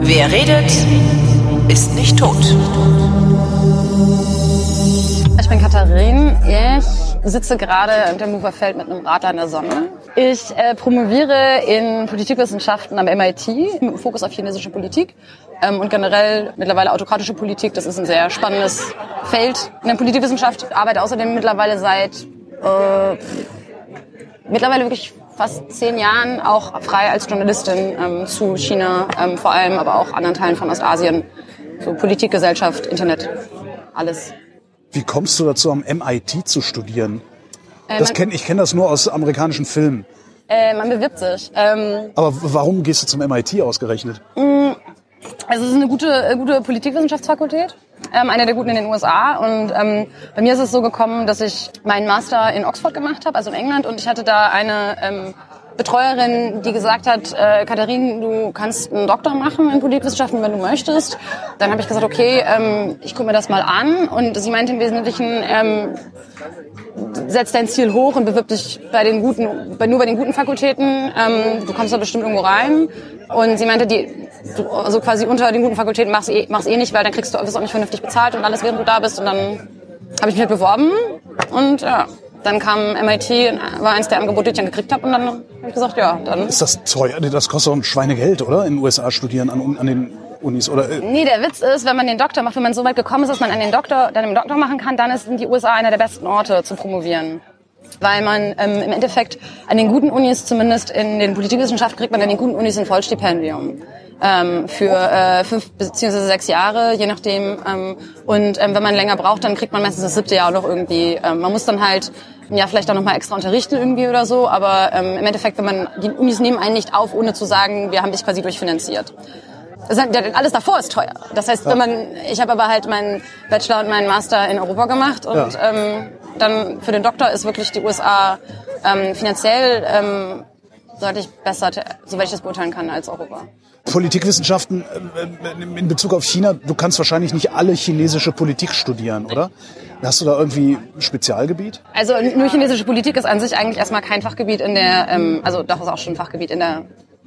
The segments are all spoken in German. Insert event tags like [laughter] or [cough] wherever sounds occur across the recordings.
Wer redet, ist nicht tot. Ich bin Katharin. Ich sitze gerade im Tempelhofer Feld mit einem Radler in der Sonne. Ich äh, promoviere in Politikwissenschaften am MIT mit Fokus auf chinesische Politik ähm, und generell mittlerweile autokratische Politik. Das ist ein sehr spannendes Feld in der Politikwissenschaft. Ich arbeite außerdem mittlerweile seit äh, mittlerweile wirklich fast zehn Jahren auch frei als Journalistin ähm, zu China, ähm, vor allem aber auch anderen Teilen von Ostasien. So Politik, Gesellschaft, Internet, alles. Wie kommst du dazu, am MIT zu studieren? Äh, Das kenn, ich kenne das nur aus amerikanischen Filmen. Äh, man bewirbt sich. Ähm, Aber warum gehst du zum MIT ausgerechnet? Also es ist eine gute, äh, gute Politikwissenschaftsfakultät, ähm, eine der guten in den USA. Und ähm, bei mir ist es so gekommen, dass ich meinen Master in Oxford gemacht habe, also in England. Und ich hatte da eine ähm, Betreuerin, die gesagt hat, äh, Katharin, du kannst einen Doktor machen in Politikwissenschaften, wenn du möchtest. Dann habe ich gesagt, okay, ähm, ich gucke mir das mal an. Und sie meinte im Wesentlichen, ähm, setz dein Ziel hoch und bewirb dich bei den guten, bei, nur bei den guten Fakultäten. Ähm, du kommst da bestimmt irgendwo rein. Und sie meinte, die, du, also quasi unter den guten Fakultäten machst eh, machst eh nicht, weil dann kriegst du wirst auch nicht vernünftig bezahlt und alles, während du da bist. Und dann habe ich mich halt beworben und ja, dann kam MIT, war eins der Angebote, die ich dann gekriegt habe. Und dann habe ich gesagt, ja, dann Ist das teuer? Das kostet doch ein Schweinegeld, oder? In den USA studieren an, an den Unis. Oder, Nee, der Witz ist, wenn man den Doktor macht, wenn man so weit gekommen ist, dass man an den Doktor, dann im Doktor machen kann, dann ist die USA einer der besten Orte zu promovieren. Weil man ähm, im Endeffekt an den guten Unis, zumindest in den Politikwissenschaften, kriegt man an den guten Unis ein Vollstipendium. Ähm, für äh, fünf beziehungsweise sechs Jahre, je nachdem. Ähm, und ähm, wenn man länger braucht, dann kriegt man meistens das siebte Jahr noch irgendwie. Ähm, man muss dann halt ja vielleicht auch noch mal extra unterrichten irgendwie oder so. Aber ähm, im Endeffekt, wenn man die Unis nehmen einen nicht auf, ohne zu sagen, wir haben dich quasi durchfinanziert. Das alles davor ist teuer. Das heißt, wenn man, ich habe aber halt meinen Bachelor und meinen Master in Europa gemacht und Ja. ähm, dann für den Doktor ist wirklich die USA ähm, finanziell ähm, sollte ich besser, soweit ich das beurteilen kann, als Europa. Politikwissenschaften äh, äh, in Bezug auf China, du kannst wahrscheinlich nicht alle chinesische Politik studieren, oder? Hast du da irgendwie ein Spezialgebiet? Also nur chinesische Politik ist an sich eigentlich erstmal kein Fachgebiet in der, ähm, also doch ist auch schon ein Fachgebiet in der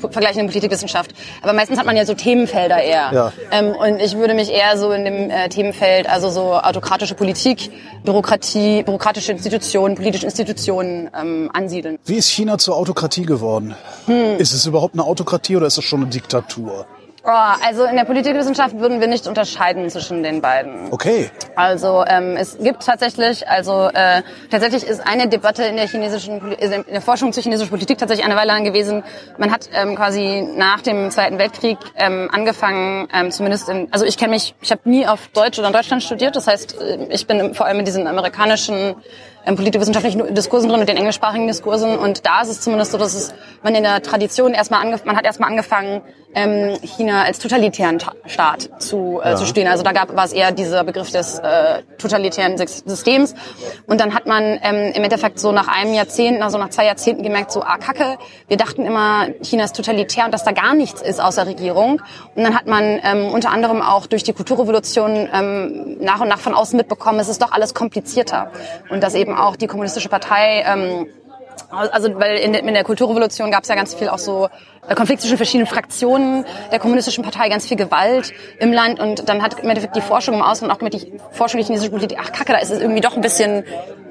vergleichenden Politikwissenschaft. Aber meistens hat man ja so Themenfelder eher. Ja. Ähm, und ich würde mich eher so in dem äh, Themenfeld, also so autokratische Politik, Bürokratie, bürokratische Institutionen, politische Institutionen ähm, ansiedeln. Wie ist China zur Autokratie geworden? Hm. Ist es überhaupt eine Autokratie oder ist es schon eine Diktatur? Oh, also in der Politikwissenschaft würden wir nicht unterscheiden zwischen den beiden. Okay. Also ähm, es gibt tatsächlich, also äh, tatsächlich ist eine Debatte in der chinesischen in der Forschung zur chinesischen Politik tatsächlich eine Weile lang gewesen. Man hat ähm, quasi nach dem Zweiten Weltkrieg ähm, angefangen, ähm, zumindest in, also ich kenne mich, ich habe nie auf Deutsch oder in Deutschland studiert. Das heißt, äh, ich bin vor allem in diesen amerikanischen ähm, politikwissenschaftlichen Diskursen drin und den englischsprachigen Diskursen. Und da ist es zumindest so, dass es man in der Tradition erstmal angef man hat erstmal angefangen, ähm, China als totalitären Ta Staat zu, äh, zu stehen. Also da gab war es eher dieser Begriff des äh, totalitären Sys- Systems. Und dann hat man ähm, im Endeffekt so nach einem Jahrzehnt, also nach zwei Jahrzehnten gemerkt, so ah Kacke, wir dachten immer, China ist totalitär und dass da gar nichts ist außer Regierung. Und dann hat man ähm, unter anderem auch durch die Kulturrevolution ähm, nach und nach von außen mitbekommen, es ist doch alles komplizierter. Und dass eben auch die kommunistische Partei ähm, also weil in der, in der Kulturrevolution gab es ja ganz viel auch so äh, Konflikt zwischen verschiedenen Fraktionen der kommunistischen Partei, ganz viel Gewalt im Land und dann hat im Endeffekt die Forschung im Ausland auch mit die Forschung der chinesischen Politik, ach kacke, da ist es irgendwie doch ein bisschen,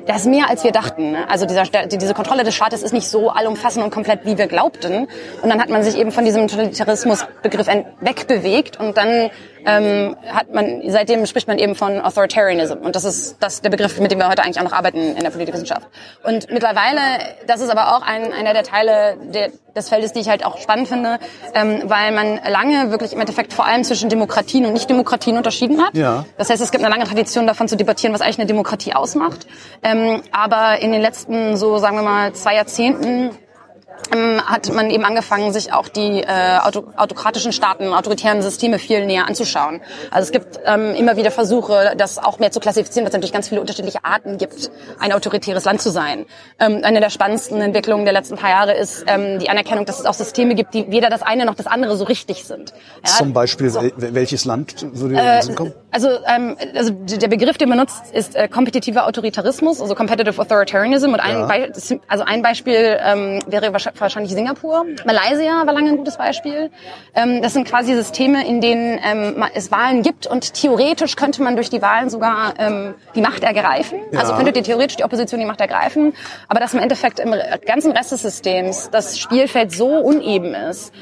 da ist mehr als wir dachten. Ne? Also dieser, diese Kontrolle des Staates ist nicht so allumfassend und komplett, wie wir glaubten. Und dann hat man sich eben von diesem Totalitarismusbegriff wegbewegt und dann ähm, hat man, seitdem spricht man eben von Authoritarianism. Und das ist das der Begriff, mit dem wir heute eigentlich auch noch arbeiten in der Politikwissenschaft. Und mittlerweile, das ist aber auch ein, einer der Teile der, des Feldes, die ich halt auch spannend finde, ähm, weil man lange wirklich im Endeffekt vor allem zwischen Demokratien und Nicht-Demokratien unterschieden hat. Ja. Das heißt, es gibt eine lange Tradition davon zu debattieren, was eigentlich eine Demokratie ausmacht. Ähm, aber in den letzten, so sagen wir mal, zwei Jahrzehnten ähm, hat man eben angefangen, sich auch die äh, auto autokratischen Staaten, autoritären Systeme viel näher anzuschauen. Also es gibt ähm, immer wieder Versuche, das auch mehr zu klassifizieren, weil es natürlich ganz viele unterschiedliche Arten gibt, ein autoritäres Land zu sein. Ähm, eine der spannendsten Entwicklungen der letzten paar Jahre ist ähm, die Anerkennung, dass es auch Systeme gibt, die weder das eine noch das andere so richtig sind. Ja, Zum Beispiel, so. welches Land würde äh, kommen? Also, ähm, also der Begriff, den man nutzt, ist äh, kompetitiver Autoritarismus, also Competitive Authoritarianism. Und ein, ja. Be also ein Beispiel ähm, wäre wahrscheinlich Singapur. Malaysia war lange ein gutes Beispiel. Ähm, das sind quasi Systeme, in denen ähm, es Wahlen gibt und theoretisch könnte man durch die Wahlen sogar ähm, die Macht ergreifen. Ja. Also könnte die theoretisch die Opposition die Macht ergreifen. Aber dass im Endeffekt im ganzen Rest des Systems das Spielfeld so uneben ist,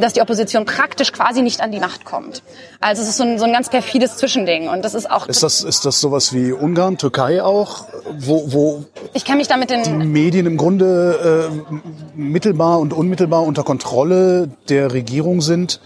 dass die Opposition praktisch quasi nicht an die Macht kommt. Also es ist so ein, so ein ganz perfides Zwischending und das ist auch. Ist das ist das sowas wie Ungarn, Türkei auch, wo wo ich kenne mich damit den die Medien im Grunde äh, mittelbar und unmittelbar unter Kontrolle der Regierung sind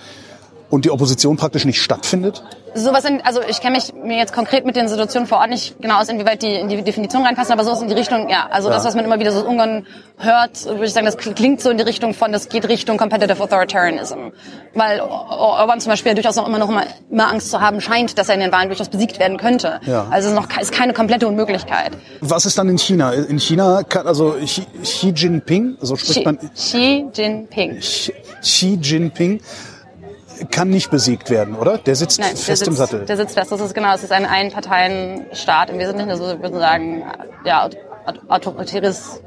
und die Opposition praktisch nicht stattfindet? Sowas in, also ich kenne mich mir jetzt konkret mit den Situationen vor Ort nicht genau aus, inwieweit die in die Definition reinpassen, aber sowas in die Richtung, ja. Also ja. das, was man immer wieder so Ungarn hört, würde ich sagen, das klingt so in die Richtung von, das geht Richtung Competitive Authoritarianism. Weil Orban zum Beispiel durchaus auch immer noch immer, immer Angst zu haben scheint, dass er in den Wahlen durchaus besiegt werden könnte. Ja. Also es ist, noch, ist keine komplette Unmöglichkeit. Was ist dann in China? In China kann, also Xi, Xi Jinping, so spricht Xi, man... Xi Jinping. Xi, Xi Jinping kann nicht besiegt werden, oder? Der sitzt Nein, fest sitzt, im Sattel. Der sitzt fest. Das ist genau, es ist ein Einparteienstaat im Wesentlichen. Also ich würde sagen, ja, autoritäres,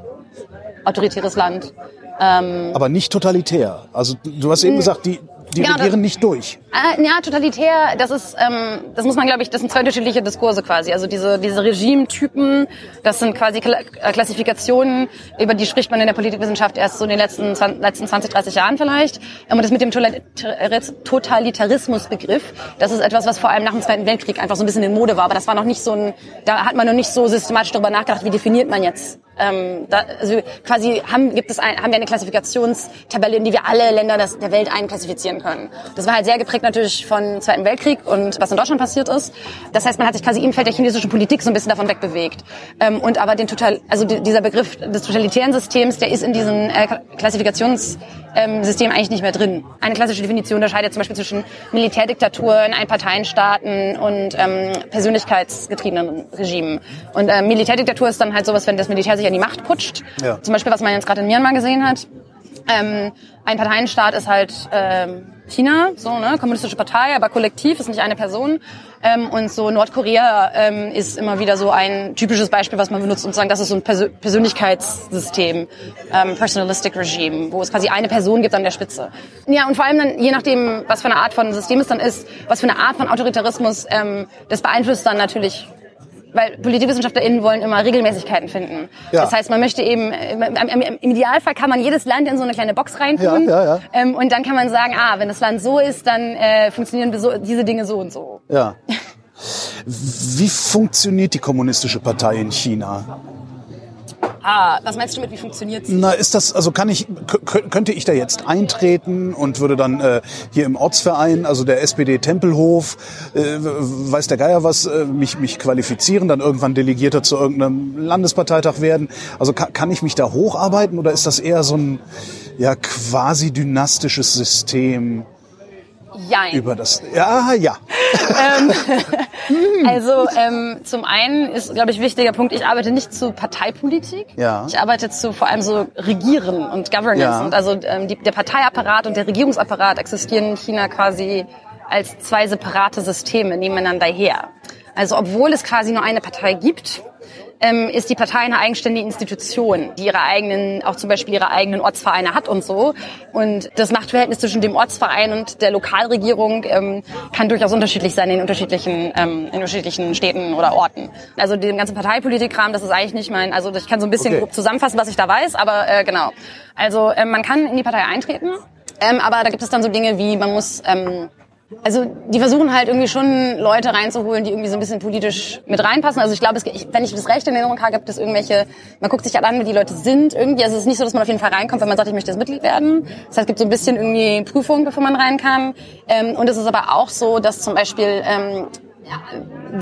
autoritäres Land. Ähm, Aber nicht totalitär. Also du hast eben gesagt, die die genau, regieren nicht durch. Äh, ja, totalitär, das ist, ähm, das muss man, glaube ich, das sind zwei unterschiedliche Diskurse quasi. Also diese, diese Regimetypen, das sind quasi äh, Klassifikationen, über die spricht man in der Politikwissenschaft erst so in den letzten, letzten 20, 30 Jahren vielleicht. Und das mit dem Totalitarismusbegriff, das ist etwas, was vor allem nach dem Zweiten Weltkrieg einfach so ein bisschen in Mode war. Aber das war noch nicht so ein, da hat man noch nicht so systematisch darüber nachgedacht, wie definiert man jetzt ähm, da, also quasi haben, gibt es ein, haben wir eine Klassifikationstabelle, in die wir alle Länder des, der Welt einklassifizieren können. Das war halt sehr geprägt natürlich von Zweiten Weltkrieg und was in Deutschland passiert ist. Das heißt, man hat sich quasi im Feld der chinesischen Politik so ein bisschen davon wegbewegt. Ähm, und aber den total, also dieser Begriff des totalitären Systems, der ist in diesen äh, Klassifikations ähm, eigentlich nicht mehr drin. Eine klassische Definition unterscheidet zum Beispiel zwischen Militärdiktaturen, Einparteienstaaten und ähm, persönlichkeitsgetriebenen Regimen. Und äh, Militärdiktatur ist dann halt sowas, wenn das Militär sich an die Macht putscht. Ja. Zum Beispiel, was man jetzt gerade in Myanmar gesehen hat. Ähm, ein Parteienstaat ist halt ähm, China, so ne, kommunistische Partei, aber kollektiv ist nicht eine Person. Ähm, und so Nordkorea ähm, ist immer wieder so ein typisches Beispiel, was man benutzt, um zu sagen, das ist so ein Persö Persönlichkeitssystem, ähm, Personalistic Regime, wo es quasi eine Person gibt an der Spitze. Ja, und vor allem dann, je nachdem, was für eine Art von System es dann ist, was für eine Art von Autoritarismus, ähm, das beeinflusst dann natürlich weil PolitikwissenschaftlerInnen wollen immer Regelmäßigkeiten finden. Ja. Das heißt, man möchte eben, im Idealfall kann man jedes Land in so eine kleine Box reintun. Ja, ja, ja. Ähm, und dann kann man sagen, ah, wenn das Land so ist, dann äh, funktionieren so, diese Dinge so und so. Ja. Wie funktioniert die kommunistische Partei in China? Ah, was meinst du mit, wie funktioniert Na, ist das, also kann ich, könnte ich da jetzt eintreten und würde dann äh, hier im Ortsverein, also der SPD Tempelhof, äh, weiß der Geier was, äh, mich, mich qualifizieren, dann irgendwann Delegierter zu irgendeinem Landesparteitag werden? Also kann, kann ich mich da hocharbeiten oder ist das eher so ein ja quasi dynastisches System? Jein. Über das, ja, ja. ähm, [laughs] also ähm, zum einen ist, glaube ich, wichtiger Punkt, ich arbeite nicht zu Parteipolitik. Ja. Ich arbeite zu vor allem so Regieren und Governance. Ja. Und also ähm, die, der Parteiapparat und der Regierungsapparat existieren in China quasi als zwei separate Systeme nebeneinander her. Also obwohl es quasi nur eine Partei gibt, ähm, ist die Partei eine eigenständige Institution, die ihre eigenen, auch zum Beispiel ihre eigenen Ortsvereine hat und so. Und das Machtverhältnis zwischen dem Ortsverein und der Lokalregierung ähm, kann durchaus unterschiedlich sein in unterschiedlichen, ähm, in unterschiedlichen Städten oder Orten. Also den ganzen Parteipolitikkram, das ist eigentlich nicht mein, also ich kann so ein bisschen okay. grob zusammenfassen, was ich da weiß, aber äh, genau. Also ähm, man kann in die Partei eintreten, ähm, aber da gibt es dann so Dinge wie, man muss ähm, also die versuchen halt irgendwie schon Leute reinzuholen, die irgendwie so ein bisschen politisch mit reinpassen. Also ich glaube, wenn ich das Recht in Erinnerung habe, gibt es irgendwelche, man guckt sich halt an, wie die Leute sind irgendwie. Also es ist nicht so, dass man auf jeden Fall reinkommt, wenn man sagt, ich möchte das Mitglied werden. Das heißt, es gibt so ein bisschen irgendwie Prüfung, bevor man rein kann. Ähm, und es ist aber auch so, dass zum Beispiel ähm, ja,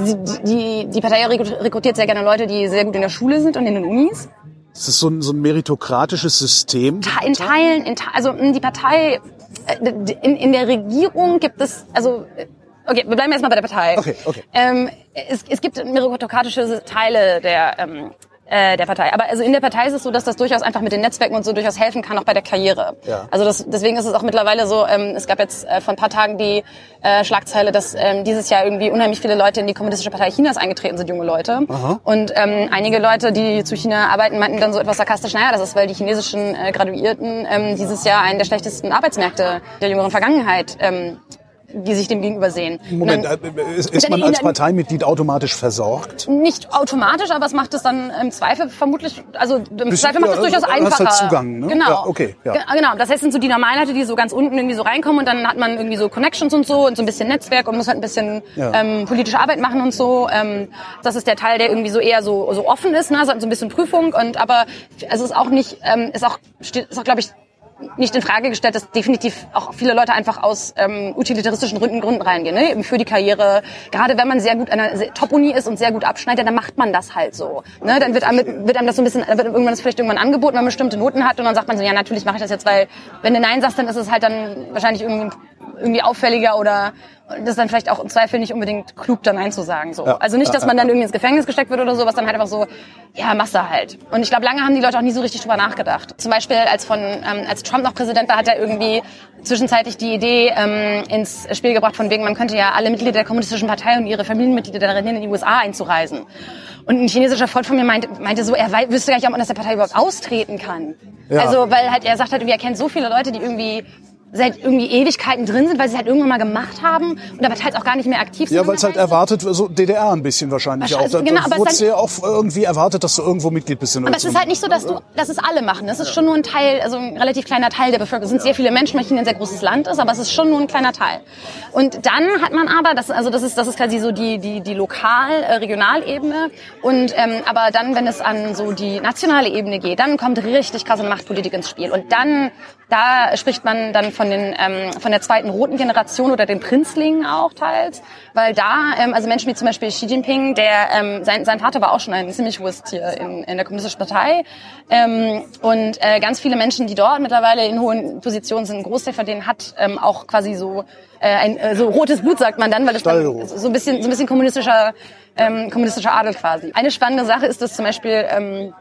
die, die, die Partei rekrutiert sehr gerne Leute, die sehr gut in der Schule sind und in den Unis. Es ist so ein, so ein meritokratisches System. in Teilen, in, Te- also die Partei, in, in der Regierung gibt es, also, äh, okay, wir bleiben erstmal bei der Partei. Okay, okay. Ähm, es, es gibt meritokratische Teile der, ähm, äh, der Partei. Aber also in der Partei ist es so, dass das durchaus einfach mit den Netzwerken und so durchaus helfen kann, auch bei der Karriere. Ja. Also das, deswegen ist es auch mittlerweile so, ähm, es gab jetzt äh, vor ein paar Tagen die äh, Schlagzeile, dass ähm, dieses Jahr irgendwie unheimlich viele Leute in die Kommunistische Partei Chinas eingetreten sind, junge Leute. Und ähm, einige Leute, die zu China arbeiten, meinten dann so etwas sarkastisch, naja, das ist, weil die chinesischen äh, Graduierten ähm, dieses Jahr einen der schlechtesten Arbeitsmärkte der jüngeren Vergangenheit ähm, die sich dem gegenüber sehen. Moment, dann- äh, ist, ist dann- man als Parteimitglied automatisch versorgt? nicht automatisch, aber es macht es dann im Zweifel vermutlich, also im Bisschen- Zweifel macht ja, es durchaus du hast halt einfacher. Zugang, ne? Genau. Ja, okay, ja. Ge- Genau. Das heißt, sind so die normalen Leute, die so ganz unten irgendwie so reinkommen und dann hat man irgendwie so Connections und so und so ein bisschen Netzwerk und muss halt ein bisschen Ja. ähm, politische Arbeit machen und so. Ähm, das ist der Teil, der irgendwie so eher so, so offen ist, ne? so ein bisschen Prüfung und aber also es ist auch nicht, ähm, ist auch, steht- ist auch glaube ich nicht in Frage gestellt, dass definitiv auch viele Leute einfach aus ähm, utilitaristischen Gründen, Gründen reingehen, ne? eben für die Karriere. Gerade wenn man sehr gut an einer Top-Uni ist und sehr gut abschneidet, dann macht man das halt so. Ne? Dann wird einem, wird einem das so ein bisschen, wird irgendwann das vielleicht irgendwann angeboten, wenn man bestimmte Noten hat und dann sagt man so, ja natürlich mache ich das jetzt, weil wenn du Nein sagst, dann ist es halt dann wahrscheinlich irgendwie, irgendwie auffälliger oder das ist dann vielleicht auch im Zweifel nicht unbedingt klug, dann Nein zu sagen. So. Ja. Also nicht, dass man dann irgendwie ins Gefängnis gesteckt wird oder sowas, dann halt einfach so, ja, machst du halt. Und ich glaube, lange haben die Leute auch nie so richtig drüber nachgedacht. Zum Beispiel, als von ähm, als Trump noch Präsident war, hat er irgendwie zwischenzeitlich die Idee ähm, ins Spiel gebracht, von wegen, man könnte ja alle Mitglieder der kommunistischen Partei und ihre Familienmitglieder hindern, in die USA einzureisen. Und ein chinesischer Freund von mir meinte, meinte so, er wüsste gar nicht, ob man aus der Partei überhaupt austreten kann. Ja. Also, weil halt, er sagt halt, er kennt so viele Leute, die irgendwie seit irgendwie Ewigkeiten drin sind, weil sie halt irgendwann mal gemacht haben und aber halt auch gar nicht mehr aktiv sind. Ja, weil es halt erwartet, so DDR ein bisschen wahrscheinlich auch. Wahrscheinlich, Da, genau, da aber es wurde dann- ja auch irgendwie erwartet, dass du irgendwo Mitglied bist. in Aber es ist halt nicht so, dass du, dass es alle machen. Es ist schon nur ein Teil, also ein relativ kleiner Teil der Bevölkerung. Es sind sehr viele Menschen, weil China ein sehr großes Land ist, aber es ist schon nur ein kleiner Teil. Und dann hat man aber, das, also das ist, das ist quasi so die, die, die lokal, äh. Und, ähm, aber dann, wenn es an so die nationale Ebene geht, dann kommt richtig krasse Machtpolitik ins Spiel. Und dann, da spricht man dann von den, ähm, von der zweiten roten Generation oder den Prinzlingen auch teils. Weil da, ähm, also Menschen wie zum Beispiel Xi Jinping, der, ähm, sein, sein Vater war auch schon ein ziemlich Wurst hier in, in der Kommunistischen Partei. Ähm, und äh, ganz viele Menschen, die dort mittlerweile in hohen Positionen sind, ein Großteil von denen hat ähm, auch quasi so äh, ein äh, so rotes Blut, sagt man dann, weil es dann so ein bisschen so ein bisschen kommunistischer ähm, kommunistischer Adel quasi. Eine spannende Sache ist, dass zum Beispiel ähm,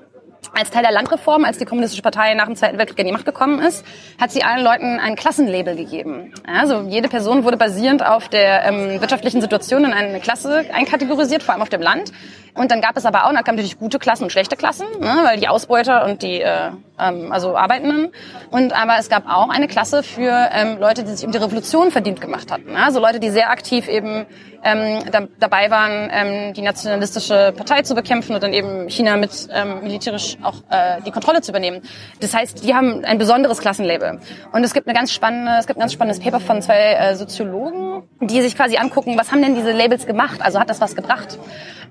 als Teil der Landreform, als die Kommunistische Partei nach dem Zweiten Weltkrieg an die Macht gekommen ist, hat sie allen Leuten ein Klassenlabel gegeben. Also jede Person wurde basierend auf der ähm, wirtschaftlichen Situation in eine Klasse einkategorisiert, vor allem auf dem Land. Und dann gab es aber auch, natürlich gute Klassen und schlechte Klassen, ne, weil die Ausbeuter und die äh, ähm, also Arbeitenden. Und aber es gab auch eine Klasse für ähm, Leute, die sich um die Revolution verdient gemacht hatten. Also Leute, die sehr aktiv eben ähm, da, dabei waren, ähm, die nationalistische Partei zu bekämpfen und dann eben China mit ähm, militärisch auch äh, die Kontrolle zu übernehmen. Das heißt, die haben ein besonderes Klassenlabel. Und es gibt eine ganz spannende, es gibt ein ganz spannendes Paper von zwei äh, Soziologen, die sich quasi angucken, was haben denn diese Labels gemacht? Also hat das was gebracht?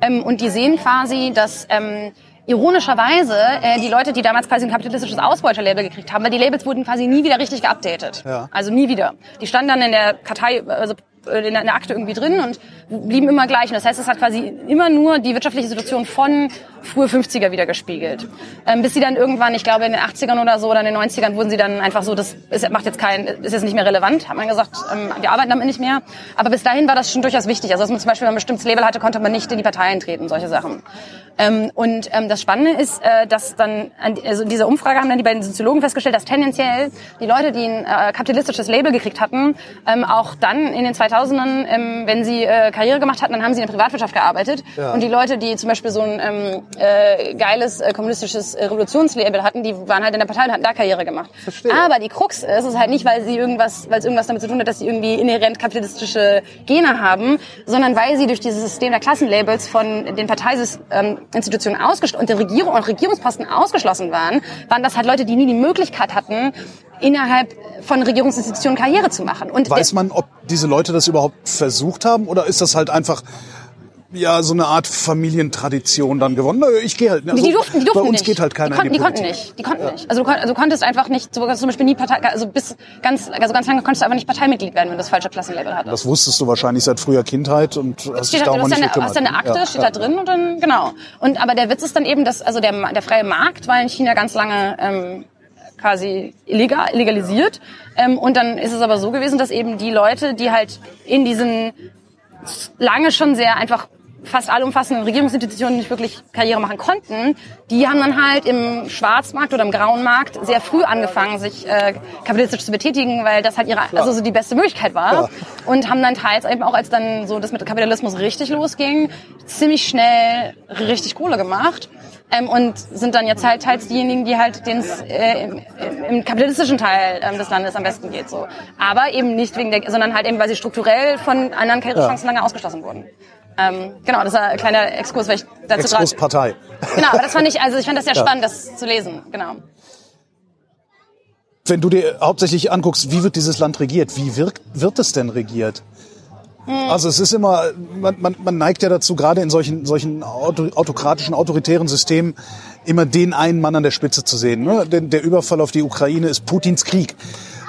Ähm, und die sehen quasi, dass ähm, ironischerweise äh, die Leute, die damals quasi ein kapitalistisches Ausbeuterlabel gekriegt haben, weil die Labels wurden quasi nie wieder richtig geupdatet. Ja. Also nie wieder. Die standen dann in der Kartei, also äh, in der in der Akte irgendwie drin und blieben immer gleich. Und das heißt, es hat quasi immer nur die wirtschaftliche Situation von frühe 50er wieder gespiegelt. Ähm, bis sie dann irgendwann, ich glaube in den 80ern oder so oder in den 90ern wurden sie dann einfach so, das ist, macht jetzt kein, ist jetzt nicht mehr relevant, hat man gesagt, ähm, wir arbeiten damit nicht mehr. Aber bis dahin war das schon durchaus wichtig. Also dass man zum Beispiel, wenn man ein bestimmtes Label hatte, konnte man nicht in die Partei eintreten, solche Sachen. Ähm, und ähm, das Spannende ist, äh, dass dann, an- also in dieser Umfrage haben dann die beiden Soziologen festgestellt, dass tendenziell die Leute, die ein äh, kapitalistisches Label gekriegt hatten, ähm, auch dann in den 2000ern, ähm, wenn sie äh, Karriere gemacht hatten, dann haben sie in der Privatwirtschaft gearbeitet. Ja. Und die Leute, die zum Beispiel so ein ähm, äh, geiles äh, kommunistisches äh, Revolutionslabel hatten, die waren halt in der Partei und hatten da Karriere gemacht. Verstehe. Aber die Krux ist, es halt nicht, weil sie irgendwas, weil es irgendwas damit zu tun hat, dass sie irgendwie inhärent kapitalistische Gene haben, sondern weil sie durch dieses System der Klassenlabels von den Parteiinstitutionen ausgeschlossen und der Regierung und Regierungsposten ausgeschlossen waren, waren das halt Leute, die nie die Möglichkeit hatten, innerhalb von Regierungsinstitutionen Karriere zu machen. Und Weiß man, ob diese Leute das überhaupt versucht haben oder ist das halt einfach ja so eine Art Familientradition dann gewonnen. Nö, Ich gehe halt. Also die durften, die durften bei uns nicht. geht halt keiner die konnten, in die, die konnten nicht. Die konnten nicht. Also du, also konntest einfach nicht, so, zum Beispiel nie Partei, also bis ganz, also ganz lange konntest du einfach nicht Parteimitglied werden, wenn du das falsche Klassenlevel hattest. Das wusstest du wahrscheinlich seit früher Kindheit und hast dich steht darum halt, nicht du hast deine, Akte, Ja, steht ja. da drin und dann, genau. Und, aber der Witz ist dann eben, dass, also der, der freie Markt war in China ganz lange, ähm, quasi illegal, legalisiert. Ähm, und dann ist es aber so gewesen, dass eben die Leute, die halt in diesen lange schon sehr einfach fast allumfassenden Regierungsinstitutionen nicht wirklich Karriere machen konnten, die haben dann halt im Schwarzmarkt oder im grauen Markt sehr früh angefangen, sich äh, kapitalistisch zu betätigen, weil das halt ihre, also so die beste Möglichkeit war. Ja. Und haben dann teils eben auch, als dann so das mit Kapitalismus richtig losging, ziemlich schnell richtig Kohle gemacht. Ähm, und sind dann jetzt halt teils diejenigen, die halt den äh, im, im kapitalistischen Teil ähm, des Landes am besten geht. So, aber eben nicht wegen der, sondern halt eben, weil sie strukturell von anderen Karrierechancen lange ausgeschlossen wurden. Ähm, genau, das war ein kleiner Exkurs, weil ich dazu Exkurs. Partei. [laughs] Genau, aber das fand ich, also ich fand das sehr [laughs] spannend, das zu lesen. Genau. Wenn du dir hauptsächlich anguckst, wie wird dieses Land regiert? Wie wirkt, wird es denn regiert? Hm. Also es ist immer, man, man, man neigt ja dazu, gerade in solchen, solchen auto, autokratischen, autoritären Systemen, immer den einen Mann an der Spitze zu sehen. Ne? Denn der Überfall auf die Ukraine ist Putins Krieg.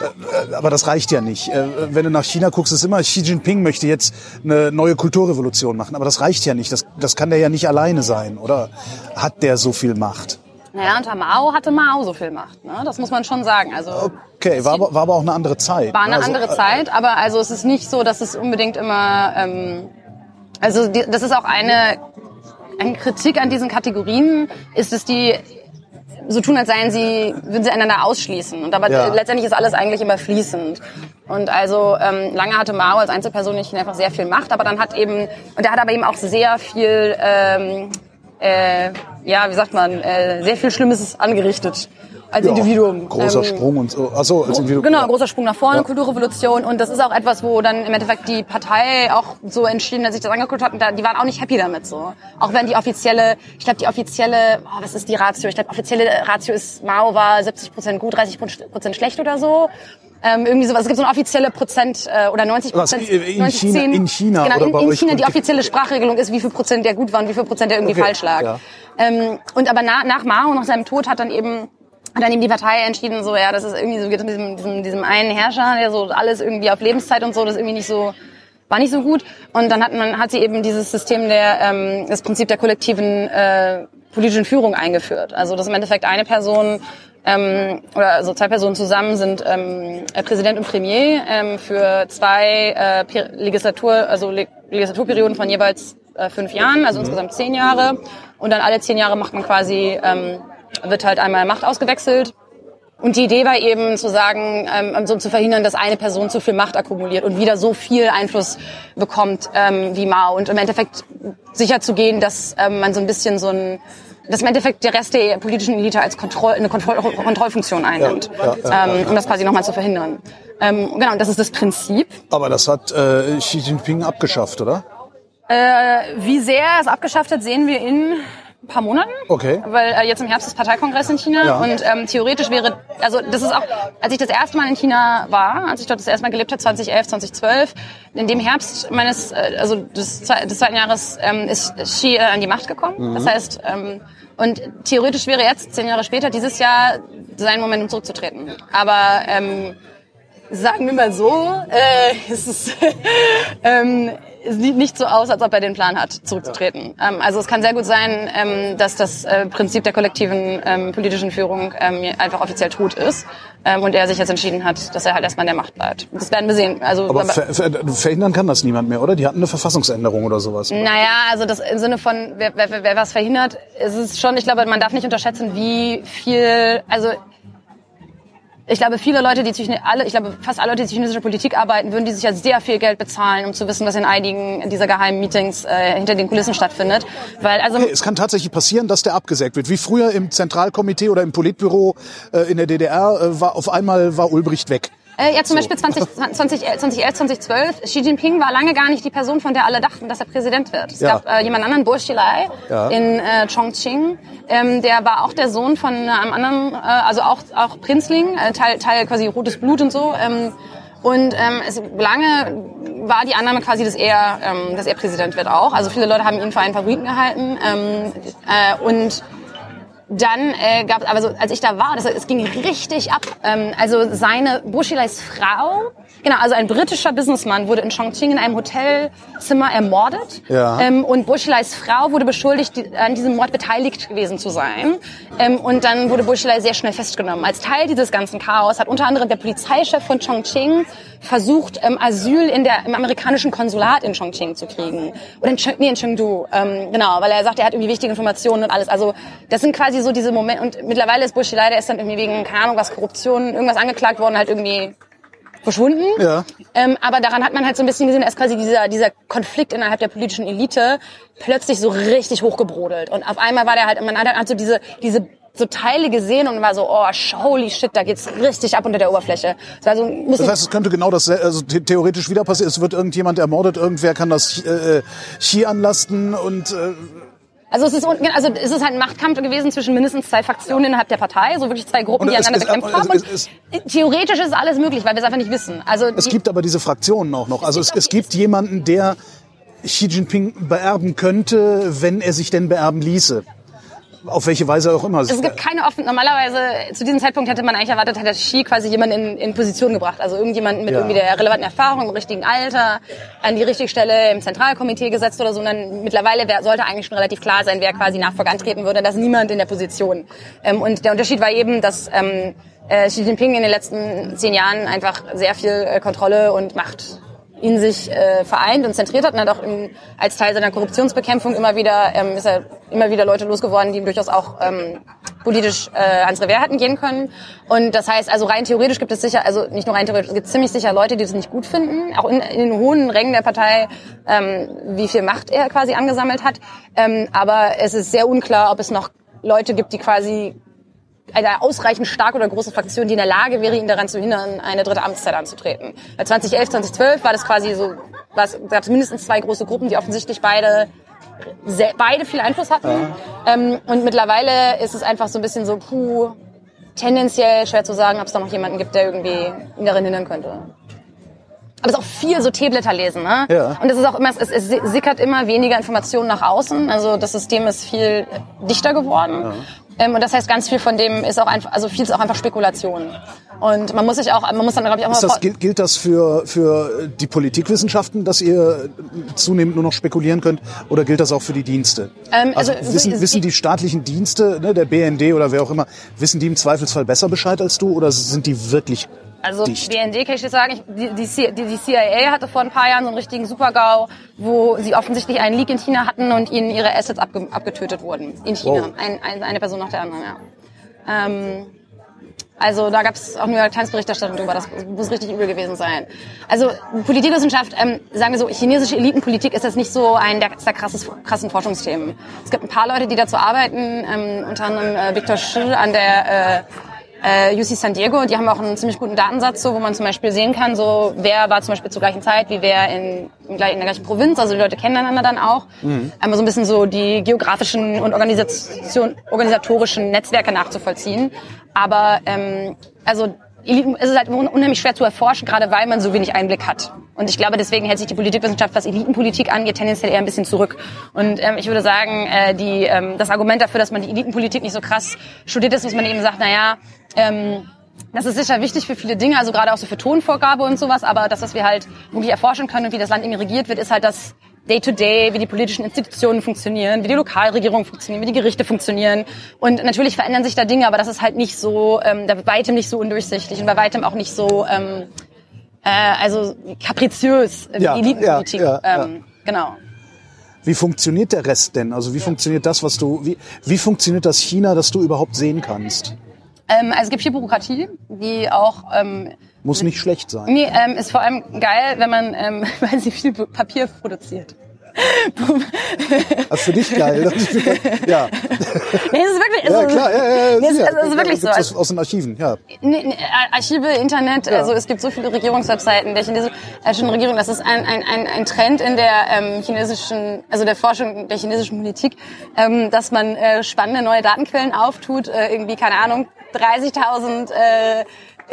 Äh, Aber das reicht ja nicht. Äh, Wenn du nach China guckst, ist immer, Xi Jinping möchte jetzt eine neue Kulturrevolution machen. Aber das reicht ja nicht. Das, das kann der ja nicht alleine sein, oder? Hat der so viel Macht? Naja, unter Mao hatte Mao so viel Macht. Ne? Das muss man schon sagen. Also Okay, war aber, war aber auch eine andere Zeit. war eine Also, andere Zeit, aber also es ist nicht so, dass es unbedingt immer, ähm, also die, das ist auch eine, eine Kritik an diesen Kategorien, ist es die so tun, als seien sie, würden sie einander ausschließen. Und aber Ja. letztendlich ist alles eigentlich immer fließend. Und also ähm, lange hatte Mao als Einzelperson in China einfach sehr viel Macht, aber dann hat eben, und er hat aber eben auch sehr viel, ähm, äh, ja, wie sagt man, äh, sehr viel Schlimmes angerichtet als ja, Individuum. Großer Ähm, Sprung und so. Achso, als Individuum. Genau, großer Sprung nach vorne, Ja. Kulturrevolution. Und das ist auch etwas, wo dann im Endeffekt die Partei auch so entschieden, dass sich das angeguckt hat. Und da, die waren auch nicht happy damit so. Auch wenn die offizielle, ich glaube, die offizielle, oh, was ist die Ratio? Ich glaube, offizielle Ratio ist, Mao war 70 Prozent gut, 30 Prozent schlecht oder so. Ähm, irgendwie sowas. Es gibt so eine offizielle Prozent äh, oder 90 Was, Prozent. in 90, China- 10. in China genau, oder in, in? China die offizielle Sprachregelung ist, wie viel Prozent der gut war und wie viel Prozent der irgendwie Okay, falsch lag. ja. Ähm, und aber nach, nach Mao, nach seinem Tod, hat dann eben hat dann eben die Partei entschieden, so ja, das ist irgendwie so geht mit diesem, diesem, diesem einen Herrscher, der so alles irgendwie auf Lebenszeit und so, das irgendwie nicht so war nicht so gut. Und dann hat man hat sie eben dieses System der ähm, das Prinzip der kollektiven äh, politischen Führung eingeführt. Also dass im Endeffekt eine Person ähm, oder also zwei Personen zusammen sind ähm, äh, Präsident und Premier ähm, für zwei äh, Per- Legislatur also Le Legislaturperioden von jeweils äh, fünf Jahren, also insgesamt zehn Jahre. Und dann alle zehn Jahre macht man quasi ähm, wird halt einmal Macht ausgewechselt. Und die Idee war eben zu sagen, ähm, so zu verhindern, dass eine Person zu viel Macht akkumuliert und wieder so viel Einfluss bekommt ähm, wie Mao. Und im Endeffekt sicherzugehen, dass ähm, man so ein bisschen so ein, dass im Endeffekt der Rest der politischen Elite als Kontroll, eine Kontroll, Kontrollfunktion einnimmt, Ja, ja, ähm, um das quasi nochmal zu verhindern. Ähm, genau, das ist das Prinzip. Aber das hat äh, Xi Jinping abgeschafft, oder? Äh, wie sehr er es abgeschafft hat, sehen wir in ein paar Monaten. Okay. Weil äh, jetzt im Herbst ist Parteikongress in China Ja. und ähm, theoretisch wäre, also das ist auch, als ich das erste Mal in China war, als ich dort das erste Mal gelebt habe, 2011, 2012, in dem Herbst meines, äh, also des, des zweiten Jahres ähm, ist Xi äh, an die Macht gekommen. Das heißt, ähm, und theoretisch wäre jetzt, zehn Jahre später, dieses Jahr sein Moment, um zurückzutreten. Aber ähm, sagen wir mal so, äh, es ist, [laughs] ähm, es sieht nicht so aus, als ob er den Plan hat, zurückzutreten. Ähm, also es kann sehr gut sein, ähm, dass das äh, Prinzip der kollektiven ähm, politischen Führung ähm, einfach offiziell tot ist ähm, und er sich jetzt entschieden hat, dass er halt erstmal in der Macht bleibt. Das werden wir sehen. Also, Aber ver ver verhindern kann das niemand mehr, oder? Die hatten eine Verfassungsänderung oder sowas. naja, also das im Sinne von, wer, wer, wer- wer was verhindert, ist es schon, ich glaube, man darf nicht unterschätzen, wie viel, also ich glaube, viele Leute, die alle, ich glaube, fast alle Leute, die zur chinesischer Politik arbeiten, würden die sich ja sehr viel Geld bezahlen, um zu wissen, was in einigen dieser geheimen Meetings äh, hinter den Kulissen stattfindet. Weil also Es kann tatsächlich passieren, dass der abgesägt wird. Wie früher im Zentralkomitee oder im Politbüro äh, in der DDR äh, war auf einmal war Ulbricht weg. Äh, ja, zum Beispiel 20, 20, 2011, 2012. Xi Jinping war lange gar nicht die Person, von der alle dachten, dass er Präsident wird. Es Ja. gab äh, jemand anderen, Bo Xilai, Ja. in äh, Chongqing. Ähm, der war auch der Sohn von einem anderen, äh, also auch, auch Prinzling, äh, Teil, Teil quasi rotes Blut und so. Ähm, Und ähm, es, lange war die Annahme quasi, dass er, ähm, dass er Präsident wird auch. Also viele Leute haben ihn für einen Favoriten gehalten. Ähm, äh, und dann äh, gab es, aber so, als ich da war, das, es ging richtig ab. Ähm, also seine Bushileis Frau, genau, also ein britischer Businessman wurde in Chongqing in einem Hotelzimmer ermordet. Ja. Ähm, und Bushileis Frau wurde beschuldigt, die, an diesem Mord beteiligt gewesen zu sein. Ähm, und dann wurde Bushilei sehr schnell festgenommen. Als Teil dieses ganzen Chaos hat unter anderem der Polizeichef von Chongqing versucht, ähm, Asyl in der, im amerikanischen Konsulat in Chongqing zu kriegen. Oder in, nee, in Chengdu. Ähm, genau, weil er sagt, er hat irgendwie wichtige Informationen und alles. Also das sind quasi so diese Momente. Und mittlerweile ist Bushi leider ist dann irgendwie wegen, keine Ahnung, was Korruption, irgendwas angeklagt worden, halt irgendwie verschwunden. Ja. Ähm, aber daran hat man halt so ein bisschen gesehen, dass quasi dieser, dieser Konflikt innerhalb der politischen Elite plötzlich so richtig hochgebrodelt. Und auf einmal war der halt, man hat halt so diese, diese so Teile gesehen und war so, oh, holy shit, da geht's richtig ab unter der Oberfläche. Das, war so, muss Das heißt, es könnte genau das, also the theoretisch wieder passieren. Es wird irgendjemand ermordet, irgendwer kann das äh, Chi anlasten und äh, also es ist also es ist halt ein Machtkampf gewesen zwischen mindestens zwei Fraktionen innerhalb der Partei, so wirklich zwei Gruppen, Und die es- einander es- bekämpft es- haben. Und es- theoretisch ist alles möglich, weil wir es einfach nicht wissen. Also es gibt aber diese Fraktionen auch noch. Also es, es gibt jemanden, der Xi Jinping beerben könnte, wenn er sich denn beerben ließe. Auf welche Weise auch immer. Es gibt keine offen. Normalerweise zu diesem Zeitpunkt hätte man eigentlich erwartet, hätte Xi quasi jemanden in, in Position gebracht, also irgendjemanden mit Ja. irgendwie der relevanten Erfahrung, im richtigen Alter, an die richtige Stelle im Zentralkomitee gesetzt oder so. Und dann mittlerweile wär, sollte eigentlich schon relativ klar sein, wer quasi Nachfolger antreten würde. dass niemand in der Position. Ähm, und der Unterschied war eben, dass ähm, äh, Xi Jinping in den letzten zehn Jahren einfach sehr viel äh, Kontrolle und Macht in sich äh, vereint und zentriert hat und hat auch im, als Teil seiner Korruptionsbekämpfung immer wieder ähm, ist er immer wieder Leute losgeworden, die ihm durchaus auch ähm, politisch äh, ans Revier hatten gehen können. Und das heißt, also rein theoretisch gibt es sicher, also nicht nur rein theoretisch, es gibt ziemlich sicher Leute, die das nicht gut finden, auch in, in den hohen Rängen der Partei, ähm, wie viel Macht er quasi angesammelt hat. Ähm, aber es ist sehr unklar, ob es noch Leute gibt, die quasi eine ausreichend starke oder große Fraktion, die in der Lage wäre, ihn daran zu hindern, eine dritte Amtszeit anzutreten. Weil 2011, 2012 war das quasi so, was, gab es mindestens zwei große Gruppen, die offensichtlich beide sehr, beide viel Einfluss hatten. Ähm, und mittlerweile ist es einfach so ein bisschen so, puh, tendenziell schwer zu sagen, ob es da noch jemanden gibt, der irgendwie ihn darin hindern könnte. Aber es ist auch viel so Teeblätter lesen, ne? Ja. Und es ist auch immer, es, es sickert immer weniger Informationen nach außen. Also das System ist viel dichter geworden. Ähm, und das heißt, ganz viel von dem ist auch einfach, also viel ist auch einfach Spekulation. Und man muss sich auch, man muss dann, glaube ich, auch Ist mal das, gilt, gilt das für, für die Politikwissenschaften, dass ihr zunehmend nur noch spekulieren könnt? Oder gilt das auch für die Dienste? Ähm, also, also, wissen, so- wissen die staatlichen Dienste, ne, der BND oder wer auch immer, wissen die im Zweifelsfall besser Bescheid als du? Oder sind die wirklich Also dicht? BND kann ich jetzt sagen, die, die, die CIA hatte vor ein paar Jahren so einen richtigen Supergau, wo sie offensichtlich einen Leak in China hatten und ihnen ihre Assets abge, abgetötet wurden. In China. Wow. Ein, ein, eine Person nach der anderen, ja. Ähm, also da gab es auch New York Times Berichterstattung drüber, das muss richtig übel gewesen sein. Also Politikwissenschaft, ähm, sagen wir so, chinesische Elitenpolitik ist jetzt nicht so ein der, der krasses, krassen Forschungsthemen. Es gibt ein paar Leute, die dazu arbeiten, ähm, unter anderem äh, Victor Shi an der äh, äh, UC San Diego die haben auch einen ziemlich guten Datensatz, so, wo man zum Beispiel sehen kann, so wer war zum Beispiel zur gleichen Zeit, wie wer in, in, der gleichen Provinz, also die Leute kennen einander dann auch. Einmal so ein bisschen so die geografischen und organisatorischen Netzwerke nachzuvollziehen. Aber ähm, also es ist halt un- unheimlich schwer zu erforschen, gerade weil man so wenig Einblick hat. Und ich glaube, deswegen hält sich die Politikwissenschaft, was Elitenpolitik angeht, tendenziell eher ein bisschen zurück. Und ähm, ich würde sagen, äh, die, ähm, das Argument dafür, dass man die Elitenpolitik nicht so krass studiert ist, dass man eben sagt, na ja, ähm, das ist sicher wichtig für viele Dinge, also gerade auch so für Tonvorgabe und sowas, aber das, was wir halt wirklich erforschen können und wie das Land irgendwie regiert wird, ist halt das Day-to-Day, wie die politischen Institutionen funktionieren, wie die Lokalregierungen funktionieren, wie die Gerichte funktionieren. Und natürlich verändern sich da Dinge, aber das ist halt nicht so, ähm, bei weitem nicht so undurchsichtig und bei weitem auch nicht so, ähm, äh, also kapriziös wie Ja, die Elitenpolitik. ja, ja, ähm, Genau. Wie funktioniert der Rest denn? Also wie funktioniert das, was du, wie, wie funktioniert das China, das du überhaupt sehen kannst? Ähm, also es gibt viel Bürokratie, die auch ähm, Muss nicht schlecht sein. Nee, ähm, ist vor allem geil, wenn man, ähm, [laughs] weil sie viel Papier produziert. Also für dich geil. [laughs] Das ja. Nee, es ist wirklich, es ja, klar. Ja, ja, ja, nee, es, ist- sicher. es ist wirklich so. Das aus den Archiven, ja. Nee, nee, Archive, Internet, also es gibt so viele Regierungswebseiten der chinesischen äh, Regierung. Das ist ein, ein, ein, ein Trend in der ähm, chinesischen, also der Forschung der chinesischen Politik, ähm, dass man äh, spannende neue Datenquellen auftut, äh, irgendwie, keine Ahnung, 30.000 äh,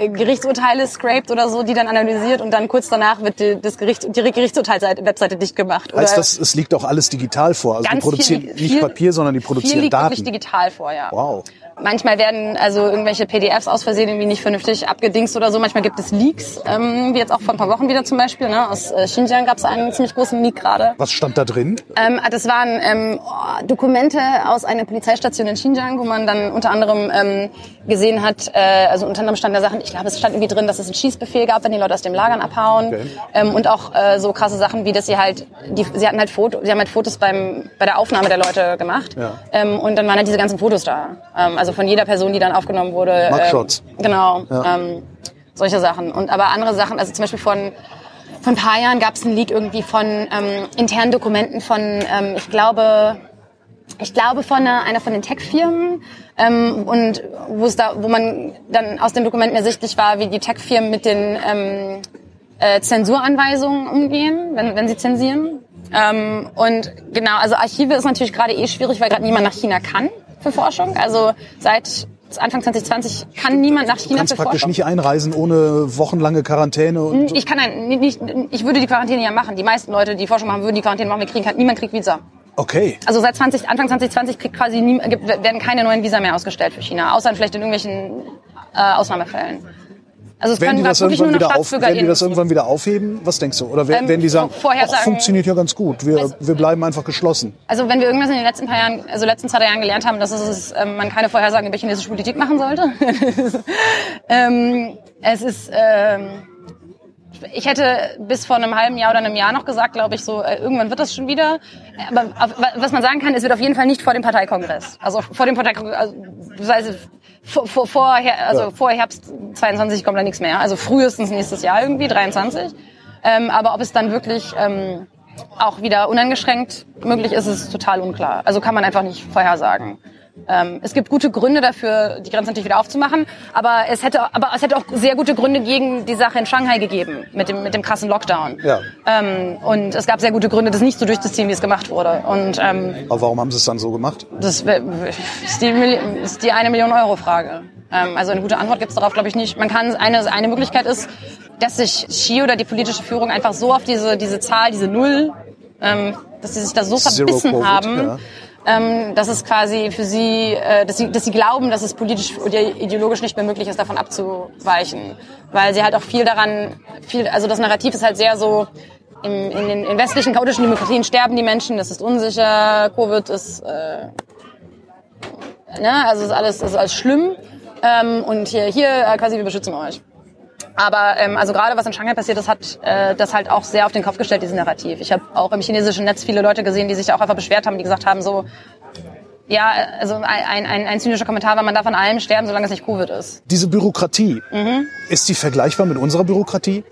Gerichtsurteile scraped oder so, die dann analysiert und dann kurz danach wird die, das Gericht, die Gerichtsurteilswebseite dicht gemacht. Heißt oder das, es liegt auch alles digital vor? Also die produzieren viel, nicht viel, Papier, sondern die viel produzieren liegt Daten. wirklich digital vor, ja. Wow. Manchmal werden also irgendwelche PDFs aus Versehen irgendwie nicht vernünftig abgedingst oder so. Manchmal gibt es Leaks, ähm, wie jetzt auch vor ein paar Wochen wieder zum Beispiel. Ne? Aus äh, Xinjiang gab es einen ziemlich großen Leak gerade. Was stand da drin? Ähm, das waren ähm, Dokumente aus einer Polizeistation in Xinjiang, wo man dann unter anderem ähm, gesehen hat, äh, also unter anderem stand da Sachen, ich glaube, es stand irgendwie drin, dass es einen Schießbefehl gab, wenn die Leute aus dem Lagern abhauen. Okay. Ähm, und auch äh, so krasse Sachen, wie dass sie halt, die, sie hatten halt Foto, sie haben halt Fotos beim bei der Aufnahme der Leute gemacht. Ja. Ähm, und dann waren halt diese ganzen Fotos da. Ähm, also von jeder Person, die dann aufgenommen wurde. Mugshots. Ähm, genau. Ja. Ähm, solche Sachen. Und aber andere Sachen, also zum Beispiel von vor ein paar Jahren gab es einen Leak irgendwie von ähm, internen Dokumenten von, ähm, ich glaube, ich glaube von einer, einer von den Tech-Firmen ähm, und wo es da, wo man dann aus den Dokumenten ersichtlich war, wie die Tech-Firmen mit den ähm, äh, Zensuranweisungen umgehen, wenn, wenn sie zensieren. Ähm, und genau, also Archive ist natürlich gerade eh schwierig, weil gerade niemand nach China kann für Forschung. Also seit Anfang 2020 kann niemand nach Du China kannst für praktisch Forschung. nicht einreisen ohne wochenlange Quarantäne. Und Ich kann ein, nicht, ich würde die Quarantäne ja machen. Die meisten Leute, die Forschung machen, würden die Quarantäne machen. Wir kriegen niemand kriegt Visa. okay. Also seit 20, Anfang 2020 kriegt quasi nie, werden keine neuen Visa mehr ausgestellt für China, außer vielleicht in irgendwelchen äh, Ausnahmefällen. Also es Werden können die, das wirklich nur noch wieder auf, werden die das irgendwann wieder aufheben? Was denkst du? Oder werden, Ähm, die sagen, Vorhersagen- ach, funktioniert ja ganz gut, wir, wir bleiben einfach geschlossen? Also wenn wir irgendwas in den letzten paar Jahren, also letzten zwei Jahren gelernt haben, dass es, ähm, man keine Vorhersagen über chinesische Politik machen sollte. [laughs] ähm, es ist, ähm, ich hätte bis vor einem halben Jahr oder einem Jahr noch gesagt, glaube ich, so äh, irgendwann wird das schon wieder. Aber auf, was man sagen kann, es wird auf jeden Fall nicht vor dem Parteikongress. Also vor dem Parteikongress, also, das heißt, vor, vor, vor, also Ja. vor Herbst 22 kommt da nichts mehr. Also frühestens nächstes Jahr irgendwie 23. Ähm, aber ob es dann wirklich ähm, auch wieder uneingeschränkt möglich ist, ist total unklar. Also kann man einfach nicht vorhersagen. Ähm, es gibt gute Gründe dafür, die Grenzen natürlich wieder aufzumachen, aber es hätte, aber es hätte auch sehr gute Gründe gegen die Sache in Shanghai gegeben mit dem mit dem krassen Lockdown. Ja. Ähm, und es gab sehr gute Gründe, das nicht so durchzuziehen, wie es gemacht wurde. Und ähm, Aber warum haben sie es dann so gemacht? das ist die, ist die eine Million Euro Frage. Ähm, also eine gute Antwort gibt es darauf, glaube ich, nicht. Man kann eine eine Möglichkeit ist, dass sich Xi oder die politische Führung einfach so auf diese diese Zahl, diese Null, ähm, dass sie sich da so Zero verbissen Covid, haben. ja. Ähm, dass es quasi für sie, äh, dass sie, dass sie glauben, dass es politisch oder ideologisch nicht mehr möglich ist, davon abzuweichen, weil sie halt auch viel daran, viel, also das Narrativ ist halt sehr so, im, in den in westlichen chaotischen Demokratien sterben die Menschen, das ist unsicher, Covid ist äh, ne, also ist alles, ist alles schlimm. Ähm, und hier, hier äh, quasi, wir beschützen euch. Aber ähm, also gerade was in Shanghai passiert ist, hat äh, das halt auch sehr auf den Kopf gestellt, dieses Narrativ. Ich habe auch im chinesischen Netz viele Leute gesehen, die sich auch einfach beschwert haben, die gesagt haben, so, ja, also ein, ein, ein zynischer Kommentar war, man darf an allem sterben, solange es nicht Covid ist. Diese Bürokratie, Mhm. ist die vergleichbar mit unserer Bürokratie?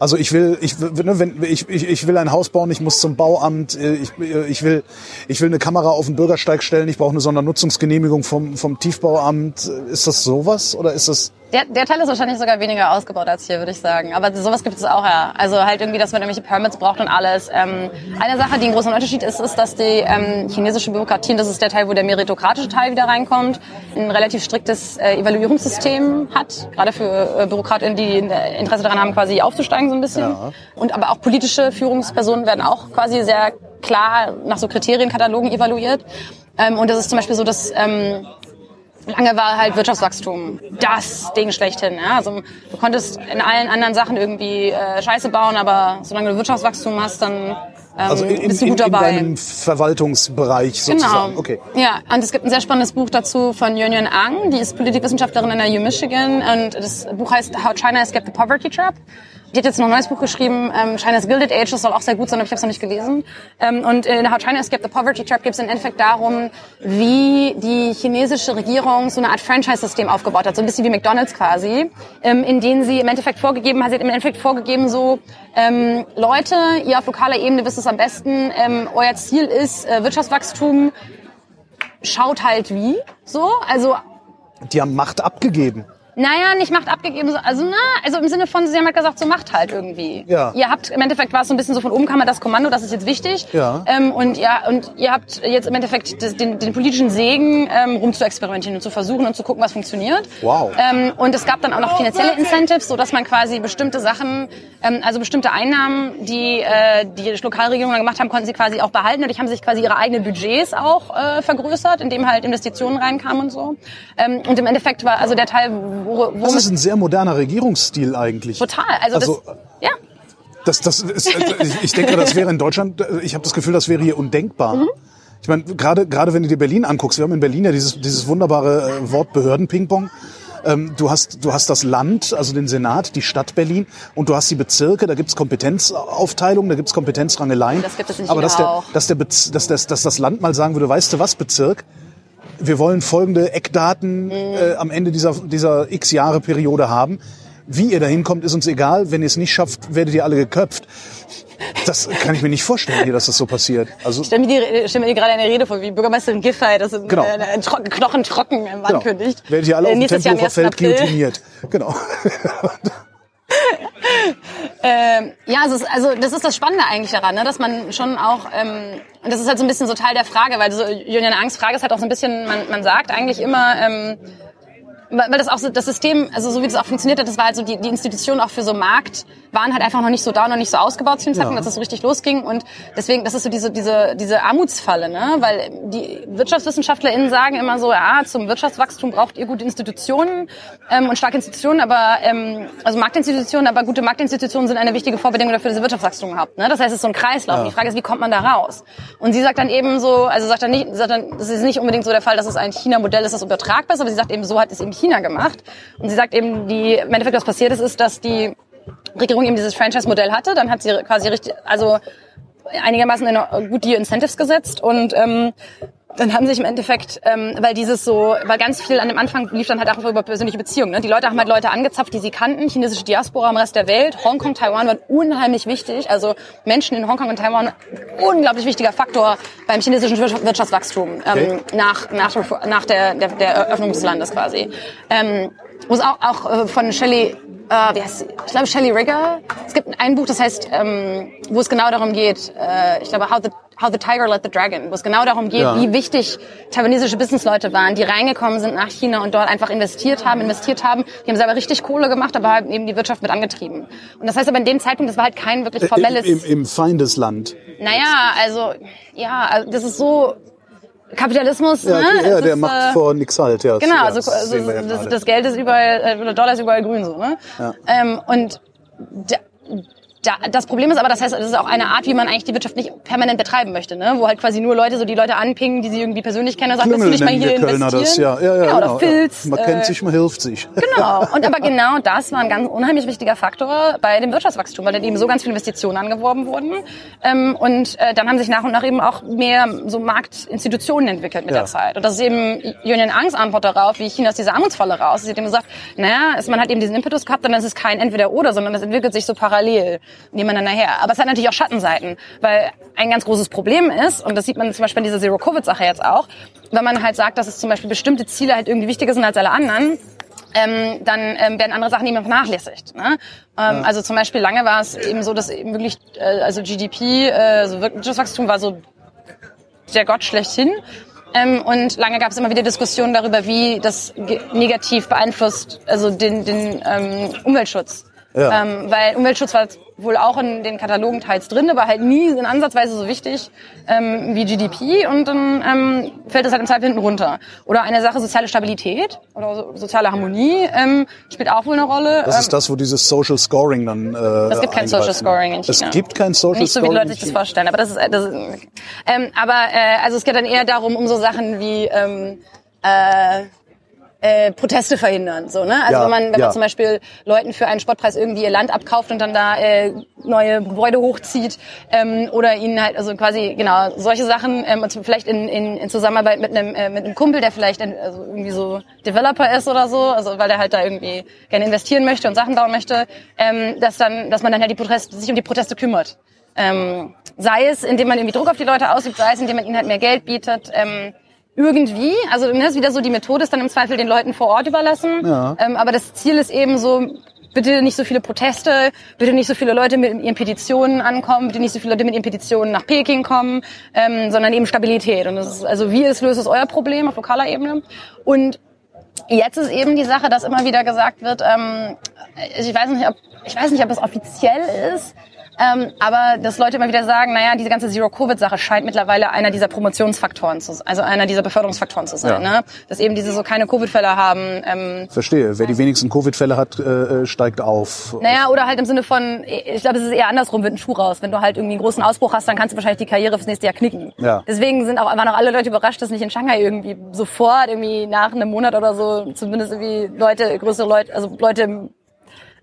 Also ich will, ich, will- ne, wenn, ich, ich, ich will ein Haus bauen, ich muss zum Bauamt, äh, ich, ich, will, ich will eine Kamera auf den Bürgersteig stellen, ich brauche eine Sondernutzungsgenehmigung vom, vom Tiefbauamt. Ist das sowas oder ist das... Der, der Teil ist wahrscheinlich sogar weniger ausgebaut als hier, würde ich sagen. Aber sowas gibt es auch, ja. Also halt irgendwie, dass man irgendwelche Permits braucht und alles. Ähm, eine Sache, die einen großen Unterschied ist, ist, dass die ähm, chinesische Bürokratie, und das ist der Teil, wo der meritokratische Teil wieder reinkommt, ein relativ striktes äh, Evaluierungssystem hat. Gerade für äh, BürokratInnen, die äh, Interesse daran haben, quasi aufzusteigen so ein bisschen. Ja. Und aber auch politische Führungspersonen werden auch quasi sehr klar nach so Kriterienkatalogen evaluiert. Ähm, und das ist zum Beispiel so, dass... Ähm, Lange war halt Wirtschaftswachstum das Ding schlechthin. Ja? Also du konntest in allen anderen Sachen irgendwie äh, Scheiße bauen, aber solange du Wirtschaftswachstum hast, dann ähm, Also in, in, bist du in, gut in dabei. deinem Verwaltungsbereich sozusagen. Genau. Okay. Ja, und es gibt ein sehr spannendes Buch dazu von Yunyun Ang, die ist Politikwissenschaftlerin an der U Michigan und das Buch heißt How China Escaped the Poverty Trap. Die hat jetzt noch ein neues Buch geschrieben, ähm, China's Gilded Age, das soll auch sehr gut sein, aber ich habe es noch nicht gelesen. Ähm, und in How China Escaped the Poverty Trap geht es im Endeffekt darum, wie die chinesische Regierung so eine Art Franchise-System aufgebaut hat, so ein bisschen wie McDonalds quasi, ähm, in denen sie im Endeffekt vorgegeben hat, sie hat im Endeffekt vorgegeben so, ähm, Leute, ihr auf lokaler Ebene wisst es am besten, ähm, euer Ziel ist äh, Wirtschaftswachstum, schaut halt wie, so, also Die haben Macht abgegeben. Naja, nicht Macht abgegeben, so- also na, also im Sinne von, sie haben halt gesagt, so macht halt irgendwie. Ja. Ihr habt, im Endeffekt war es so ein bisschen so von oben kam halt das Kommando, das ist jetzt wichtig. Ja. Ähm, und ja, und ihr habt jetzt im Endeffekt das, den, den politischen Segen, ähm, rum zu experimentieren und zu versuchen und zu gucken, was funktioniert. Wow. Ähm, und es gab dann auch noch finanzielle Incentives, so dass man quasi bestimmte Sachen, ähm, also bestimmte Einnahmen, die äh, die Lokalregierungen dann gemacht haben, konnten sie quasi auch behalten. Dadurch haben sich quasi ihre eigenen Budgets auch äh, vergrößert, indem halt Investitionen reinkamen und so. Ähm, und im Endeffekt war also der Teil, wo, Das ist ein sehr moderner Regierungsstil eigentlich. total. Also, Also, das, ja. Das, das ist, äh, ich- denke, das wäre in Deutschland, äh, ich habe das Gefühl, das wäre hier undenkbar. Mhm. Ich meine, gerade gerade wenn du dir Berlin anguckst, wir haben in Berlin ja dieses, dieses wunderbare äh, Wort Behörden-Ping-Pong. Ähm, du, hast, du hast das Land, also den Senat, die Stadt Berlin und du hast die Bezirke, da gibt's Kompetenzaufteilung, da gibt's Kompetenzrangeleien. Das gibt es nicht Aber dass, der, dass, der Bez, dass, dass, dass das Land mal sagen würde, weißt du was, Bezirk, wir wollen folgende Eckdaten äh, am Ende dieser, dieser x Jahre Periode haben. Wie ihr da hinkommt, ist uns egal. Wenn ihr es nicht schafft, werdet ihr alle geköpft. Das kann ich mir nicht vorstellen hier, dass das so passiert. Also Stell mir, die, stell mir gerade eine Rede vor, wie Bürgermeisterin Giffey, das sind Genau. äh, ein Trocken, Knochen trocken genau. ankündigt. werdet ihr alle Äh, auf dem Tempelhofer 1. Feld guillotiniert. Genau. [laughs] Ähm, ja, also, also das ist das Spannende eigentlich daran, ne? dass man schon auch, ähm, und das ist halt so ein bisschen so Teil der Frage, weil so Julian Angst Frage ist halt auch so ein bisschen, man, man sagt eigentlich immer, ähm, weil das auch so das System, also so wie das auch funktioniert hat, das war halt so die, die Institutionen auch für so Markt waren halt einfach noch nicht so da noch nicht so ausgebaut zu dem Zeitpunkt, Ja. dass das so richtig losging und deswegen das ist so diese diese diese Armutsfalle, ne, weil die WirtschaftswissenschaftlerInnen sagen immer so, ja, zum Wirtschaftswachstum braucht ihr gute Institutionen ähm, und starke Institutionen, aber ähm, also Marktinstitutionen, aber gute Marktinstitutionen sind eine wichtige Vorbedingung dafür, dass ihr Wirtschaftswachstum habt, ne? Das heißt, es ist so ein Kreislauf. Ja. Die Frage ist, wie kommt man da raus? Und sie sagt dann eben so, also sagt dann nicht, sagt dann, das ist nicht unbedingt so der Fall, dass es ein China-Modell ist, das übertragbar ist, aber sie sagt eben, so hat es eben China gemacht. Und sie sagt eben, die, im Endeffekt, was passiert ist, ist, dass die Regierung eben dieses Franchise-Modell hatte, dann hat sie quasi richtig, also einigermaßen in, gut die Incentives gesetzt und ähm, dann haben sich im Endeffekt, ähm, weil dieses so, weil ganz viel an dem Anfang lief dann halt auch über persönliche Beziehungen. Ne? Die Leute haben halt Leute angezapft, die sie kannten, chinesische Diaspora im Rest der Welt, Hongkong, Taiwan waren unheimlich wichtig. Also Menschen in Hongkong und Taiwan, unglaublich wichtiger Faktor beim chinesischen Wir- Wirtschaftswachstum ähm, Okay. nach, nach, nach der, der, der Eröffnung des Landes quasi. Ähm, wo es auch, auch äh, von Shelley, äh, wie heißt sie? Ich glaube Shelley Rigger. Es gibt ein Buch, das heißt, ähm, wo es genau darum geht, äh, ich glaube How the, How the Tiger Let the Dragon, wo es genau darum geht, Ja. wie wichtig taiwanesische Businessleute waren, die reingekommen sind nach China und dort einfach investiert haben, investiert haben. Die haben selber richtig Kohle gemacht, aber haben eben die Wirtschaft mit angetrieben. Und das heißt aber in dem Zeitpunkt, das war halt kein wirklich formelles... Im, im, Im Feindesland. Naja, also, ja, also das ist so... Kapitalismus, Ja, ne? ja der ist, macht äh, vor nix halt. Ja, Genau, also, das also ja das, das Geld ist überall, äh, oder Dollar ist überall grün so, ne? Ja. Ähm, und da, da, das Problem ist aber, das heißt, das ist auch eine Art, wie man eigentlich die Wirtschaft nicht permanent betreiben möchte, ne? Wo halt quasi nur Leute so die Leute anpingen, die sie irgendwie persönlich kennen und sagen, willst du Klüngel nicht mal hier Kölner investieren? das. Ja, ja, ja, genau, genau, oder Filz. Ja. Man äh, kennt sich, man hilft sich. [laughs] Genau. Und aber genau das war ein ganz unheimlich wichtiger Faktor bei dem Wirtschaftswachstum, weil dann eben so ganz viele Investitionen angeworben wurden. Ähm, und äh, dann haben sich nach und nach eben auch mehr so Marktinstitutionen entwickelt mit Ja. der Zeit. Und das ist eben Union Angst Antwort darauf, wie China aus dieser Armutsfalle raus. Sie hat eben gesagt, naja, es, man hat eben diesen Impetus gehabt und dann ist es kein Entweder-Oder, sondern es entwickelt sich so parallel nebeneinander her. Aber es hat natürlich auch Schattenseiten, weil ein ganz großes Problem ist, und das sieht man zum Beispiel in dieser Zero-Covid-Sache jetzt auch, wenn man halt sagt, dass es zum Beispiel bestimmte Ziele halt irgendwie wichtiger sind als alle anderen, ähm, dann ähm, werden andere Sachen eben vernachlässigt. Ne? Ähm, Also zum Beispiel lange war es eben so, dass eben wirklich, äh, also GDP, äh, also Wirtschaftswachstum war so der Gott schlechthin. Ähm, und lange gab es immer wieder Diskussionen darüber, wie das negativ beeinflusst, also den, den ähm, Umweltschutz. Ja. Ähm, weil Umweltschutz war wohl auch in den Katalogen teils drin, aber halt nie in Ansatzweise so wichtig ähm, wie GDP und dann ähm, fällt es halt im Zweifel hinten runter. Oder eine Sache soziale Stabilität oder so, soziale Harmonie ähm, spielt auch wohl eine Rolle. Das Ähm, ist das, wo dieses Social Scoring dann. Äh, es gibt kein Social? Scoring in China. Es gibt kein Social Nicht so, wie Scoring. Leute sich das vorstellen. Aber das ist, das ist ähm, aber äh, also es geht dann eher darum, um so Sachen wie ähm, äh, äh, Proteste verhindern. So, ne? Also Ja, wenn man, wenn ja. man zum Beispiel Leuten für einen Spottpreis irgendwie ihr Land abkauft und dann da äh, neue Gebäude hochzieht ähm, oder ihnen halt, also quasi, genau, solche Sachen, ähm, und vielleicht in, in, in Zusammenarbeit mit einem, äh, mit einem Kumpel, der vielleicht ein, also irgendwie so Developer ist oder so, also weil der halt da irgendwie gerne investieren möchte und Sachen bauen möchte, ähm, dass dann, dass man dann halt die Proteste, sich um die Proteste kümmert. Ähm, sei es, indem man irgendwie Druck auf die Leute ausübt, sei es, indem man ihnen halt mehr Geld bietet. Ähm, irgendwie, also ne, ist wieder so die Methode ist dann im Zweifel den Leuten vor Ort überlassen. Ja. Ähm, aber das Ziel ist eben so, bitte nicht so viele Proteste, bitte nicht so viele Leute mit ihren Petitionen ankommen, bitte nicht so viele Leute mit ihren Petitionen nach Peking kommen, ähm, sondern eben Stabilität. Und das ist, also wie es löst es euer Problem auf lokaler Ebene. Und jetzt ist eben die Sache, dass immer wieder gesagt wird, ähm, ich weiß nicht, ob ich weiß nicht, ob es offiziell ist, ähm, aber dass Leute immer wieder sagen, naja, diese ganze Zero-Covid-Sache scheint mittlerweile einer dieser Promotionsfaktoren zu sein, also einer dieser Beförderungsfaktoren zu sein. Ja. Ne? Dass eben diese so keine Covid-Fälle haben. Ähm, Verstehe. Wer die wenigsten Covid-Fälle hat, äh, steigt auf. naja, oder halt im Sinne von, ich glaube, es ist eher andersrum, wird ein Schuh raus. Wenn du halt irgendwie einen großen Ausbruch hast, dann kannst du wahrscheinlich die Karriere fürs nächste Jahr knicken. Ja. Deswegen sind auch, waren auch alle Leute überrascht, dass nicht in Shanghai irgendwie sofort, irgendwie nach einem Monat oder so, zumindest irgendwie Leute, größere Leute, also Leute im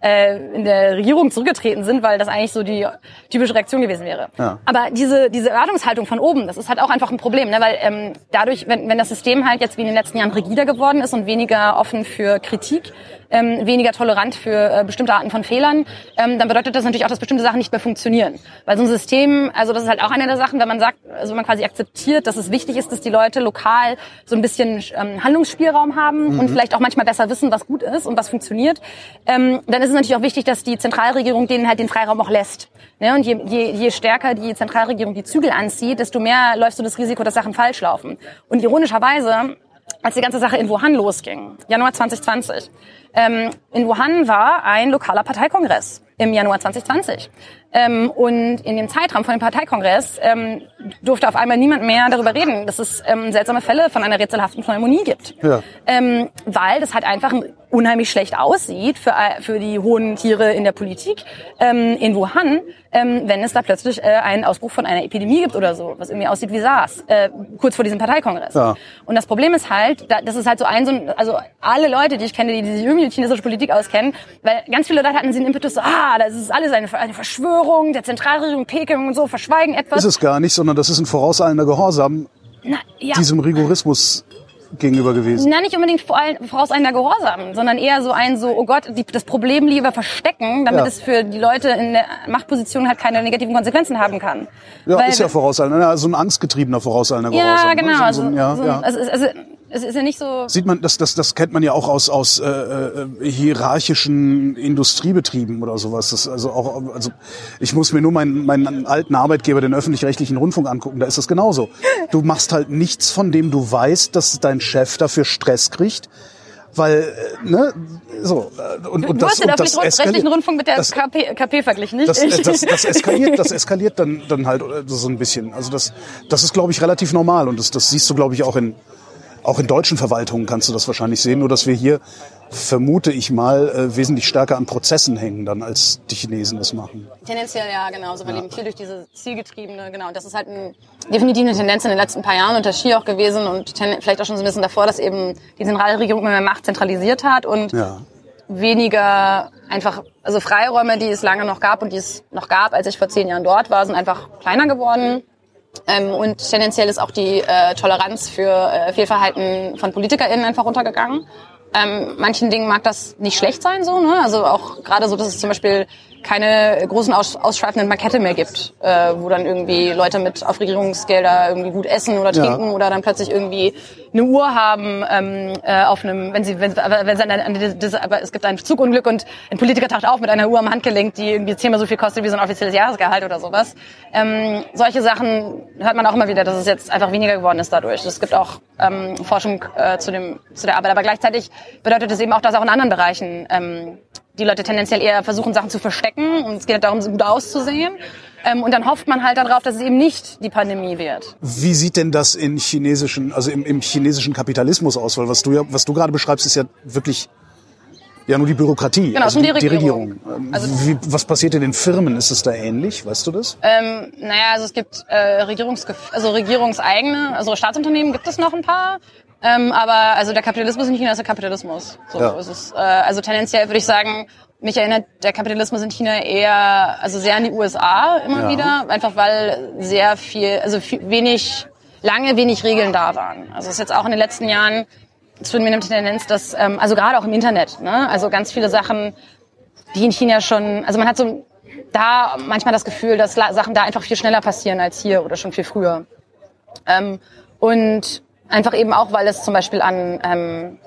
äh, in der Regierung zurückgetreten sind, weil das eigentlich so die typische Reaktion gewesen wäre. Ja. Aber diese, diese Erwartungshaltung von oben, das ist halt auch einfach ein Problem, ne? weil ähm, dadurch, wenn, wenn das System halt jetzt wie in den letzten Jahren rigider geworden ist und weniger offen für Kritik, ähm, weniger tolerant für äh, bestimmte Arten von Fehlern, ähm, dann bedeutet das natürlich auch, dass bestimmte Sachen nicht mehr funktionieren. Weil so ein System, also das ist halt auch eine der Sachen, wenn man sagt, also wenn man quasi akzeptiert, dass es wichtig ist, dass die Leute lokal so ein bisschen ähm, Handlungsspielraum haben und vielleicht auch manchmal besser wissen, was gut ist und was funktioniert, ähm, dann ist es natürlich auch wichtig, dass die Zentralregierung denen halt den Freiraum auch lässt. Ne? Und je, je, je stärker die Zentralregierung die Zügel anzieht, desto mehr läufst du das Risiko, dass Sachen falsch laufen. Und ironischerweise als die ganze Sache in Wuhan losging, Januar 2020. Ähm, in Wuhan war ein lokaler Parteikongress im Januar 2020. Ähm, und in dem Zeitraum von dem Parteikongress ähm, durfte auf einmal niemand mehr darüber reden, dass es ähm, seltsame Fälle von einer rätselhaften Pneumonie gibt. Ja. Ähm, weil das halt einfach unheimlich schlecht aussieht für, äh, für die hohen Tiere in der Politik ähm, in Wuhan, ähm, wenn es da plötzlich äh, einen Ausbruch von einer Epidemie gibt oder so, was irgendwie aussieht wie SARS, äh, kurz vor diesem Parteikongress. Ja. Und das Problem ist halt, da, das ist halt so ein, so ein, also alle Leute, die ich kenne, die, die sich irgendwie mit chinesischer Politik auskennen, weil ganz viele Leute hatten den Impetus so, ah, das ist alles eine, eine Verschwörung der Zentralregierung Peking und so, verschweigen etwas. Ist es gar nicht, sondern das ist ein vorauseilender Gehorsam Na, ja. diesem Rigorismus gegenüber gewesen. Na, nicht unbedingt vor allem voraus einer Gehorsam, sondern eher so ein so, oh Gott, die, das Problem lieber verstecken, damit Ja. es für die Leute in der Machtposition halt keine negativen Konsequenzen haben kann. Ja, Weil- ist ja vorauseilender, also ein angstgetriebener vorauseilender Ja, Gehorsam. ne? genau. So, Also, so, ein- ja, so, ja. Also, also, es ist ja nicht so. Sieht man, das, das, das kennt man ja auch aus, aus äh, äh, hierarchischen Industriebetrieben oder sowas. Das also auch, also ich muss mir nur meinen, meinen alten Arbeitgeber, den öffentlich-rechtlichen Rundfunk angucken, da ist das genauso. Du machst halt nichts, von dem du weißt, dass dein Chef dafür Stress kriegt. Weil, äh, ne, so, äh, und, und Du das, hast den das öffentlich-rechtlichen. Rundfunk mit der das, KP, KP verglichen, nicht? das, Ich. das, das [laughs] eskaliert, das eskaliert dann, dann halt äh, so ein bisschen. Also das, das ist, glaube ich, relativ normal und das, das siehst du, glaube ich, auch in, auch in deutschen Verwaltungen kannst du das wahrscheinlich sehen, nur dass wir hier, vermute ich mal, äh, wesentlich stärker an Prozessen hängen dann, als die Chinesen das machen. Tendenziell ja, genau. Also wir leben viel durch diese zielgetriebene, genau. Das ist halt ein, definitiv eine Tendenz in den letzten paar Jahren unter Xi auch gewesen und vielleicht auch schon so ein bisschen davor, dass eben die Zentralregierung immer mehr Macht zentralisiert hat und Ja. weniger einfach, also Freiräume, die es lange noch gab und die es noch gab, als ich vor zehn Jahren dort war, sind einfach kleiner geworden. Ähm, und tendenziell ist auch die äh, Toleranz für äh, Fehlverhalten von PolitikerInnen einfach runtergegangen. Ähm, manchen Dingen mag das nicht schlecht sein, so, ne? Also auch gerade so, dass es zum Beispiel keine großen aus, ausschweifenden Markette mehr gibt, äh, wo dann irgendwie Leute mit Aufregierungsgelder irgendwie gut essen oder Ja. trinken oder dann plötzlich irgendwie eine Uhr haben ähm, äh, auf einem, wenn sie, wenn, wenn sie an, an, das, aber es gibt ein Zugunglück und ein Politiker taucht auf mit einer Uhr am Handgelenk, die irgendwie zehnmal so viel kostet wie so ein offizielles Jahresgehalt oder sowas. Ähm, solche Sachen hört man auch immer wieder, dass es jetzt einfach weniger geworden ist dadurch. Es gibt auch ähm, Forschung äh, zu dem zu der Arbeit, aber gleichzeitig bedeutet es eben auch, dass auch in anderen Bereichen ähm, die Leute tendenziell eher versuchen, Sachen zu verstecken und es geht halt darum, so gut auszusehen. Ähm, und dann hofft man halt darauf, dass es eben nicht die Pandemie wird. Wie sieht denn das in chinesischen, also im, im chinesischen Kapitalismus aus? Weil was du ja, was du gerade beschreibst, ist ja wirklich ja nur die Bürokratie, Genau, also die, die die Regierung. Regierung. Ähm, Also- Wie, was passiert in den Firmen? Ist es da ähnlich? Weißt du das? Ähm, naja, also es gibt äh, Regierungs also regierungseigene, also Staatsunternehmen gibt es noch ein paar. Ähm, aber also der Kapitalismus in China ist der Kapitalismus. So Ja. ist es. Äh, also tendenziell würde ich sagen, mich erinnert der Kapitalismus in China eher, also sehr an die USA immer Ja. wieder, einfach weil sehr viel, also viel, wenig, lange wenig Regeln da waren. Also es ist jetzt auch in den letzten Jahren zunehmend eine Tendenz, dass, ähm, also gerade auch im Internet, ne, also ganz viele Sachen, die in China schon, also man hat so da manchmal das Gefühl, dass Sachen da einfach viel schneller passieren als hier oder schon viel früher. Ähm, und Einfach eben auch, weil es zum Beispiel an ähm,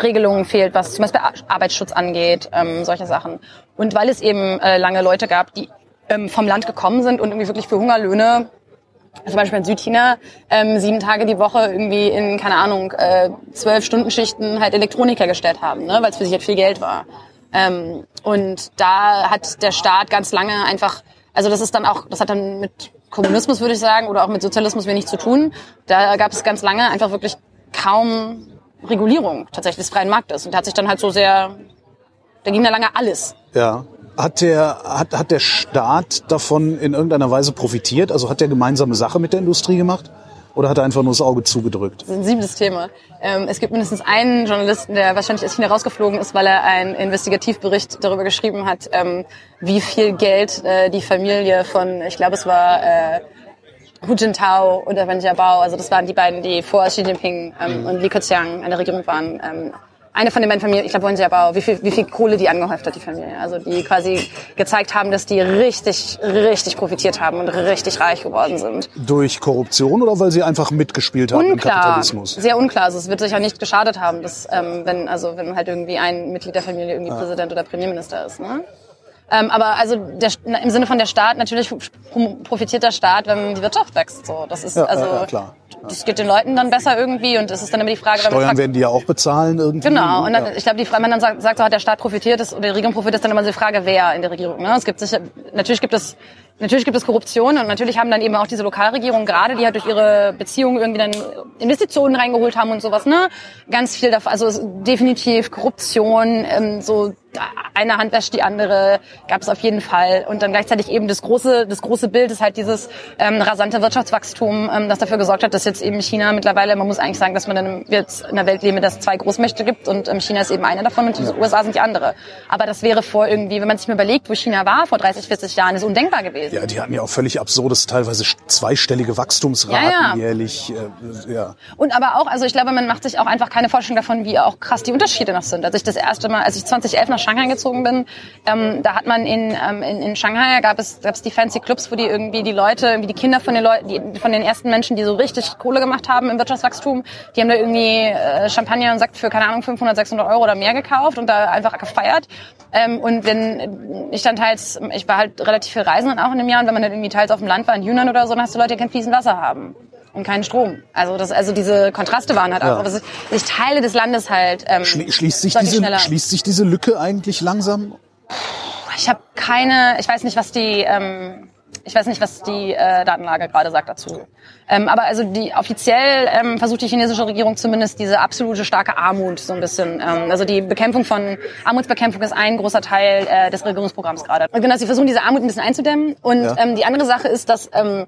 Regelungen fehlt, was zum Beispiel Arbeitsschutz angeht, ähm, solche Sachen. Und weil es eben äh, lange Leute gab, die ähm, vom Land gekommen sind und irgendwie wirklich für Hungerlöhne zum Beispiel in Südchina ähm, sieben Tage die Woche irgendwie in, keine Ahnung, äh, zwölf Stunden Schichten halt Elektronik hergestellt haben, ne? weil es für sich halt viel Geld war. Ähm, und da hat der Staat ganz lange einfach, also das ist dann auch, das hat dann mit Kommunismus, würde ich sagen, oder auch mit Sozialismus wenig zu tun. Da gab es ganz lange einfach wirklich kaum Regulierung tatsächlich des freien Marktes. Und da hat sich dann halt so sehr, da ging da lange alles. Ja. Hat der, hat, hat der Staat davon in irgendeiner Weise profitiert? Also hat der gemeinsame Sache mit der Industrie gemacht? Oder hat er einfach nur das Auge zugedrückt? Sensibles Thema. Ähm, es gibt mindestens einen Journalisten, der wahrscheinlich aus China rausgeflogen ist, weil er einen Investigativbericht darüber geschrieben hat, ähm, wie viel Geld äh, die Familie von, ich glaube es war äh, Hu Jintao oder Wen Jiabao, also das waren die beiden, die vor Xi Jinping ähm, und Li Keqiang an der Regierung waren, ähm, eine von den beiden Familien, ich glaube Wen Jiabao, wie viel, wie viel Kohle die angehäuft hat, die Familie. Also die quasi gezeigt haben, dass die richtig, richtig profitiert haben und richtig reich geworden sind. Durch Korruption oder weil sie einfach mitgespielt haben unklar, im Kapitalismus? Sehr unklar. Also es wird sicher nicht geschadet haben, dass, ähm, wenn, also wenn halt irgendwie ein Mitglied der Familie irgendwie ja. Präsident oder Premierminister ist. Ne? Ähm, aber also der, im Sinne von der Staat, natürlich profitiert der Staat, wenn die Wirtschaft wächst. So, das ist ja, also ja, klar. Das geht den Leuten dann besser irgendwie und es ist dann immer die Frage, Steuern man werden die ja auch bezahlen irgendwie. Genau, und dann, ich glaube, die Frage, wenn man dann sagt, sagt so hat der Staat profitiert ist oder die Regierung profitiert, ist dann immer so die Frage, wer in der Regierung. Ne? Es gibt sicher, natürlich gibt es Natürlich gibt es Korruption und natürlich haben dann eben auch diese Lokalregierungen gerade, die halt durch ihre Beziehungen irgendwie dann Investitionen reingeholt haben und sowas, ne? Ganz viel davon, also definitiv Korruption, ähm, so eine Hand wäscht die andere, gab es auf jeden Fall. Und dann gleichzeitig eben das große, das große Bild ist halt dieses ähm, rasante Wirtschaftswachstum, ähm, das dafür gesorgt hat, dass jetzt eben China mittlerweile, man muss eigentlich sagen, dass man dann jetzt in einer Welt leben, dass es zwei Großmächte gibt und ähm, China ist eben eine davon und die ja. USA sind die andere. Aber das wäre vor irgendwie, wenn man sich mal überlegt, wo China war vor 30, 40 Jahren, ist undenkbar gewesen. Ja, die hatten ja auch völlig absurdes, teilweise zweistellige Wachstumsraten ja, ja. jährlich. Äh, ja. Und aber auch, also ich glaube, man macht sich auch einfach keine Vorstellung davon, wie auch krass die Unterschiede noch sind. Als ich das erste Mal, als ich 2011 nach Shanghai gezogen bin, ähm, da hat man in, ähm, in, in Shanghai gab es, gab es die fancy Clubs, wo die irgendwie die Leute, irgendwie die Kinder von den Leuten, von den ersten Menschen, die so richtig Kohle gemacht haben im Wirtschaftswachstum, die haben da irgendwie äh, Champagner und Sekt für, keine Ahnung, 500, 600 Euro oder mehr gekauft und da einfach gefeiert. Ähm, und wenn ich dann teils, ich war halt relativ viel reisen auch in dem Jahr und wenn man dann irgendwie teils auf dem Land war, in Yunnan oder so, dann hast du Leute, die kein fließend Wasser haben und keinen Strom. Also das, also diese Kontraste waren halt Ja. auch, dass sich Teile des Landes halt ähm, Schli schließt, sich diese, schneller. schließt sich diese Lücke eigentlich langsam? Ich habe keine, ich weiß nicht, was die, ähm, ich weiß nicht, was die äh, Datenlage gerade sagt dazu. Ähm, aber also die offiziell ähm, versucht die chinesische Regierung zumindest diese absolute starke Armut so ein bisschen. Ähm, also die Bekämpfung von Armutsbekämpfung ist ein großer Teil äh, des Regierungsprogramms gerade. Genau, sie versuchen diese Armut ein bisschen einzudämmen. Und Ja. ähm, die andere Sache ist, dass ähm,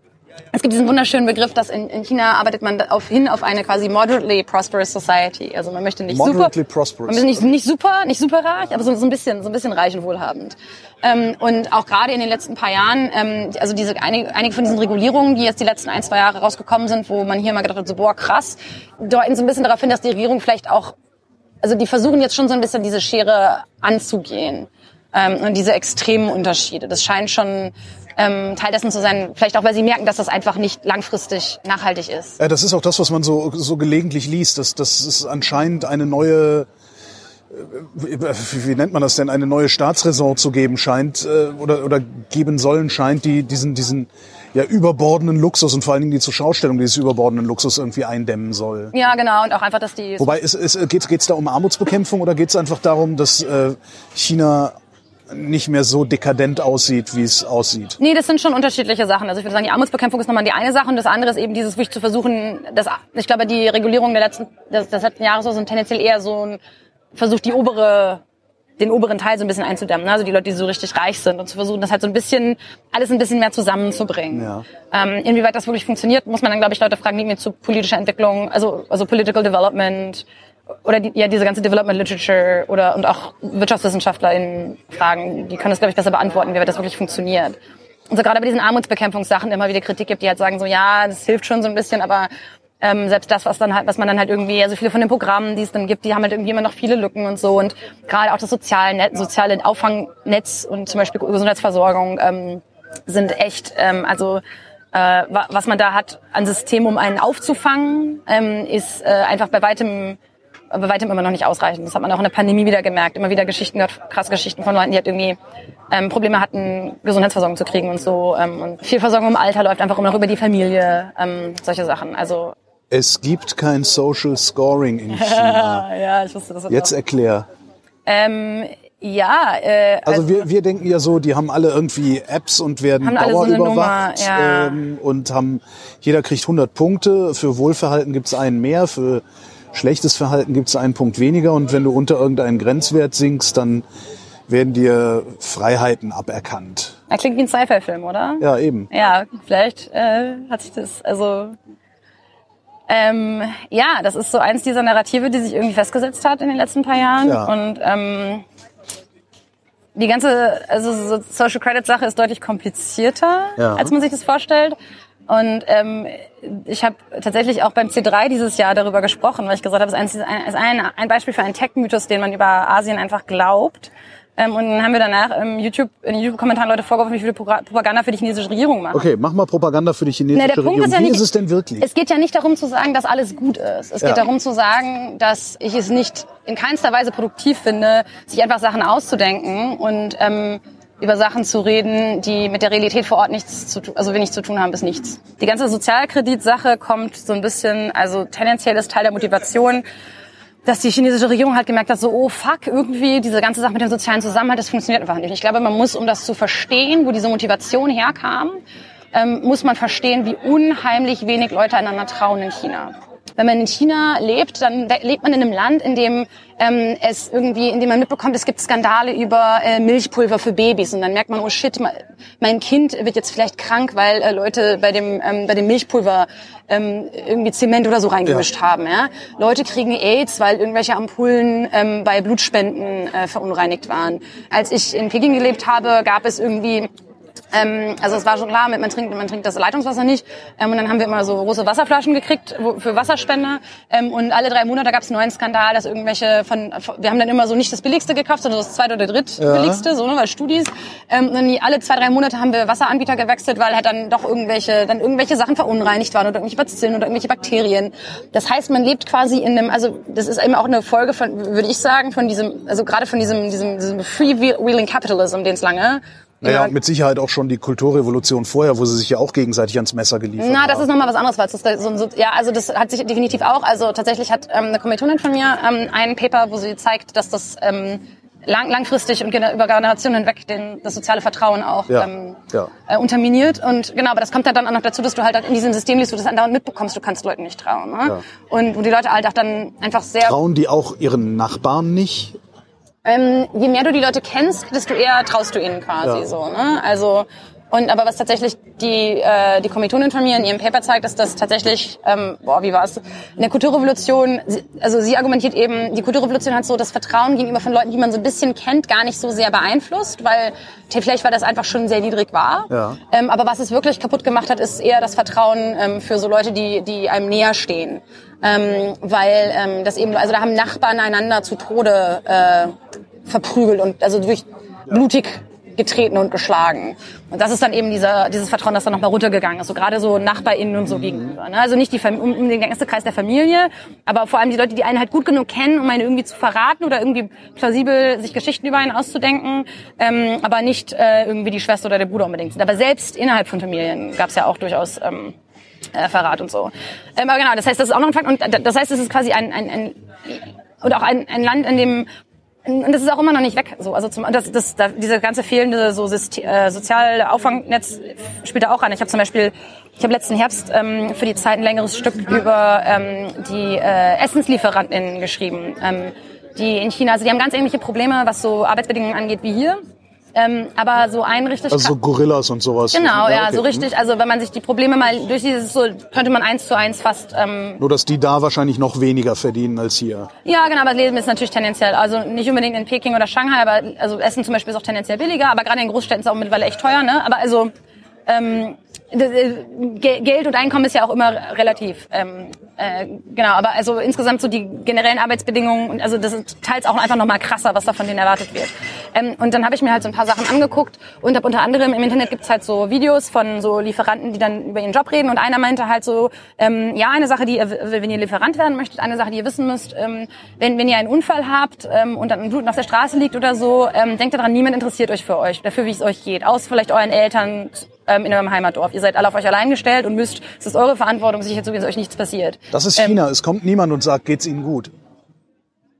es gibt diesen wunderschönen Begriff, dass in, in China arbeitet man auf, hin auf eine quasi moderately prosperous society. Also man möchte nicht Moderately super, prosperous. man möchte nicht, nicht super, nicht super reich, aber so, so ein bisschen, so ein bisschen reich und wohlhabend. Ähm, und auch gerade in den letzten paar Jahren, ähm, also diese einige, einige von diesen Regulierungen, die jetzt die letzten ein, zwei Jahre rausgekommen sind, wo man hier mal gedacht hat, so boah krass, deuten so ein bisschen darauf hin, dass die Regierung vielleicht auch, also die versuchen jetzt schon so ein bisschen diese Schere anzugehen ähm, und diese extremen Unterschiede. Das scheint schon ähm, Teil dessen zu sein, vielleicht auch, weil sie merken, dass das einfach nicht langfristig nachhaltig ist. Ja, das ist auch das, was man so, so gelegentlich liest, dass, dass es anscheinend eine neue, äh, wie, nennt man das denn, eine neue Staatsräson zu geben scheint äh, oder, oder geben sollen scheint, die diesen, diesen ja, überbordenden Luxus und vor allen Dingen die Zuschaustellung dieses überbordenden Luxus irgendwie eindämmen soll. Ja, genau. Und auch einfach, dass die Wobei, es, es, geht es da um Armutsbekämpfung oder geht es einfach darum, dass äh, China nicht mehr so dekadent aussieht, wie es aussieht? Nee, das sind schon unterschiedliche Sachen. Also ich würde sagen, die Armutsbekämpfung ist nochmal die eine Sache und das andere ist eben dieses, wirklich zu versuchen, das, ich glaube, die Regulierung der letzten, des, des letzten Jahres sind tendenziell eher so ein Versuch, die obere den oberen Teil so ein bisschen einzudämmen, ne? also die Leute, die so richtig reich sind und zu versuchen, das halt so ein bisschen, alles ein bisschen mehr zusammenzubringen. Ja. Ähm, inwieweit das wirklich funktioniert, muss man dann, glaube ich, Leute fragen, die mir zu politischer Entwicklung, also, also Political Development oder die, ja, diese ganze Development Literature oder und auch WirtschaftswissenschaftlerInnen fragen, die können das, glaube ich, besser beantworten, wie das wirklich funktioniert. Und so gerade bei diesen Armutsbekämpfungssachen immer wieder Kritik gibt, die halt sagen so, ja, das hilft schon so ein bisschen, aber ähm, selbst das, was dann halt, was man dann halt irgendwie, also viele von den Programmen, die es dann gibt, die haben halt irgendwie immer noch viele Lücken und so und gerade auch das soziale, Net, soziale Auffangnetz und zum Beispiel Gesundheitsversorgung ähm, sind echt, ähm, also äh, wa- was man da hat an System, um einen aufzufangen, ähm, ist äh, einfach bei weitem bei weitem immer noch nicht ausreichend. Das hat man auch in der Pandemie wieder gemerkt. Immer wieder Geschichten gehört, krasse Geschichten von Leuten, die halt irgendwie ähm, Probleme hatten, Gesundheitsversorgung zu kriegen und so. Ähm, und viel Versorgung im Alter läuft einfach immer noch über die Familie, ähm, solche Sachen. Also Es gibt kein Social Scoring in [laughs] China. Ah, ja, ich wusste das Jetzt erklär. Ähm, ja, äh, Also wir, wir denken ja so, die haben alle irgendwie Apps und werden so dauerüberwacht Nummer, ja. ähm, und haben jeder kriegt 100 Punkte. Für Wohlverhalten gibt's einen mehr, für schlechtes Verhalten gibt's einen Punkt weniger und wenn du unter irgendeinen Grenzwert sinkst, dann werden dir Freiheiten aberkannt. er klingt wie ein Sci-Fi-Film, oder? Ja, eben. Ja, vielleicht äh, hat sich das, also ähm, ja, das ist so eins dieser Narrative, die sich irgendwie festgesetzt hat in den letzten paar Jahren. Ja. Und ähm, die ganze, also so Social Credit Sache ist deutlich komplizierter, Ja. als man sich das vorstellt. Und ähm, ich habe tatsächlich auch beim C3 dieses Jahr darüber gesprochen, weil ich gesagt habe, es ist, ein, ist ein, ein Beispiel für einen Tech-Mythos, den man über Asien einfach glaubt. Ähm, und dann haben wir danach im YouTube, in den YouTube-Kommentaren Leute vorgeworfen, wie viele Progra- Propaganda für die chinesische Regierung machen. Okay, mach mal Propaganda für die chinesische Na, der Punkt Regierung. ist ja Wie nicht, ist es denn wirklich? Es geht ja nicht darum zu sagen, dass alles gut ist. Es Ja. geht darum zu sagen, dass ich es nicht in keinster Weise produktiv finde, sich einfach Sachen auszudenken und ähm, über Sachen zu reden, die mit der Realität vor Ort nichts zu tun, also wenig zu tun haben bis nichts. Die ganze Sozialkreditsache kommt so ein bisschen, also tendenziell ist Teil der Motivation, dass die chinesische Regierung halt gemerkt hat, so, oh fuck, irgendwie diese ganze Sache mit dem sozialen Zusammenhalt, das funktioniert einfach nicht. Ich glaube, man muss, um das zu verstehen, wo diese Motivation herkam, ähm, muss man verstehen, wie unheimlich wenig Leute einander trauen in China. Wenn man in China lebt, dann le- lebt man in einem Land, in dem ähm, es irgendwie, in dem man mitbekommt, es gibt Skandale über äh, Milchpulver für Babys und dann merkt man, oh shit, mein Kind wird jetzt vielleicht krank, weil äh, Leute bei dem ähm, bei dem Milchpulver ähm, irgendwie Zement oder so reingemischt haben. Ja? Leute kriegen AIDS, weil irgendwelche Ampullen ähm, bei Blutspenden äh, verunreinigt waren. Als ich in Peking gelebt habe, gab es irgendwie ähm, also es war schon klar, man trinkt, man trinkt das Leitungswasser nicht. Ähm, und dann haben wir immer so große Wasserflaschen gekriegt wo, für Wasserspender. Ähm, und alle drei Monate gab es einen neuen Skandal, dass irgendwelche von, von, wir haben dann immer so nicht das billigste gekauft, sondern das zweite oder drittbilligste, so ne, weil Studis. Ähm, und dann alle zwei, drei Monate haben wir Wasseranbieter gewechselt, weil halt dann doch irgendwelche, dann irgendwelche Sachen verunreinigt waren oder irgendwelche Bazillen oder irgendwelche Bakterien. Das heißt, man lebt quasi in einem, also das ist eben auch eine Folge von, würde ich sagen, von diesem, also gerade von diesem, diesem, diesem Freewheeling Capitalism, den es lange Naja, mit Sicherheit auch schon die Kulturrevolution vorher, wo sie sich ja auch gegenseitig ans Messer geliefert Na, haben. das ist nochmal was anderes, weil das ist so, so, ja, also das hat sich definitiv auch, also tatsächlich hat ähm, eine Kommilitonin von mir ähm, ein Paper, wo sie zeigt, dass das ähm, lang, langfristig und gener- über Generationen hinweg den, das soziale Vertrauen auch Ja, ähm, ja. Äh, unterminiert. Und genau, aber das kommt dann auch noch dazu, dass du halt in diesem System lebst, du das andauernd mitbekommst, du kannst Leuten nicht trauen. Ne? Ja. Und wo die Leute halt auch dann einfach sehr Trauen die auch ihren Nachbarn nicht? Ähm, je mehr du die Leute kennst, desto eher traust du ihnen quasi Ja. so. Ne? Also und aber was tatsächlich die äh, die Kommilitonin von mir in ihrem Paper zeigt, ist, dass tatsächlich ähm, boah wie war es in der Kulturrevolution, sie- also sie argumentiert eben, die Kulturrevolution hat so das Vertrauen gegenüber von Leuten, die man so ein bisschen kennt, gar nicht so sehr beeinflusst, weil vielleicht weil das einfach schon sehr niedrig war. Ja. Ähm, aber was es wirklich kaputt gemacht hat, ist eher das Vertrauen ähm, für so Leute, die die einem näher stehen. Ähm, weil ähm, das eben, also da haben Nachbarn einander zu Tode äh, verprügelt und also durch blutig getreten und geschlagen. Und das ist dann eben dieser, dieses Vertrauen, das dann nochmal runtergegangen ist. So gerade so NachbarInnen und so gegenüber. Ne? Also nicht die Fam- um, um den ganzen Kreis der Familie, aber vor allem die Leute, die einen halt gut genug kennen, um einen irgendwie zu verraten oder irgendwie plausibel sich Geschichten über einen auszudenken, ähm, aber nicht äh, irgendwie die Schwester oder der Bruder unbedingt sind. Aber selbst innerhalb von Familien gab es ja auch durchaus ähm, äh, Verrat und so. Ähm, aber genau, das heißt, das ist auch noch ein Fakt. Und das heißt, es ist quasi ein, ein, ein und auch ein, ein Land, in dem und das ist auch immer noch nicht weg. So, also zum, das, das, da, diese ganze fehlende so äh, soziale Auffangnetz spielt da auch an. Ich habe zum Beispiel, ich habe letzten Herbst ähm, für die Zeit ein längeres Stück über ähm, die äh, Essenslieferantinnen geschrieben, ähm, die in China, also die haben ganz ähnliche Probleme, was so Arbeitsbedingungen angeht wie hier. Ähm, aber so ein richtig Also so Gorillas und sowas. Genau, ja, okay. so richtig. Also wenn man sich die Probleme mal durch dieses so könnte man eins zu eins fast. Ähm, Nur, dass die da wahrscheinlich noch weniger verdienen als hier. ja, genau, aber das Leben ist natürlich tendenziell, also nicht unbedingt in Peking oder Shanghai, aber also Essen zum Beispiel ist auch tendenziell billiger, aber gerade in Großstädten ist es auch mittlerweile echt teuer, ne? Aber also ähm, äh, Ge- Geld und Einkommen ist ja auch immer relativ. Ähm, äh, genau, aber also insgesamt so die generellen Arbeitsbedingungen also das ist teils auch einfach noch mal krasser, was da von denen erwartet wird. Ähm, und dann habe ich mir halt so ein paar Sachen angeguckt und habe unter anderem im Internet gibt's halt so Videos von so Lieferanten, die dann über ihren Job reden. Und einer meinte halt so, ähm, ja, eine Sache, die ihr, wenn ihr Lieferant werden möchtet, eine Sache, die ihr wissen müsst, ähm, wenn, wenn ihr einen Unfall habt ähm, und dann ein Bluten auf der Straße liegt oder so, ähm, denkt daran, niemand interessiert euch für euch, dafür, wie es euch geht. Aus vielleicht euren Eltern ähm, in eurem Heimatdorf. Ihr seid alle auf euch allein gestellt und müsst, es ist eure Verantwortung, sicherzugehen, dass euch nichts passiert. Das ist China. es kommt niemand und sagt, geht's Ihnen gut.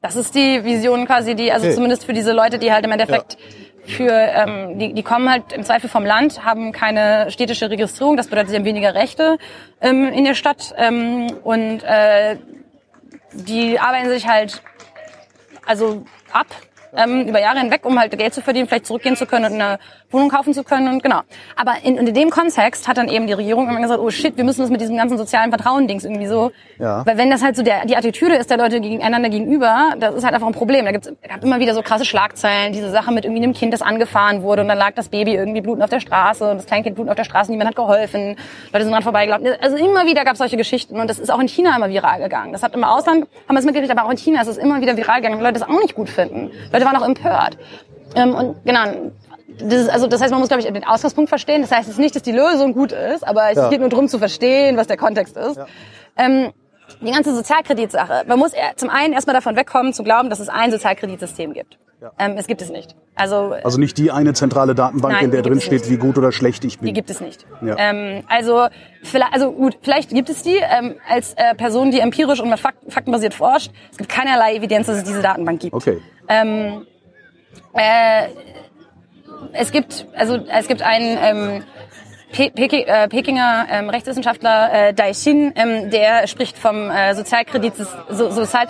Das ist die Vision quasi, die, also Okay. zumindest für diese Leute, die halt im Endeffekt für, ähm, die, die kommen halt im Zweifel vom Land, haben keine städtische Registrierung, das bedeutet, sie haben weniger Rechte ähm, in der Stadt ähm, und äh, die arbeiten sich halt also ab ähm, über Jahre hinweg, um halt Geld zu verdienen, vielleicht zurückgehen zu können und eine Wohnung kaufen zu können und genau. Aber in, in dem Kontext hat dann eben die Regierung immer gesagt, oh shit, wir müssen das mit diesem ganzen sozialen Vertrauen-Dings irgendwie so, Ja. weil wenn das halt so der, die Attitüde ist der Leute gegeneinander gegenüber, das ist halt einfach ein Problem. Da gibt's gab immer wieder so krasse Schlagzeilen, diese Sache mit irgendwie einem Kind, das angefahren wurde und dann lag das Baby irgendwie blutend auf der Straße und das Kleinkind blutend auf der Straße, niemand hat geholfen, Leute sind dran vorbeigelaufen. Also immer wieder gab es solche Geschichten und das ist auch in China immer viral gegangen. Das hat im Ausland, haben wir es mitgekriegt, aber auch in China ist es immer wieder viral gegangen, weil Leute das auch nicht gut finden. Leute waren auch empört. Ähm, und genau, das, ist, also das heißt, man muss, glaube ich, den Ausgangspunkt verstehen. Das heißt jetzt nicht, dass die Lösung gut ist, aber es Ja. geht nur darum zu verstehen, was der Kontext ist. Ähm, die ganze Sozialkreditsache. Man muss eher- zum einen erstmal davon wegkommen, zu glauben, dass es ein Sozialkreditsystem gibt. Ähm, es gibt es nicht. Also Also nicht die eine zentrale Datenbank, Nein, in der drin es steht, wie gut oder schlecht ich bin. die gibt es nicht. Ja. Ähm, also, vielleicht, also gut, vielleicht gibt es die ähm, als äh, Person, die empirisch und mit Fakten, faktenbasiert forscht. Es gibt keinerlei Evidenz, dass es diese Datenbank gibt. Okay. Ähm, äh, es gibt, also es gibt einen ähm, äh, Pekinger ähm, Rechtswissenschaftler äh, Dai Xin, ähm, der spricht vom äh, Sozialkreditsys so, Sozial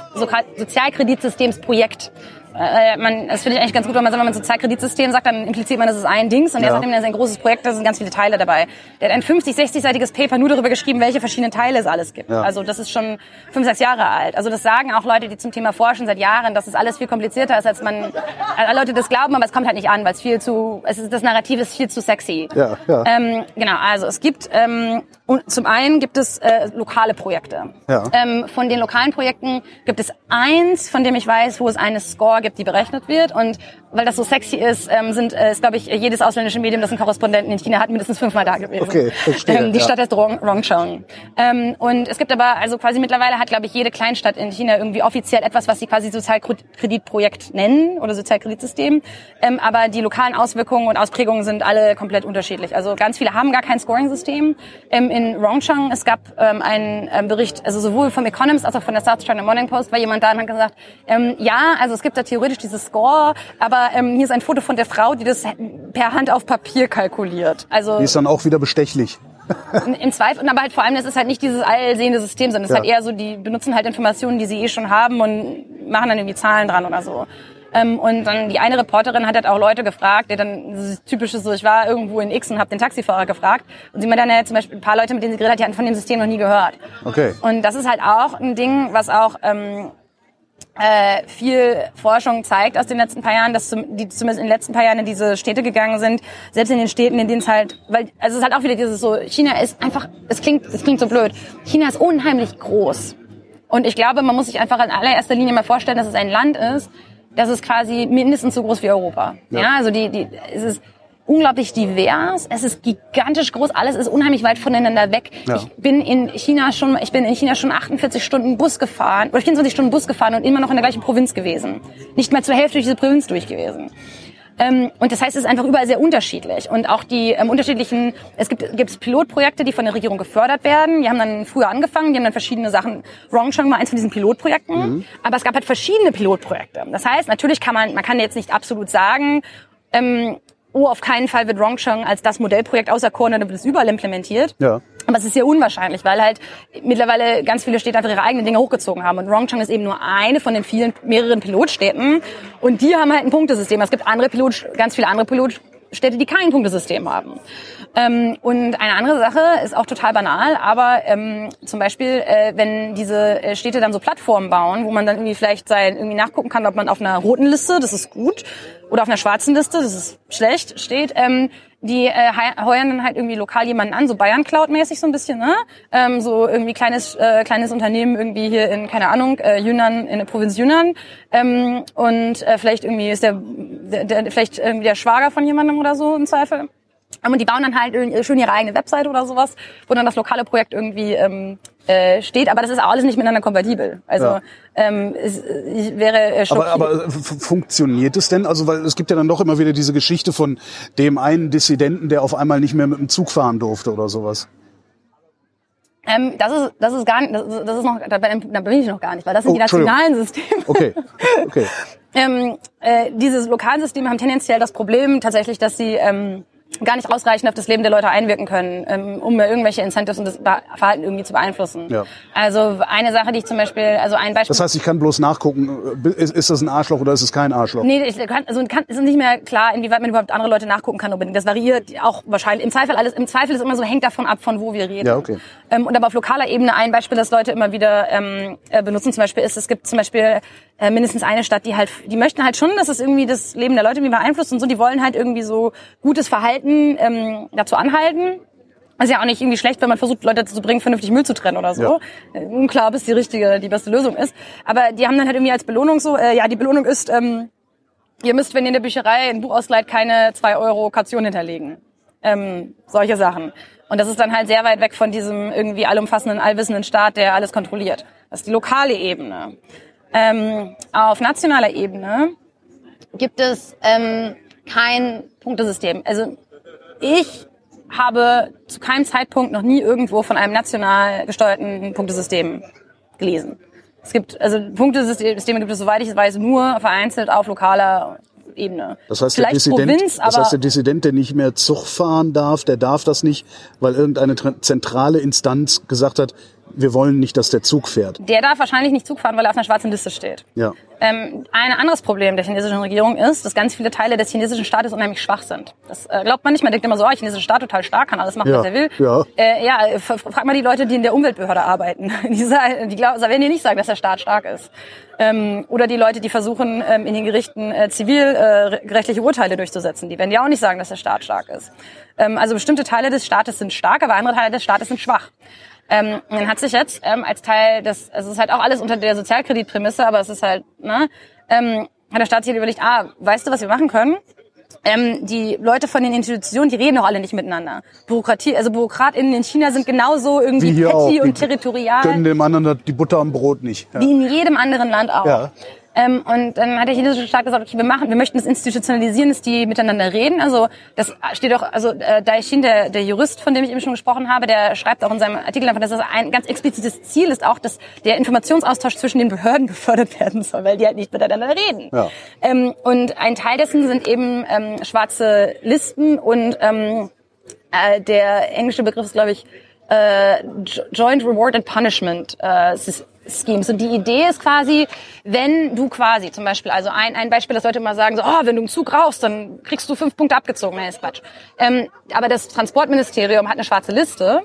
Sozialkreditsystemsprojekt. Äh, man, das finde ich eigentlich ganz gut, weil man sagt, wenn man Sozialkreditsystem sagt, dann impliziert man, das ist ein Dings. Und er Ja. sagt, ihm, das ist ein großes Projekt, da sind ganz viele Teile dabei. Der hat ein 50, 60-seitiges Paper nur darüber geschrieben, welche verschiedenen Teile es alles gibt. Ja. Also das ist schon fünf, sechs Jahre alt. Also das sagen auch Leute, die zum Thema forschen seit Jahren, dass es alles viel komplizierter ist, als man, als Leute das glauben, aber es kommt halt nicht an, weil es viel zu, es ist, das Narrativ ist viel zu sexy. Ja, ja. Ähm, genau, also es gibt, ähm, und zum einen gibt es äh, lokale Projekte. Ja. Ähm, von den lokalen Projekten gibt es eins, von dem ich weiß, wo es eine Score gibt, die berechnet wird. Und weil das so sexy ist, ähm, sind, äh, ist, glaube ich, jedes ausländische Medium, das einen Korrespondenten in China hat, mindestens fünfmal da gewesen. Okay, verstehe, Ähm, die ja. Stadt heißt Rong, Rongcheng. Ähm, und es gibt aber, also quasi mittlerweile hat, glaube ich, jede Kleinstadt in China irgendwie offiziell etwas, was sie quasi Sozialkreditprojekt nennen oder Sozialkreditsystem. Ähm, aber die lokalen Auswirkungen und Ausprägungen sind alle komplett unterschiedlich. Also ganz viele haben gar kein Scoring-System. Ähm, in Rongcheng, es gab ähm, einen ähm, Bericht, also sowohl vom Economist als auch von der South China Morning Post, war jemand da und hat gesagt, ähm, ja, also es gibt da theoretisch dieses Score, aber ähm, hier ist ein Foto von der Frau, die das per Hand auf Papier kalkuliert. Also Die ist dann auch wieder bestechlich. [laughs] im Zweifel, aber halt vor allem, das ist halt nicht dieses allsehende System, sondern es ist Ja. halt eher so, die benutzen halt Informationen, die sie eh schon haben und machen dann irgendwie Zahlen dran oder so. Ähm, und dann die eine Reporterin hat halt auch Leute gefragt, der dann dieses typische so, ich war irgendwo in X und habe den Taxifahrer gefragt und sie mir dann ja zum Beispiel ein paar Leute, mit denen sie geredet hat, die hatten von dem System noch nie gehört. Okay. Und das ist halt auch ein Ding, was auch ähm, äh, viel Forschung zeigt aus den letzten paar Jahren, dass zum, die zumindest in den letzten paar Jahren in diese Städte gegangen sind, selbst in den Städten, in denen es halt, weil also es ist halt auch wieder dieses so, China ist einfach, es klingt, es klingt so blöd, China ist unheimlich groß. Und ich glaube, man muss sich einfach in allererster Linie mal vorstellen, dass es ein Land ist, das ist quasi mindestens so groß wie Europa. Ja, also die, die, es ist unglaublich divers, es ist gigantisch groß, alles ist unheimlich weit voneinander weg. Ja. Ich bin in China schon, ich bin in China schon 48 Stunden Bus gefahren oder 24 Stunden Bus gefahren und immer noch in der gleichen Provinz gewesen. Nicht mal zur Hälfte durch diese Provinz durch gewesen. Ähm, und das heißt, es ist einfach überall sehr unterschiedlich. Und auch die ähm, unterschiedlichen, es gibt gibt's Pilotprojekte, die von der Regierung gefördert werden. Die haben dann früher angefangen, die haben dann verschiedene Sachen. Rongcheng war eins von diesen Pilotprojekten. Aber es gab halt verschiedene Pilotprojekte. Das heißt, natürlich kann man, man kann jetzt nicht absolut sagen, ähm, oh, auf keinen Fall wird Rongcheng als das Modellprojekt auserkoren, dann wird es überall implementiert. Ja. Aber es ist sehr unwahrscheinlich, weil halt mittlerweile ganz viele Städte einfach ihre eigenen Dinge hochgezogen haben. Und Rongcheng ist eben nur eine von den vielen, mehreren Pilotstädten. Und die haben halt ein Punktesystem. Es gibt andere Pilot, ganz viele andere Pilotstädte, die kein Punktesystem haben. Ähm, und eine andere Sache ist auch total banal, aber ähm, zum Beispiel, äh, wenn diese äh, Städte dann so Plattformen bauen, wo man dann irgendwie vielleicht sein, irgendwie nachgucken kann, ob man auf einer roten Liste, das ist gut, oder auf einer schwarzen Liste, das ist schlecht, steht, ähm, die äh, heuern dann halt irgendwie lokal jemanden an, so Bayern Cloud-mäßig so ein bisschen, ne? Ähm, so irgendwie kleines äh, kleines Unternehmen irgendwie hier in keine Ahnung äh, Yunnan in der Provinz Yunnan ähm, und äh, vielleicht irgendwie ist der der, der, vielleicht irgendwie der Schwager von jemandem oder so im Zweifel. Ähm, Und die bauen dann halt schon ihre eigene Webseite oder sowas, wo dann das lokale Projekt irgendwie ähm, äh, steht. Aber das ist auch alles nicht miteinander kompatibel. Also Ja. ähm, es, ich wäre äh, Aber, schockiert. aber äh, funktioniert es denn? Also weil es gibt ja dann doch immer wieder diese Geschichte von dem einen Dissidenten, der auf einmal nicht mehr mit dem Zug fahren durfte oder sowas. Ähm, das ist das ist gar nicht, das ist, das ist noch, da bin, ich noch gar nicht, weil das sind Oh, die nationalen Systeme. Okay, okay. [laughs] Ähm, äh, diese Lokalsysteme haben tendenziell das Problem tatsächlich, dass sie ähm, gar nicht ausreichend auf das Leben der Leute einwirken können, ähm, um irgendwelche Incentives und das Verhalten irgendwie zu beeinflussen. Ja. Also eine Sache, die ich zum Beispiel, also ein Beispiel. Das heißt, ich kann bloß nachgucken, äh, ist, ist das ein Arschloch oder ist es kein Arschloch? Nee, ich kann, also kann, es ist nicht mehr klar, inwieweit man überhaupt andere Leute nachgucken kann unbedingt. Das variiert auch wahrscheinlich. Im Zweifel alles, im Zweifel ist immer so, hängt davon ab, von wo wir reden. Ja, okay. Ähm, und aber auf lokaler Ebene ein Beispiel, das Leute immer wieder ähm, äh, benutzen, zum Beispiel ist, es gibt zum Beispiel äh, mindestens eine Stadt, die halt, die möchten halt schon, dass es irgendwie das Leben der Leute irgendwie beeinflusst und so. Die wollen halt irgendwie so gutes Verhalten ähm, dazu anhalten. Ist ja auch nicht irgendwie schlecht, wenn man versucht, Leute dazu zu bringen, vernünftig Müll zu trennen oder so. Ja. Unklar, bis die richtige, die beste Lösung ist. Aber die haben dann halt irgendwie als Belohnung so, äh, ja, die Belohnung ist, ähm, ihr müsst, wenn ihr in der Bücherei ein Buch ausleiht, keine zwei Euro Kaution hinterlegen. Ähm, solche Sachen. Und das ist dann halt sehr weit weg von diesem irgendwie allumfassenden, allwissenden Staat, der alles kontrolliert. Das ist die lokale Ebene. Ähm, auf nationaler Ebene gibt es ähm, kein Punktesystem. Also ich habe zu keinem Zeitpunkt noch nie irgendwo von einem national gesteuerten Punktesystem gelesen. Es gibt, also Punktesysteme gibt es, soweit ich weiß, nur vereinzelt auf lokaler Ebene. Das heißt, der Dissident, Provinz, aber das heißt, der Dissident, der nicht mehr Zug fahren darf, der darf das nicht, weil irgendeine tra- zentrale Instanz gesagt hat, wir wollen nicht, dass der Zug fährt. der darf wahrscheinlich nicht Zug fahren, weil er auf einer schwarzen Liste steht. Ja. Ähm, ein anderes Problem der chinesischen Regierung ist, dass ganz viele Teile des chinesischen Staates unheimlich schwach sind. Das äh, glaubt man nicht. Man denkt immer so, oh, der chinesische Staat total stark, kann alles machen, Ja, was er will. ja. Äh, ja, äh, frag mal die Leute, die in der Umweltbehörde arbeiten. [laughs] Die, sagen, die glauben, werden dir nicht sagen, dass der Staat stark ist. Ähm, oder die Leute, die versuchen, ähm, in den Gerichten äh, zivilgerechtliche Urteile durchzusetzen. Die werden dir auch nicht sagen, dass der Staat stark ist. Ähm, also bestimmte Teile des Staates sind stark, aber andere Teile des Staates sind schwach. Ähm, man hat sich jetzt ähm, als Teil des, also es ist halt auch alles unter der Sozialkreditprämisse, aber es ist halt, ne, ähm, hat der Staat sich halt überlegt, ah, weißt du, was wir machen können? Ähm, die Leute von den Institutionen, die reden doch alle nicht miteinander. Bürokratie, also BürokratInnen in China sind genauso Wie irgendwie hier auch. petty Die und territorial Gönnen dem anderen die Butter am Brot nicht. Ja. wie in jedem anderen Land auch. Ja. Ähm, und dann hat der chinesische Staat gesagt, okay, wir machen, wir möchten das institutionalisieren, dass die miteinander reden. Also das steht auch, also äh, Dai Xin, der, der Jurist, von dem ich eben schon gesprochen habe, der schreibt auch in seinem Artikel einfach, dass das ein ganz explizites Ziel ist, auch, dass der Informationsaustausch zwischen den Behörden [laughs] gefördert werden soll, weil die halt nicht miteinander reden. Ja. Ähm, und ein Teil dessen sind eben ähm, schwarze Listen und ähm, äh, der englische Begriff ist, glaube ich, äh, Jo- Joint Reward and Punishment äh, Schemes. Und die Idee ist quasi, wenn du quasi zum Beispiel, also ein, ein Beispiel, das Leute immer sagen, so, oh, wenn du einen Zug rauchst, dann kriegst du fünf Punkte abgezogen. Nee, ist Quatsch. Ähm, aber das Transportministerium hat eine schwarze Liste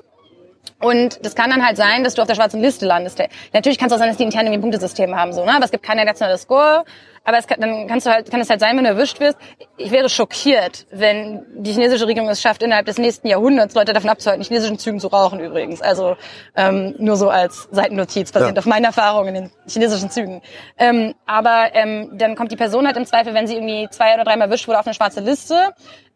und das kann dann halt sein, dass du auf der schwarzen Liste landest. Natürlich kann es auch sein, dass die intern irgendwie ein Punktesystem haben, so, ne? Aber es gibt keine nationale Score. Aber es kann, dann kannst du halt, kann es halt sein, wenn du erwischt wirst. Ich wäre schockiert, wenn die chinesische Regierung es schafft, innerhalb des nächsten Jahrhunderts Leute davon abzuhalten, in chinesischen Zügen zu rauchen übrigens. Also ähm, nur so als Seitennotiz, basierend Ja. auf meinen Erfahrungen in den chinesischen Zügen. Ähm, aber ähm, dann kommt die Person halt im Zweifel, wenn sie irgendwie zwei oder dreimal erwischt wurde, auf eine schwarze Liste.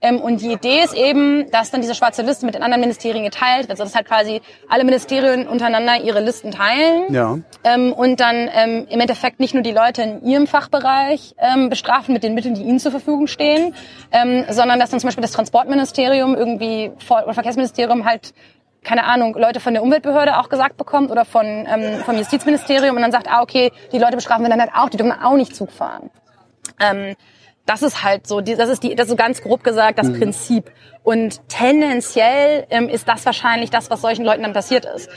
Ähm, und die Idee ist eben, dass dann diese schwarze Liste mit den anderen Ministerien geteilt wird. Also dass halt quasi alle Ministerien untereinander ihre Listen teilen. Ja. Ähm, und dann ähm, im Endeffekt nicht nur die Leute in ihrem Fachbereich ähm, bestrafen mit den Mitteln, die ihnen zur Verfügung stehen, ähm, sondern dass dann zum Beispiel das Transportministerium irgendwie Vor- oder Verkehrsministerium halt keine Ahnung, Leute von der Umweltbehörde auch gesagt bekommt oder von, ähm, vom Justizministerium und dann sagt, ah, okay, die Leute bestrafen wir dann halt auch, die dürfen auch nicht Zug fahren. Ähm, das ist halt so, das ist die, das ist so ganz grob gesagt das Prinzip. Und tendenziell ähm, ist das wahrscheinlich das, was solchen Leuten dann passiert ist.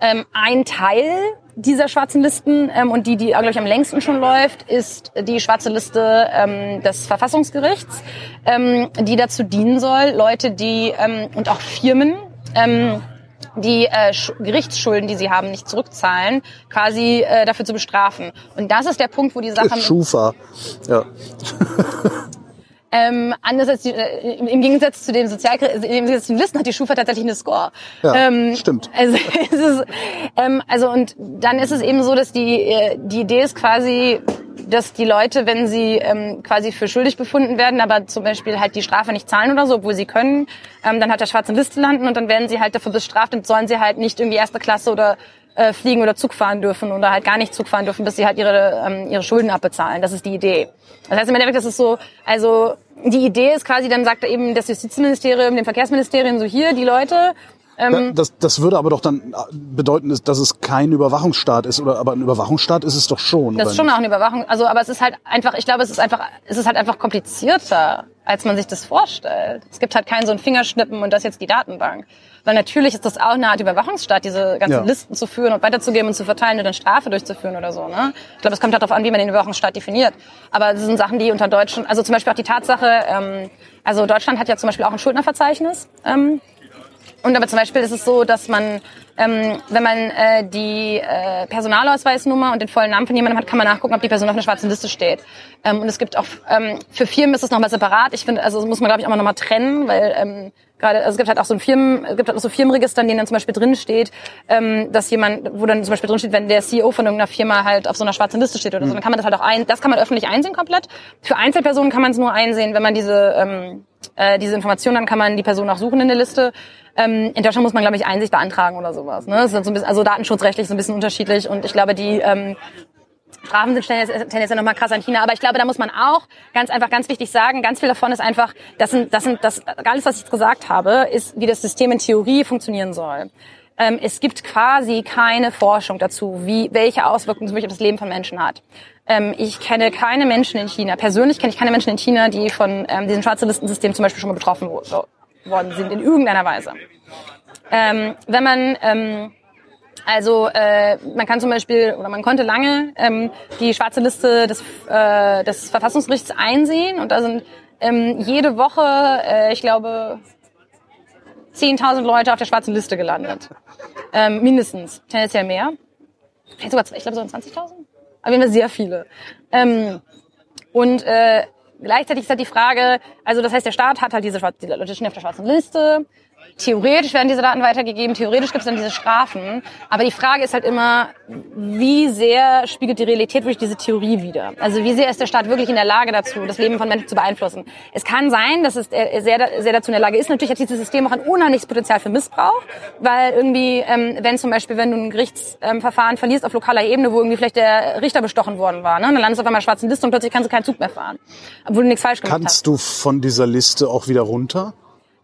Ähm, ein Teil dieser schwarzen Listen ähm, und die, die glaube ich am längsten schon läuft, ist die schwarze Liste ähm, des Verfassungsgerichts, ähm, die dazu dienen soll, Leute, die ähm, und auch Firmen, ähm, die äh, Sch- Gerichtsschulden, die sie haben, nicht zurückzahlen, quasi äh, dafür zu bestrafen. Und das ist der Punkt, wo die Sache mit- Schufa. Ja. [laughs] ähm, anders als die, äh, im- Gegensatz zu den Sozial im Gegensatz zu den Listen hat die Schufa tatsächlich eine Score. Ja, ähm, stimmt. Also, [laughs] es ist, ähm, also und dann ist es eben so, dass die äh, die Idee ist quasi, dass die Leute, wenn sie ähm, quasi für schuldig befunden werden, aber zum Beispiel halt die Strafe nicht zahlen oder so, obwohl sie können, ähm, dann hat der schwarze Liste landen und dann werden sie halt dafür bestraft und sollen sie halt nicht irgendwie erste Klasse oder äh, fliegen oder Zug fahren dürfen oder halt gar nicht Zug fahren dürfen, bis sie halt ihre, ähm, ihre Schulden abbezahlen. Das ist die Idee. Das heißt im Endeffekt, das ist so, also die Idee ist quasi, dann sagt eben das Justizministerium, dem Verkehrsministerium so hier, die Leute, ähm, das, das würde aber doch dann bedeuten, dass es kein Überwachungsstaat ist, oder aber ein Überwachungsstaat ist es doch schon. Das ist schon nicht? auch eine Überwachung. Also, aber es ist halt einfach, ich glaube, es ist einfach, es ist halt einfach komplizierter, als man sich das vorstellt. Es gibt halt keinen so ein Fingerschnippen und das jetzt die Datenbank. Weil natürlich ist das auch eine Art Überwachungsstaat, diese ganzen ja. Listen zu führen und weiterzugeben und zu verteilen und dann Strafe durchzuführen oder so. Ne? Ich glaube, es kommt halt darauf an, wie man den Überwachungsstaat definiert. Aber das sind Sachen, die unter Deutschen, also zum Beispiel auch die Tatsache, ähm, also Deutschland hat ja zum Beispiel auch ein Schuldnerverzeichnis. Ähm, und aber zum Beispiel ist es so, dass man, ähm, wenn man äh, die äh, Personalausweisnummer und den vollen Namen von jemandem hat, kann man nachgucken, ob die Person auf einer schwarzen Liste steht. Ähm, und es gibt auch, ähm, für Firmen ist es nochmal separat. Ich finde, also das muss man, glaube ich, auch nochmal trennen, weil ähm, gerade, also es gibt halt auch so ein Firmen, es gibt halt auch so Firmenregister, in denen dann zum Beispiel drin steht, ähm, dass jemand, wo dann zum Beispiel drin steht, wenn der CEO von irgendeiner Firma halt auf so einer schwarzen Liste steht oder so, mhm. dann kann man das halt auch ein, das kann man öffentlich einsehen komplett. Für Einzelpersonen kann man es nur einsehen, wenn man diese ähm, äh, diese Informationen, dann kann man die Person auch suchen in der Liste. Ähm, in Deutschland muss man, glaube ich, Einsicht beantragen oder sowas. Ne? Das ist so ein bisschen, also datenschutzrechtlich so ein bisschen unterschiedlich und ich glaube, die ähm, Strafen sind tendenziell noch mal krass an China, aber ich glaube, da muss man auch ganz einfach ganz wichtig sagen, ganz viel davon ist einfach, das sind, das sind, das, alles, was ich gesagt habe, ist, wie das System in Theorie funktionieren soll. Ähm, es gibt quasi keine Forschung dazu, wie, welche Auswirkungen wirklich auf das Leben von Menschen hat. Ähm, ich kenne keine Menschen in China, persönlich kenne ich keine Menschen in China, die von ähm, diesem schwarzen Listensystem zum Beispiel schon mal betroffen worden sind, in irgendeiner Weise. Ähm, wenn man ähm, also äh, man kann zum Beispiel oder man konnte lange ähm, die schwarze Liste des, äh, des Verfassungsgerichts einsehen und da sind ähm, jede Woche, äh, ich glaube, 10.000 Leute auf der schwarzen Liste gelandet. Ähm, mindestens, tendenziell mehr. Vielleicht sogar, ich glaube, so 20.000. Aber wir haben sehr viele. Ähm, und äh, gleichzeitig ist halt die Frage, also das heißt, der Staat hat halt diese, die Leute stehen auf der schwarzen Liste, Theoretisch werden diese Daten weitergegeben, theoretisch gibt es dann diese Strafen. Aber die Frage ist halt immer, wie sehr spiegelt die Realität wirklich diese Theorie wider? Also wie sehr ist der Staat wirklich in der Lage dazu, das Leben von Menschen zu beeinflussen? Es kann sein, dass es sehr, sehr dazu in der Lage ist. Natürlich hat dieses System auch ein unheimliches Potenzial für Missbrauch, weil irgendwie, ähm, wenn zum Beispiel, wenn du ein Gerichtsverfahren ähm, verlierst auf lokaler Ebene, wo irgendwie vielleicht der Richter bestochen worden war, ne? dann landest du auf einmal schwarzen Liste und plötzlich kannst du keinen Zug mehr fahren, obwohl du nichts falsch gemacht kannst hast. Kannst du von dieser Liste auch wieder runter?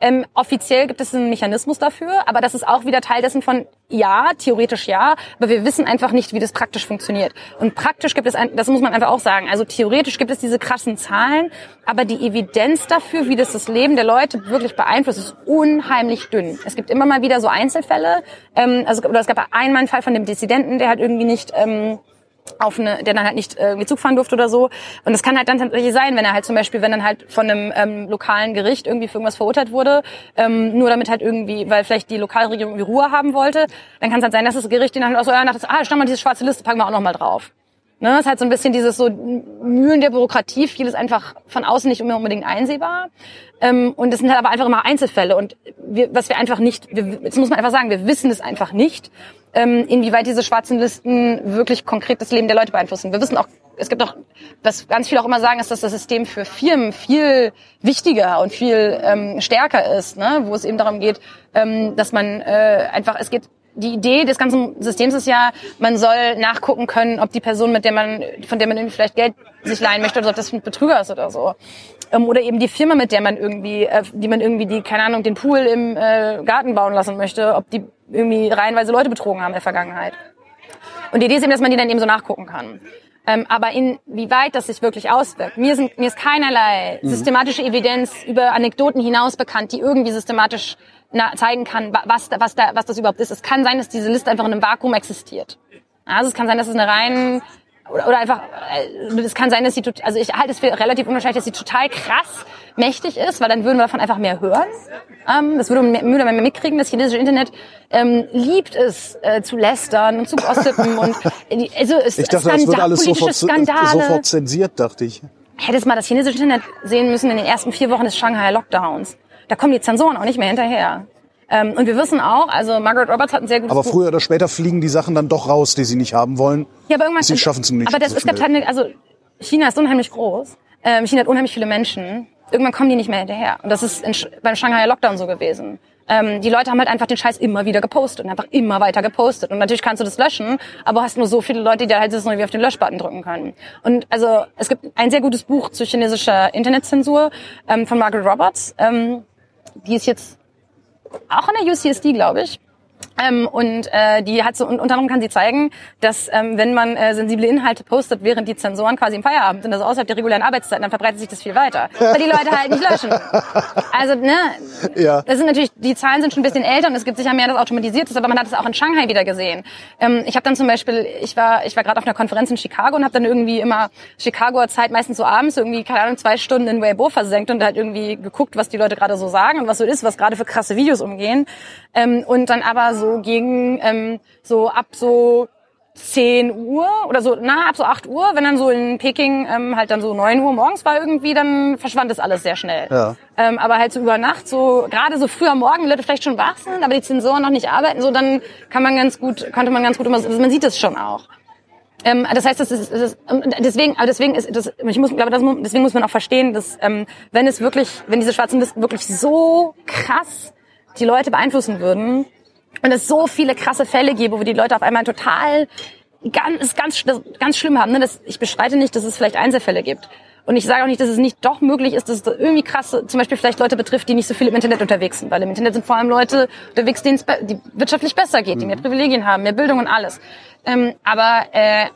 Ähm, offiziell gibt es einen Mechanismus dafür, aber das ist auch wieder Teil dessen von ja, theoretisch ja, aber wir wissen einfach nicht, wie das praktisch funktioniert. Und praktisch gibt es, ein, das muss man einfach auch sagen, also theoretisch gibt es diese krassen Zahlen, aber die Evidenz dafür, wie das das Leben der Leute wirklich beeinflusst, ist unheimlich dünn. Es gibt immer mal wieder so Einzelfälle, ähm, also oder es gab einmal einen Fall von dem Dissidenten, der halt irgendwie nicht ähm, auf eine, der dann halt nicht äh, irgendwie Zug fahren durfte oder so. Und das kann halt dann tatsächlich sein, wenn er halt zum Beispiel, wenn dann halt von einem ähm, lokalen Gericht irgendwie für irgendwas verurteilt wurde, ähm, nur damit halt irgendwie, weil vielleicht die Lokalregierung irgendwie Ruhe haben wollte, dann kann es halt sein, dass das Gericht den halt auch so, ja, dachte, ah, schau mal, diese schwarze Liste packen wir auch noch mal drauf. Ne, ist halt so ein bisschen dieses so Mühlen der Bürokratie, vieles einfach von außen nicht unbedingt einsehbar. Ähm, und es sind halt aber einfach immer Einzelfälle. Und wir, was wir einfach nicht, wir, jetzt muss man einfach sagen, wir wissen es einfach nicht ähm, inwieweit diese schwarzen Listen wirklich konkret das Leben der Leute beeinflussen. Wir wissen auch, es gibt auch, was ganz viele auch immer sagen, ist, dass das System für Firmen viel wichtiger und viel ähm, stärker ist, ne? wo es eben darum geht, ähm, dass man äh, einfach, es geht die Idee des ganzen Systems ist ja, man soll nachgucken können, ob die Person, mit der man, von der man irgendwie vielleicht Geld sich leihen möchte, oder ob das ein Betrüger ist oder so. Ähm, oder eben die Firma, mit der man irgendwie, äh, die man irgendwie die, keine Ahnung, den Pool im äh, Garten bauen lassen möchte, ob die irgendwie reihenweise Leute betrogen haben in der Vergangenheit. Und die Idee ist eben, dass man die dann eben so nachgucken kann. Ähm, aber inwieweit das sich wirklich auswirkt. Mir, sind, mir ist keinerlei mhm. systematische Evidenz über Anekdoten hinaus bekannt, die irgendwie systematisch na, zeigen kann, was, was, da, was das überhaupt ist. Es kann sein, dass diese Liste einfach in einem Vakuum existiert. Also es kann sein, dass es eine rein oder, oder einfach, äh, es kann sein, dass sie, also ich halte es für relativ unwahrscheinlich, dass sie total krass mächtig ist, weil dann würden wir davon einfach mehr hören. Ähm, das würde man mehr, mehr, mitkriegen. Das chinesische Internet ähm, liebt es äh, zu lästern und zu gossipen [laughs] und äh, also es, ich dachte, Skandal, das wird alles sofort, sofort zensiert, dachte ich. Hättest mal das chinesische Internet sehen müssen in den ersten vier Wochen des Shanghai Lockdowns. Da kommen die Zensoren auch nicht mehr hinterher. Ähm, und wir wissen auch, also Margaret Roberts hat ein sehr gutes Aber früher oder später fliegen die Sachen dann doch raus, die sie nicht haben wollen. Ja, aber irgendwann. Sie schaffen es nicht. Aber das, so es gibt halt eine, also China ist unheimlich groß. Ähm, China hat unheimlich viele Menschen. Irgendwann kommen die nicht mehr hinterher. Und das ist in, beim Shanghai Lockdown so gewesen. Ähm, die Leute haben halt einfach den Scheiß immer wieder gepostet und einfach immer weiter gepostet. Und natürlich kannst du das löschen, aber hast nur so viele Leute, die da halt sitzen und wie auf den Löschbutton drücken können. Und also es gibt ein sehr gutes Buch zu chinesischer Internetzensur ähm, von Margaret Roberts. Ähm, die ist jetzt auch an der UCSD, glaube ich. Ähm, und äh, die hat so und unter anderem kann sie zeigen, dass ähm, wenn man äh, sensible Inhalte postet, während die Zensoren quasi im Feierabend sind, also außerhalb der regulären Arbeitszeiten, dann verbreitet sich das viel weiter, weil die Leute halt nicht löschen. Also ne, Ja. das sind natürlich die Zahlen sind schon ein bisschen älter und es gibt sicher mehr, das automatisiert ist, aber man hat es auch in Shanghai wieder gesehen. Ähm, ich habe dann zum Beispiel, ich war ich war gerade auf einer Konferenz in Chicago und habe dann irgendwie immer Chicagoer Zeit meistens so abends irgendwie keine Ahnung zwei Stunden in Weibo versenkt und halt irgendwie geguckt, was die Leute gerade so sagen und was so ist, was gerade für krasse Videos umgehen ähm, und dann aber so gegen ähm, so ab so 10 Uhr oder so, na, ab so 8 Uhr, wenn dann so in Peking ähm, halt dann so 9 Uhr morgens war irgendwie, dann verschwand das alles sehr schnell. Ja. Ähm, aber halt so über Nacht, so gerade so früh am Morgen, Leute vielleicht schon wach sind, aber die Zensoren noch nicht arbeiten, so dann kann man ganz gut, konnte man ganz gut immer, man sieht es schon auch. Ähm, das heißt, das ist, das ist deswegen, aber deswegen ist das, ich muss, glaube, das, deswegen muss man auch verstehen, dass ähm, wenn es wirklich, wenn diese schwarzen Listen wirklich so krass die Leute beeinflussen würden und es so viele krasse Fälle gäbe, wo die Leute auf einmal total ganz, ganz, ganz schlimm haben. Ne? Das, ich bestreite nicht, dass es vielleicht Einzelfälle gibt. Und ich sage auch nicht, dass es nicht doch möglich ist, dass es irgendwie krasse, zum Beispiel vielleicht Leute betrifft, die nicht so viel im Internet unterwegs sind. Weil im Internet sind vor allem Leute unterwegs, denen es wirtschaftlich besser geht, die mehr Privilegien haben, mehr Bildung und alles. Ähm, aber äh,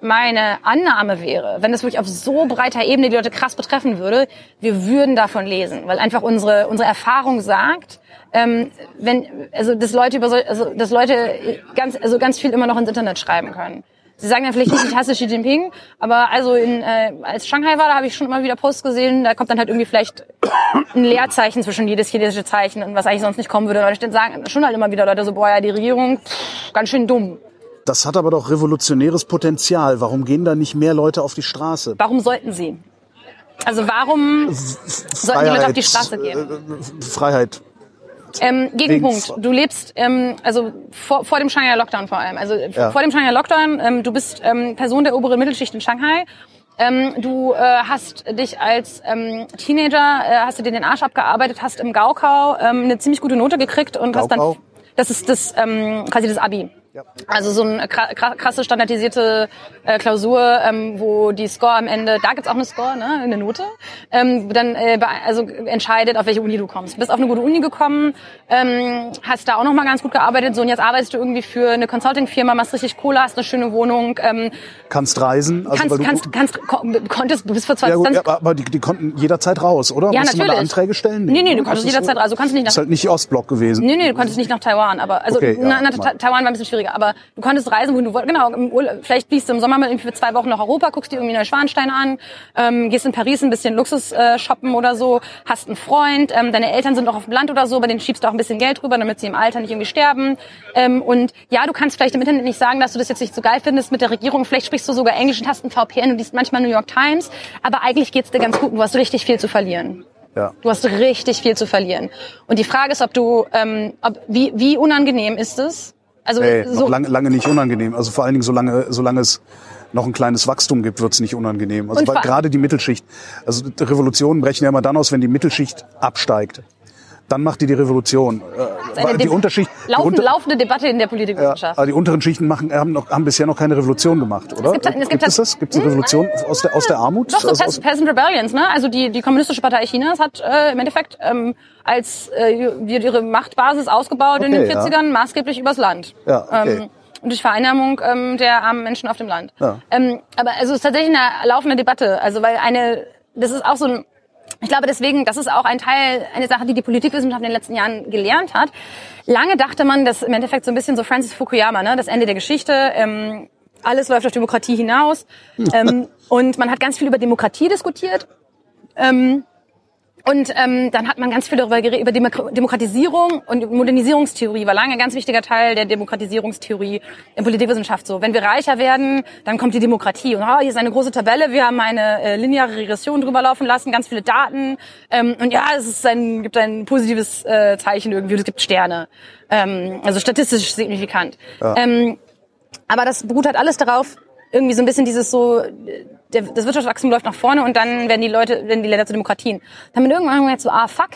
meine Annahme wäre, wenn das wirklich auf so breiter Ebene die Leute krass betreffen würde, wir würden davon lesen, weil einfach unsere unsere Erfahrung sagt, ähm, wenn also dass Leute über so, also dass Leute ganz also ganz viel immer noch ins Internet schreiben können. Sie sagen dann vielleicht nicht, ich hasse Xi Jinping, aber also in, äh, als Shanghai war, da habe ich schon immer wieder Posts gesehen, da kommt dann halt irgendwie vielleicht ein Leerzeichen zwischen jedes chinesische Zeichen und was eigentlich sonst nicht kommen würde. Und dann sagen schon halt immer wieder Leute so, boah, ja, die Regierung, pff, ganz schön dumm. Das hat aber doch revolutionäres Potenzial. Warum gehen da nicht mehr Leute auf die Straße? Warum sollten sie? Also warum sollten die Leute auf die Straße gehen? äh, Freiheit. Ähm, Gegenpunkt. Du lebst, ähm, also vor, vor dem Shanghai Lockdown vor allem. Also Ja. vor dem Shanghai Lockdown, ähm, du bist ähm, Person der oberen Mittelschicht in Shanghai. Ähm, du äh, hast dich als ähm, Teenager, äh, hast du dir den Arsch abgearbeitet, hast im Gaokao ähm, eine ziemlich gute Note gekriegt und hast dann, das ist das ähm, quasi das Abi. Also so eine kra- kra- krasse standardisierte äh, Klausur, ähm, wo die Score am Ende, da gibt's auch eine Score, ne, eine Note, ähm, dann äh, also entscheidet, auf welche Uni du kommst. Bist auf eine gute Uni gekommen, ähm, hast da auch noch mal ganz gut gearbeitet, so und jetzt arbeitest du irgendwie für eine Consulting-Firma, machst richtig Kohle, hast eine schöne Wohnung, ähm, Kannst reisen. Also weil kannst, du, kannst, kannst, ko- konntest, du bist vor ja, gut, 20, ja, aber die, die konnten jederzeit raus, oder? Ja, Musste man da natürlich. Anträge stellen? Nee, nee, ne? du konntest jederzeit, also du kannst nicht nach Ist halt nicht Ostblock gewesen. Nee, nee, du konntest nicht nach Taiwan, aber also Okay, ja, na, na, Taiwan war ein bisschen schwieriger, aber du konntest reisen, wo du wolltest. Genau, Urlaub, vielleicht fliegst du im Sommer mal irgendwie für zwei Wochen nach Europa, guckst dir irgendwie Neuschwanstein an, ähm, gehst in Paris ein bisschen Luxus äh, shoppen oder so, hast einen Freund, ähm, deine Eltern sind noch auf dem Land oder so, bei denen schiebst du auch ein bisschen Geld rüber, damit sie im Alter nicht irgendwie sterben. Ähm, und ja, du kannst vielleicht im Internet nicht sagen, dass du das jetzt nicht so geil findest mit der Regierung. Vielleicht sprichst du sogar Englisch und hast einen VPN und liest manchmal New York Times, aber eigentlich geht's dir ganz gut und du hast richtig viel zu verlieren. Ja. Du hast richtig viel zu verlieren. Und die Frage ist, ob du, ähm, ob, wie, wie unangenehm ist es? Also Ey, so, noch lange, lange nicht unangenehm. Also vor allen Dingen, solange, solange es noch ein kleines Wachstum gibt, wird's nicht unangenehm. Also gerade die Mittelschicht, also Revolutionen brechen ja immer dann aus, wenn die Mittelschicht absteigt. Dann macht die die Revolution. Äh, die Unterschicht, die, laufen, unter, laufende Debatte in der ja, Politikwissenschaft. aber die unteren Schichten machen, haben, noch, haben bisher noch keine Revolution gemacht, oder? gibt- es gibt gibt es das- das? Gibt es eine Revolution aus der, aus der Armut? Doch, so also, Peas- Peasant Rebellions, ne? Also die, die Kommunistische Partei Chinas hat äh, im Endeffekt ähm, als äh, wird ihre Machtbasis ausgebaut in den Okay, ja. 40ern maßgeblich übers Land. Ja, okay. ähm, und durch Vereinnahmung ähm, der armen Menschen auf dem Land. Ja. Ähm, aber also es ist tatsächlich eine laufende Debatte. Also weil eine, das ist auch so ein ich glaube deswegen, das ist auch ein Teil, eine Sache, die die Politikwissenschaft in den letzten Jahren gelernt hat. Lange dachte man, dass im Endeffekt so ein bisschen so Francis Fukuyama, ne, das Ende der Geschichte, ähm, alles läuft auf Demokratie hinaus. ähm, und man hat ganz viel über Demokratie diskutiert. Ähm, und ähm, dann hat man ganz viel darüber geredet, über Demo- Demokratisierung und Modernisierungstheorie war lange ein ganz wichtiger Teil der Demokratisierungstheorie in Politikwissenschaft so. Wenn wir reicher werden, dann kommt die Demokratie. Und oh, hier ist eine große Tabelle, wir haben eine äh, lineare Regression drüber laufen lassen, ganz viele Daten. Ähm, und ja, es ist ein, gibt ein positives äh, Zeichen irgendwie, es gibt Sterne. Ähm, also statistisch signifikant. Ähm, aber das beruht halt alles darauf, irgendwie so ein bisschen dieses so, der, das Wirtschaftswachstum läuft nach vorne und dann werden die Leute, werden die Länder zu Demokratien. Dann haben wir irgendwann gemerkt so, ah fuck,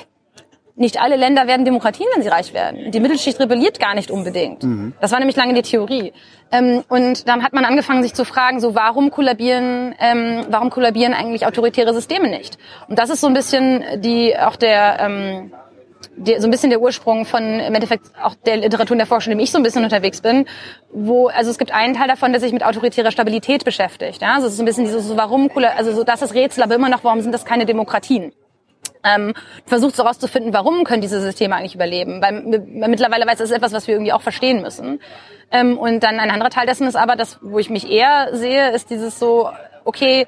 nicht alle Länder werden Demokratien, wenn sie reich werden. Die Mittelschicht rebelliert gar nicht unbedingt. Mhm. Das war nämlich lange die Theorie. Ähm, und dann hat man angefangen, sich zu fragen, so warum kollabieren, ähm, warum kollabieren eigentlich autoritäre Systeme nicht? Und das ist so ein bisschen die auch der ähm, die, so ein bisschen der Ursprung von im Endeffekt auch der Literatur und der Forschung, in dem ich so ein bisschen unterwegs bin, wo also es gibt einen Teil davon, der sich mit autoritärer Stabilität beschäftigt. Ja? Also es ist so ein bisschen dieses so, warum also so das ist Rätsel, aber immer noch, warum sind das keine Demokratien? ähm, versucht so herauszufinden, warum können diese Systeme eigentlich überleben. Weil mittlerweile weiß, das ist etwas, was wir irgendwie auch verstehen müssen. Ähm, und dann ein anderer Teil dessen ist aber, das, wo ich mich eher sehe, ist dieses so, okay,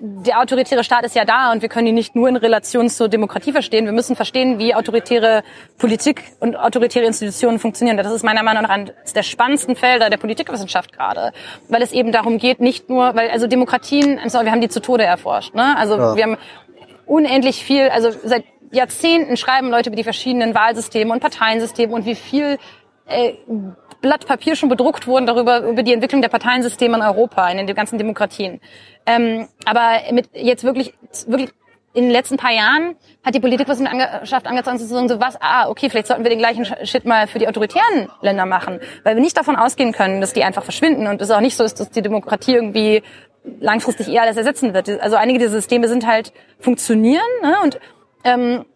der autoritäre Staat ist ja da und wir können ihn nicht nur in Relation zur Demokratie verstehen. Wir müssen verstehen, wie autoritäre Politik und autoritäre Institutionen funktionieren. Das ist meiner Meinung nach eines der spannendsten Felder der Politikwissenschaft gerade, weil es eben darum geht, nicht nur, weil also Demokratien, wir haben die zu Tode erforscht. Ne? Also ja. wir haben unendlich viel, also seit Jahrzehnten schreiben Leute über die verschiedenen Wahlsysteme und Parteiensysteme und wie viel äh, Blatt Papier schon bedruckt wurden darüber, über die Entwicklung der Parteiensysteme in Europa, in den ganzen Demokratien. Ähm, aber mit jetzt wirklich, wirklich in den letzten paar Jahren hat die Politikwissenschaft angefangen zu sagen, so was, ah, okay, vielleicht sollten wir den gleichen Shit mal für die autoritären Länder machen, weil wir nicht davon ausgehen können, dass die einfach verschwinden und es auch nicht so ist, dass die Demokratie irgendwie langfristig eher alles ersetzen wird. Also einige dieser Systeme sind halt funktionieren ne? und ähm,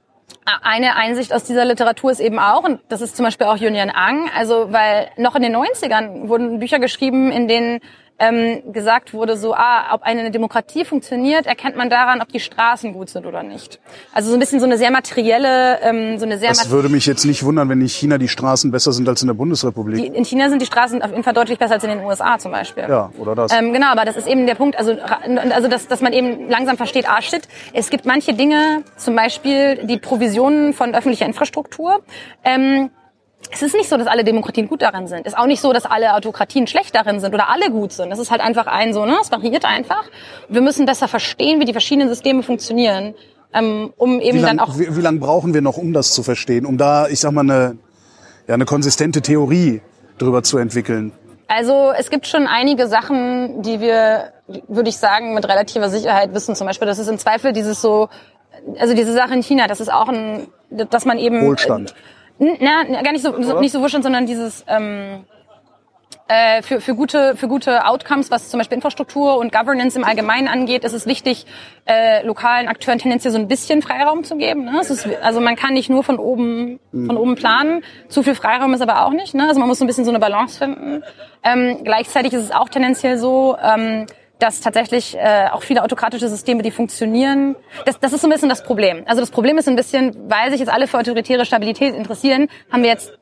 eine Einsicht aus dieser Literatur ist eben auch, und das ist zum Beispiel auch Julian Ang, also weil noch in den 90ern wurden Bücher geschrieben, in denen ähm, gesagt wurde, so, ah, ob eine Demokratie funktioniert, erkennt man daran, ob die Straßen gut sind oder nicht. Also so ein bisschen so eine sehr materielle, ähm, so eine sehr. Das würde mich jetzt nicht wundern, wenn in China die Straßen besser sind als in der Bundesrepublik. Die, in China sind die Straßen auf jeden Fall deutlich besser als in den USA zum Beispiel. Ja, oder das. Ähm, genau, aber das ist eben der Punkt, also, also dass, dass man eben langsam versteht, ah shit, es gibt manche Dinge, zum Beispiel die Provisionen von öffentlicher Infrastruktur, ähm, es ist nicht so, dass alle Demokratien gut darin sind. Es ist auch nicht so, dass alle Autokratien schlecht darin sind oder alle gut sind. Das ist halt einfach ein so, ne? Es variiert einfach. Wir müssen besser verstehen, wie die verschiedenen Systeme funktionieren, ähm, um eben lang, dann auch. Wie, wie lange brauchen wir noch, um das zu verstehen, um da, ich sag mal, eine, ja, eine konsistente Theorie drüber zu entwickeln? Also es gibt schon einige Sachen, die wir, würde ich sagen, mit relativer Sicherheit wissen. Zum Beispiel, das ist im Zweifel dieses so, also diese Sache in China, das ist auch ein, dass man eben Wohlstand. Äh, na, gar nicht so, so nicht so Wohlstand, sondern dieses ähm, äh, für, für, gute, für gute Outcomes, was zum Beispiel Infrastruktur und Governance im Allgemeinen angeht, ist es wichtig, äh, lokalen Akteuren tendenziell so ein bisschen Freiraum zu geben. Ne? Ist, also man kann nicht nur von oben, von oben planen. Zu viel Freiraum ist aber auch nicht. Ne? Also man muss so ein bisschen so eine Balance finden. Ähm, gleichzeitig ist es auch tendenziell so, ähm, dass tatsächlich äh, auch viele autokratische Systeme, die funktionieren, das, das ist so ein bisschen das Problem. Also das Problem ist ein bisschen, weil sich jetzt alle für autoritäre Stabilität interessieren, haben wir jetzt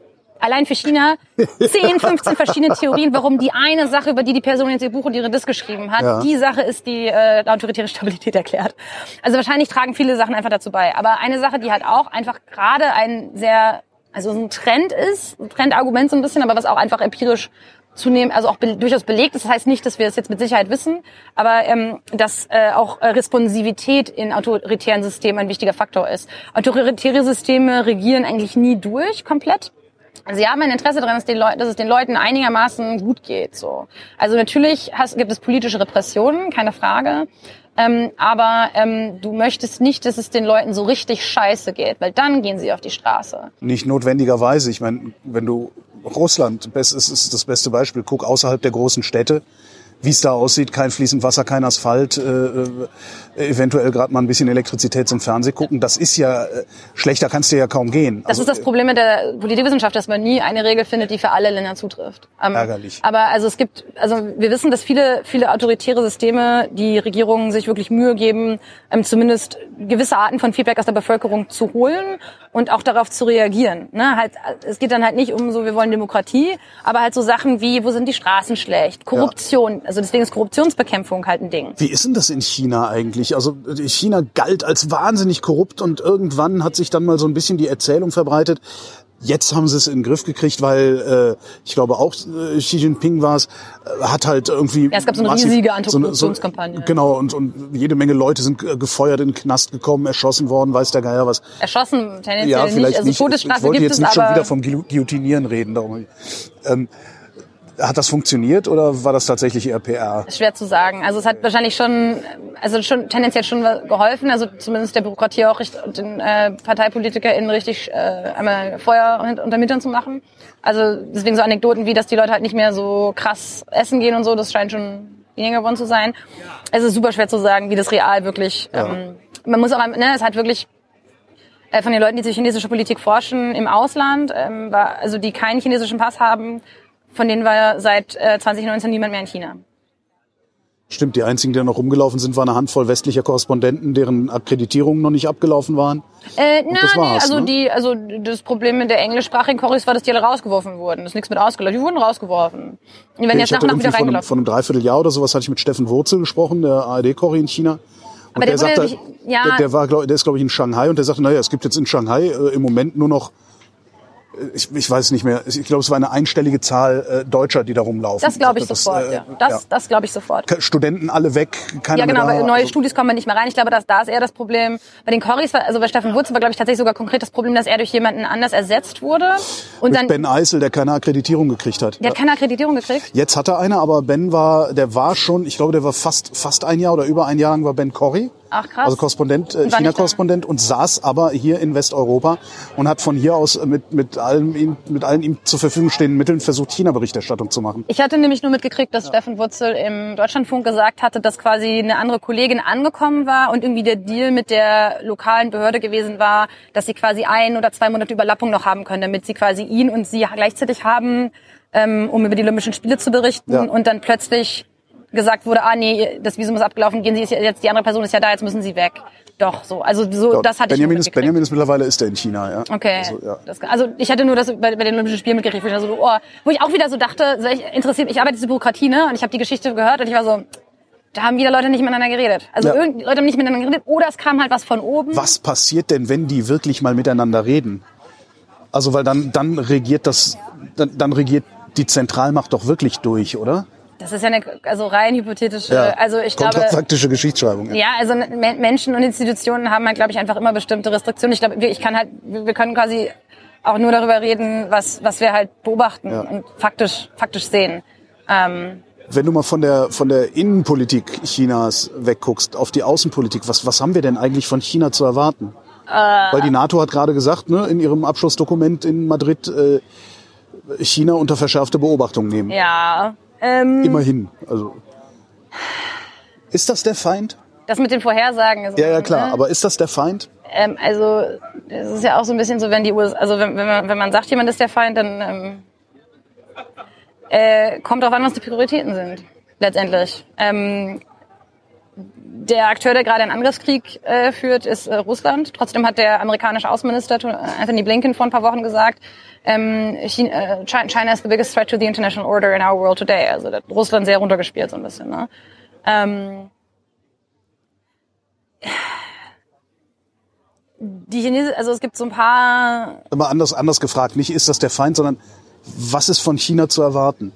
allein für China [laughs] 10, 15 verschiedene Theorien, warum die eine Sache, über die die Person jetzt ihr Buch und ihre Disk geschrieben hat, ja. die Sache ist, die äh, autoritäre Stabilität erklärt. Also wahrscheinlich tragen viele Sachen einfach dazu bei. Aber eine Sache, die halt auch einfach gerade ein sehr, also ein Trend ist, ein Trendargument so ein bisschen, aber was auch einfach empirisch zunehmend, also auch be durchaus belegt. Das heißt nicht, dass wir es das jetzt mit Sicherheit wissen, aber ähm, dass äh, auch äh, Responsivität in autoritären Systemen ein wichtiger Faktor ist. Autoritäre Systeme regieren eigentlich nie durch komplett. Sie haben ein Interesse daran, dass, den dass es den Leuten einigermaßen gut geht. So. Also natürlich hast, gibt es politische Repressionen, keine Frage. Ähm, aber ähm, du möchtest nicht, dass es den Leuten so richtig scheiße geht, weil dann gehen sie auf die Straße. Nicht notwendigerweise. Ich meine, wenn du Russland, das ist das beste Beispiel, guck außerhalb der großen Städte, wie es da aussieht, kein fließend Wasser, kein Asphalt, äh, äh eventuell gerade mal ein bisschen Elektrizität zum Fernseh gucken. Das ist ja äh, schlechter kannst du ja kaum gehen. Das also, ist das Problem mit der Politikwissenschaft, dass man nie eine Regel findet, die für alle Länder zutrifft. Ähm, ärgerlich. Aber also es gibt, also wir wissen, dass viele viele autoritäre Systeme, die Regierungen sich wirklich Mühe geben, ähm, zumindest gewisse Arten von Feedback aus der Bevölkerung zu holen und auch darauf zu reagieren. Ne? Halt, es geht dann halt nicht um so, wir wollen Demokratie, aber halt so Sachen wie, wo sind die Straßen schlecht, Korruption. Ja. Also deswegen ist Korruptionsbekämpfung halt ein Ding. Wie ist denn das in China eigentlich? Also China galt als wahnsinnig korrupt und irgendwann hat sich dann mal so ein bisschen die Erzählung verbreitet, Jetzt haben sie es in den Griff gekriegt, weil äh, ich glaube auch äh, Xi Jinping war es, äh, hat halt irgendwie. Ja, es gab so eine riesige Antikorruptionskampagne. So, so, genau, und, und jede Menge Leute sind äh, gefeuert in den Knast gekommen, erschossen worden, weiß der Geier was. Erschossen tendenziell ja, vielleicht nicht. Also nicht. Todesstrafe ich wollte gibt jetzt nicht es, schon wieder vom Guillotinieren reden. Darum. Ähm, Hat das funktioniert oder war das tatsächlich eher PR? Ist schwer zu sagen. Also es hat wahrscheinlich schon, also schon tendenziell schon geholfen. Also zumindest der Bürokratie auch richtig, den äh, ParteipolitikerInnen richtig äh, einmal Feuer unter Mittern zu machen. Also deswegen so Anekdoten wie, dass die Leute halt nicht mehr so krass essen gehen und so, das scheint schon weniger geworden zu sein. Es ist super schwer zu sagen, wie das real wirklich. Ja. Ähm, man muss auch, ne, es hat wirklich äh, von den Leuten, die zur chinesische Politik forschen im Ausland, ähm, war, also die keinen chinesischen Pass haben, von denen war seit äh, 2019 niemand mehr in China. Stimmt, die einzigen, die noch rumgelaufen sind, waren eine Handvoll westlicher Korrespondenten, deren Akkreditierungen noch nicht abgelaufen waren. Äh, na, nee, also ne? die, also das Problem mit der englischsprachigen Korris war, dass die alle rausgeworfen wurden. Das ist nichts mit ausgelaufen. Die wurden rausgeworfen. Die werden okay, jetzt nach und nach wieder reingelaufen. Von einem, von einem Dreivierteljahr oder sowas hatte ich mit Steffen Wurzel gesprochen, der ARD-Corri in China. Und aber der, der sagte, ja, der, der war, glaub, der ist glaube ich in Shanghai und der sagte, naja, es gibt jetzt in Shanghai äh, im Moment nur noch ich, ich weiß nicht mehr. Ich glaube, es war eine einstellige Zahl äh, Deutscher, die da rumlaufen. Das glaube ich das, sofort. Äh, ja. Das, ja. das glaube ich sofort. Studenten alle weg, keine Ja, genau. Da, neue also Studis kommen nicht mehr rein. Ich glaube, dass da ist eher das Problem. Bei den Corris, also bei Steffen Wurzel war glaube ich tatsächlich sogar konkret das Problem, dass er durch jemanden anders ersetzt wurde. Und dann Ben Eisel, der keine Akkreditierung gekriegt hat. Der hat keine Akkreditierung gekriegt. Jetzt hat er eine, aber Ben war, der war schon, ich glaube, der war fast fast ein Jahr oder über ein Jahr lang war Ben Corrie. Ach krass. Also Korrespondent, äh, China-Korrespondent und saß aber hier in Westeuropa und hat von hier aus mit, mit, allem, mit allen ihm zur Verfügung stehenden Mitteln versucht, China-Berichterstattung zu machen. Ich hatte nämlich nur mitgekriegt, dass ja. Steffen Wurzel im Deutschlandfunk gesagt hatte, dass quasi eine andere Kollegin angekommen war und irgendwie der Deal mit der lokalen Behörde gewesen war, dass sie quasi ein oder zwei Monate Überlappung noch haben können, damit sie quasi ihn und sie gleichzeitig haben, ähm, um über die Olympischen Spiele zu berichten ja. und dann plötzlich gesagt wurde, ah nee, das Visum ist abgelaufen, gehen Sie jetzt, die andere Person ist ja da, jetzt müssen Sie weg. Doch, so. Also so, ja, das hatte Benjamin ich ist, Benjamin ist mittlerweile ist er in China, ja. Okay. Also, ja. Das, also ich hatte nur das bei, bei den Olympischen Spielen mitgekriegt, wo ich, so, oh, wo ich auch wieder so dachte, so ich interessiert, ich arbeite diese Bürokratie, ne? Und ich habe die Geschichte gehört und ich war so, da haben wieder Leute nicht miteinander geredet. Also ja. Leute haben nicht miteinander geredet oder es kam halt was von oben. Was passiert denn, wenn die wirklich mal miteinander reden? Also weil dann dann regiert das dann, dann regiert die Zentralmacht doch wirklich durch, oder? Das ist ja eine also rein hypothetische, ja, also ich glaube faktische Geschichtsschreibung. Ja, ja also Menschen und Institutionen haben halt, glaube ich, einfach immer bestimmte Restriktionen. Ich glaube, ich kann halt, wir können quasi auch nur darüber reden, was was wir halt beobachten ja. und faktisch faktisch sehen. Ähm, wenn du mal von der von der Innenpolitik Chinas wegguckst auf die Außenpolitik, was was haben wir denn eigentlich von China zu erwarten? Äh, Weil die NATO hat gerade gesagt, ne, in ihrem Abschlussdokument in Madrid, äh, China unter verschärfte Beobachtung nehmen. Ja. Ähm, Immerhin. Also ist das der Feind? Das mit den Vorhersagen ist. Ja, ja klar. Ne? Aber ist das der Feind? Ähm, also es ist ja auch so ein bisschen so, wenn die USA, also wenn, wenn, man, wenn man sagt, jemand ist der Feind, dann ähm, äh, kommt auch an, was die Prioritäten sind. Letztendlich. Ähm, der Akteur, der gerade einen Angriffskrieg äh, führt, ist äh, Russland. Trotzdem hat der amerikanische Außenminister Anthony Blinken vor ein paar Wochen gesagt, ähm, China, äh, China is the biggest threat to the international order in our world today. Also Russland sehr runtergespielt so ein bisschen. Ne? Ähm, die Chinesen, also es gibt so ein paar. Immer anders, anders gefragt. Nicht ist das der Feind, sondern was ist von China zu erwarten?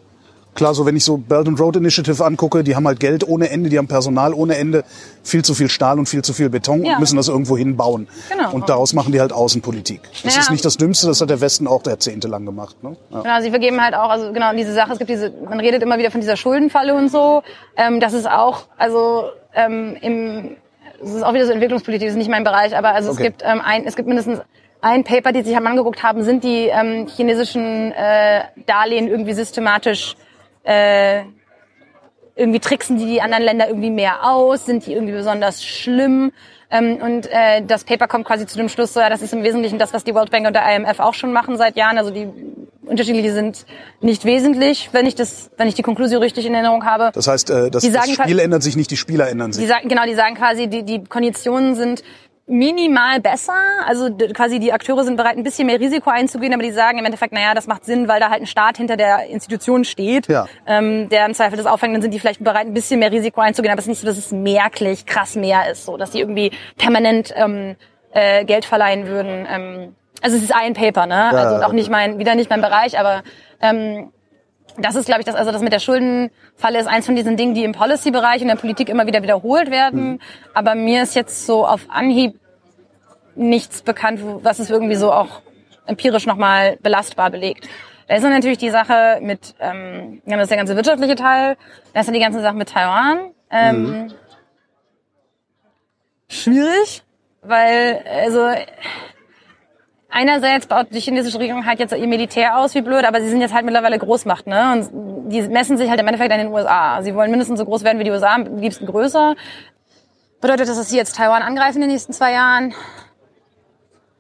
Klar, so wenn ich so Belt and Road Initiative angucke, die haben halt Geld ohne Ende, die haben Personal ohne Ende, viel zu viel Stahl und viel zu viel Beton ja. und müssen das irgendwo hinbauen. Genau. Und daraus machen die halt Außenpolitik. Das naja. ist nicht das Dümmste, das hat der Westen auch jahrzehntelang gemacht. Ne? Ja. Genau, sie vergeben halt auch, also genau diese Sache, es gibt diese, man redet immer wieder von dieser Schuldenfalle und so. Ähm, das ist auch, also ähm, im, das ist auch wieder so Entwicklungspolitik, das ist nicht mein Bereich, aber also okay. es gibt ähm, ein, es gibt mindestens ein Paper, die sich haben angeguckt haben, sind die ähm, chinesischen äh, Darlehen irgendwie systematisch äh, irgendwie tricksen die die anderen Länder irgendwie mehr aus, sind die irgendwie besonders schlimm. Ähm, und äh, das Paper kommt quasi zu dem Schluss, so, ja, das ist im Wesentlichen das, was die World Bank und der IMF auch schon machen seit Jahren. Also die unterschiedliche sind nicht wesentlich, wenn ich das, wenn ich die Konklusion richtig in Erinnerung habe. Das heißt, äh, das, das Spiel ändert sich nicht, die Spieler ändern sich. Die sagen, genau, die sagen quasi, die, die Konditionen sind minimal besser. Also quasi die Akteure sind bereit, ein bisschen mehr Risiko einzugehen, aber die sagen im Endeffekt, naja, das macht Sinn, weil da halt ein Staat hinter der Institution steht, ja. ähm, der im Zweifel das auffängt, dann sind die vielleicht bereit, ein bisschen mehr Risiko einzugehen, aber es ist nicht so, dass es merklich krass mehr ist, so dass die irgendwie permanent ähm, äh, Geld verleihen würden. Ähm, also es ist ein Paper, ne? Ja, also auch nicht mein, wieder nicht mein Bereich, aber ähm, das ist, glaube ich, das, also das mit der Schuldenfalle ist eins von diesen Dingen, die im Policy-Bereich in der Politik immer wieder wiederholt werden. Mhm. Aber mir ist jetzt so auf Anhieb nichts bekannt, was es irgendwie so auch empirisch nochmal belastbar belegt. Da ist dann natürlich die Sache mit, ähm, ja, das ist der ganze wirtschaftliche Teil, da ist dann die ganze Sache mit Taiwan. Ähm, Mhm. Schwierig, weil, also, einerseits baut die chinesische Regierung halt jetzt ihr Militär aus wie blöd, aber sie sind jetzt halt mittlerweile Großmacht, ne? Und die messen sich halt im Endeffekt an den USA. Sie wollen mindestens so groß werden wie die USA, am liebsten größer. Bedeutet das, dass sie jetzt Taiwan angreifen in den nächsten zwei Jahren?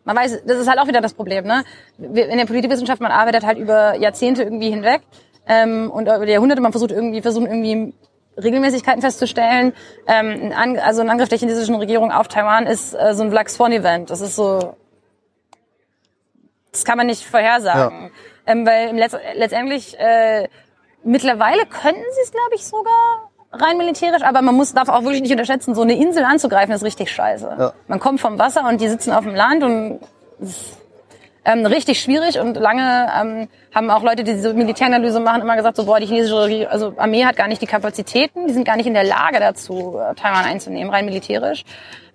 Man weiß, das ist halt auch wieder das Problem, ne? In der Politikwissenschaft, man arbeitet halt über Jahrzehnte irgendwie hinweg ähm, und über die Jahrhunderte, man versucht irgendwie, versucht irgendwie Regelmäßigkeiten festzustellen. Ähm, ein also ein Angriff der chinesischen Regierung auf Taiwan ist äh, so ein Black Swan Event. Das ist so, das kann man nicht vorhersagen, ähm, weil Letz letztendlich äh, mittlerweile könnten sie es, glaube ich, sogar rein militärisch, aber man muss darf auch wirklich nicht unterschätzen, so eine Insel anzugreifen ist richtig scheiße. Ja. Man kommt vom Wasser und die sitzen auf dem Land und ist, ähm, richtig schwierig und lange ähm, haben auch Leute, die diese Militäranalyse machen, immer gesagt, so boah, die chinesische also Armee hat gar nicht die Kapazitäten, die sind gar nicht in der Lage dazu, äh, Taiwan einzunehmen, rein militärisch.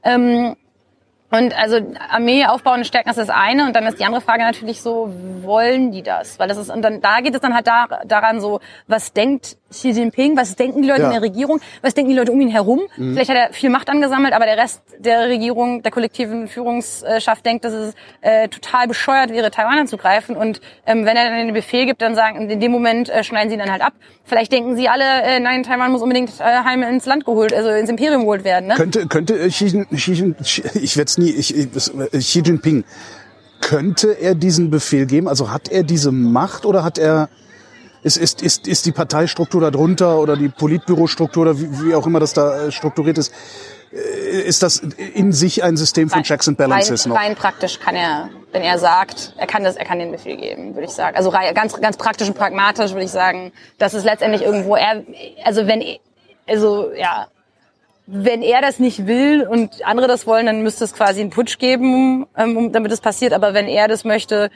Ähm, und also Armee aufbauen und stärken, ist das eine. Und dann ist die andere Frage natürlich so, wollen die das? Weil das ist, und dann da geht es dann halt da, daran so, was denkt Xi Jinping, was denken die Leute Ja. in der Regierung, was denken die Leute um ihn herum? Vielleicht hat er viel Macht angesammelt, aber der Rest der Regierung, der kollektiven Führungsschaft denkt, dass es äh, total bescheuert wäre, Taiwan anzugreifen. Und ähm, wenn er dann den Befehl gibt, dann sagen, in dem Moment äh, schneiden sie ihn dann halt ab. Vielleicht denken sie alle, äh, nein, Taiwan muss unbedingt äh, heim ins Land geholt, also ins Imperium geholt werden. Ne? Könnte, könnte äh, Xi, Xi, Xi ich werde es nie, ich, ich, äh, Xi Jinping, könnte er diesen Befehl geben? Also hat er diese Macht oder hat er, ist, ist, ist, ist die Parteistruktur darunter oder die Politbürostruktur oder wie, wie auch immer das da äh, strukturiert ist, äh, ist das in sich ein System von Checks and Balances rein, noch? rein praktisch kann er, wenn er sagt, er kann das, er kann den Befehl geben, würde ich sagen. Also rei- ganz, ganz praktisch und pragmatisch würde ich sagen, dass es letztendlich irgendwo er, also wenn, also ja, wenn er das nicht will und andere das wollen, dann müsste es quasi einen Putsch geben, ähm, damit es passiert. Aber wenn er das möchte,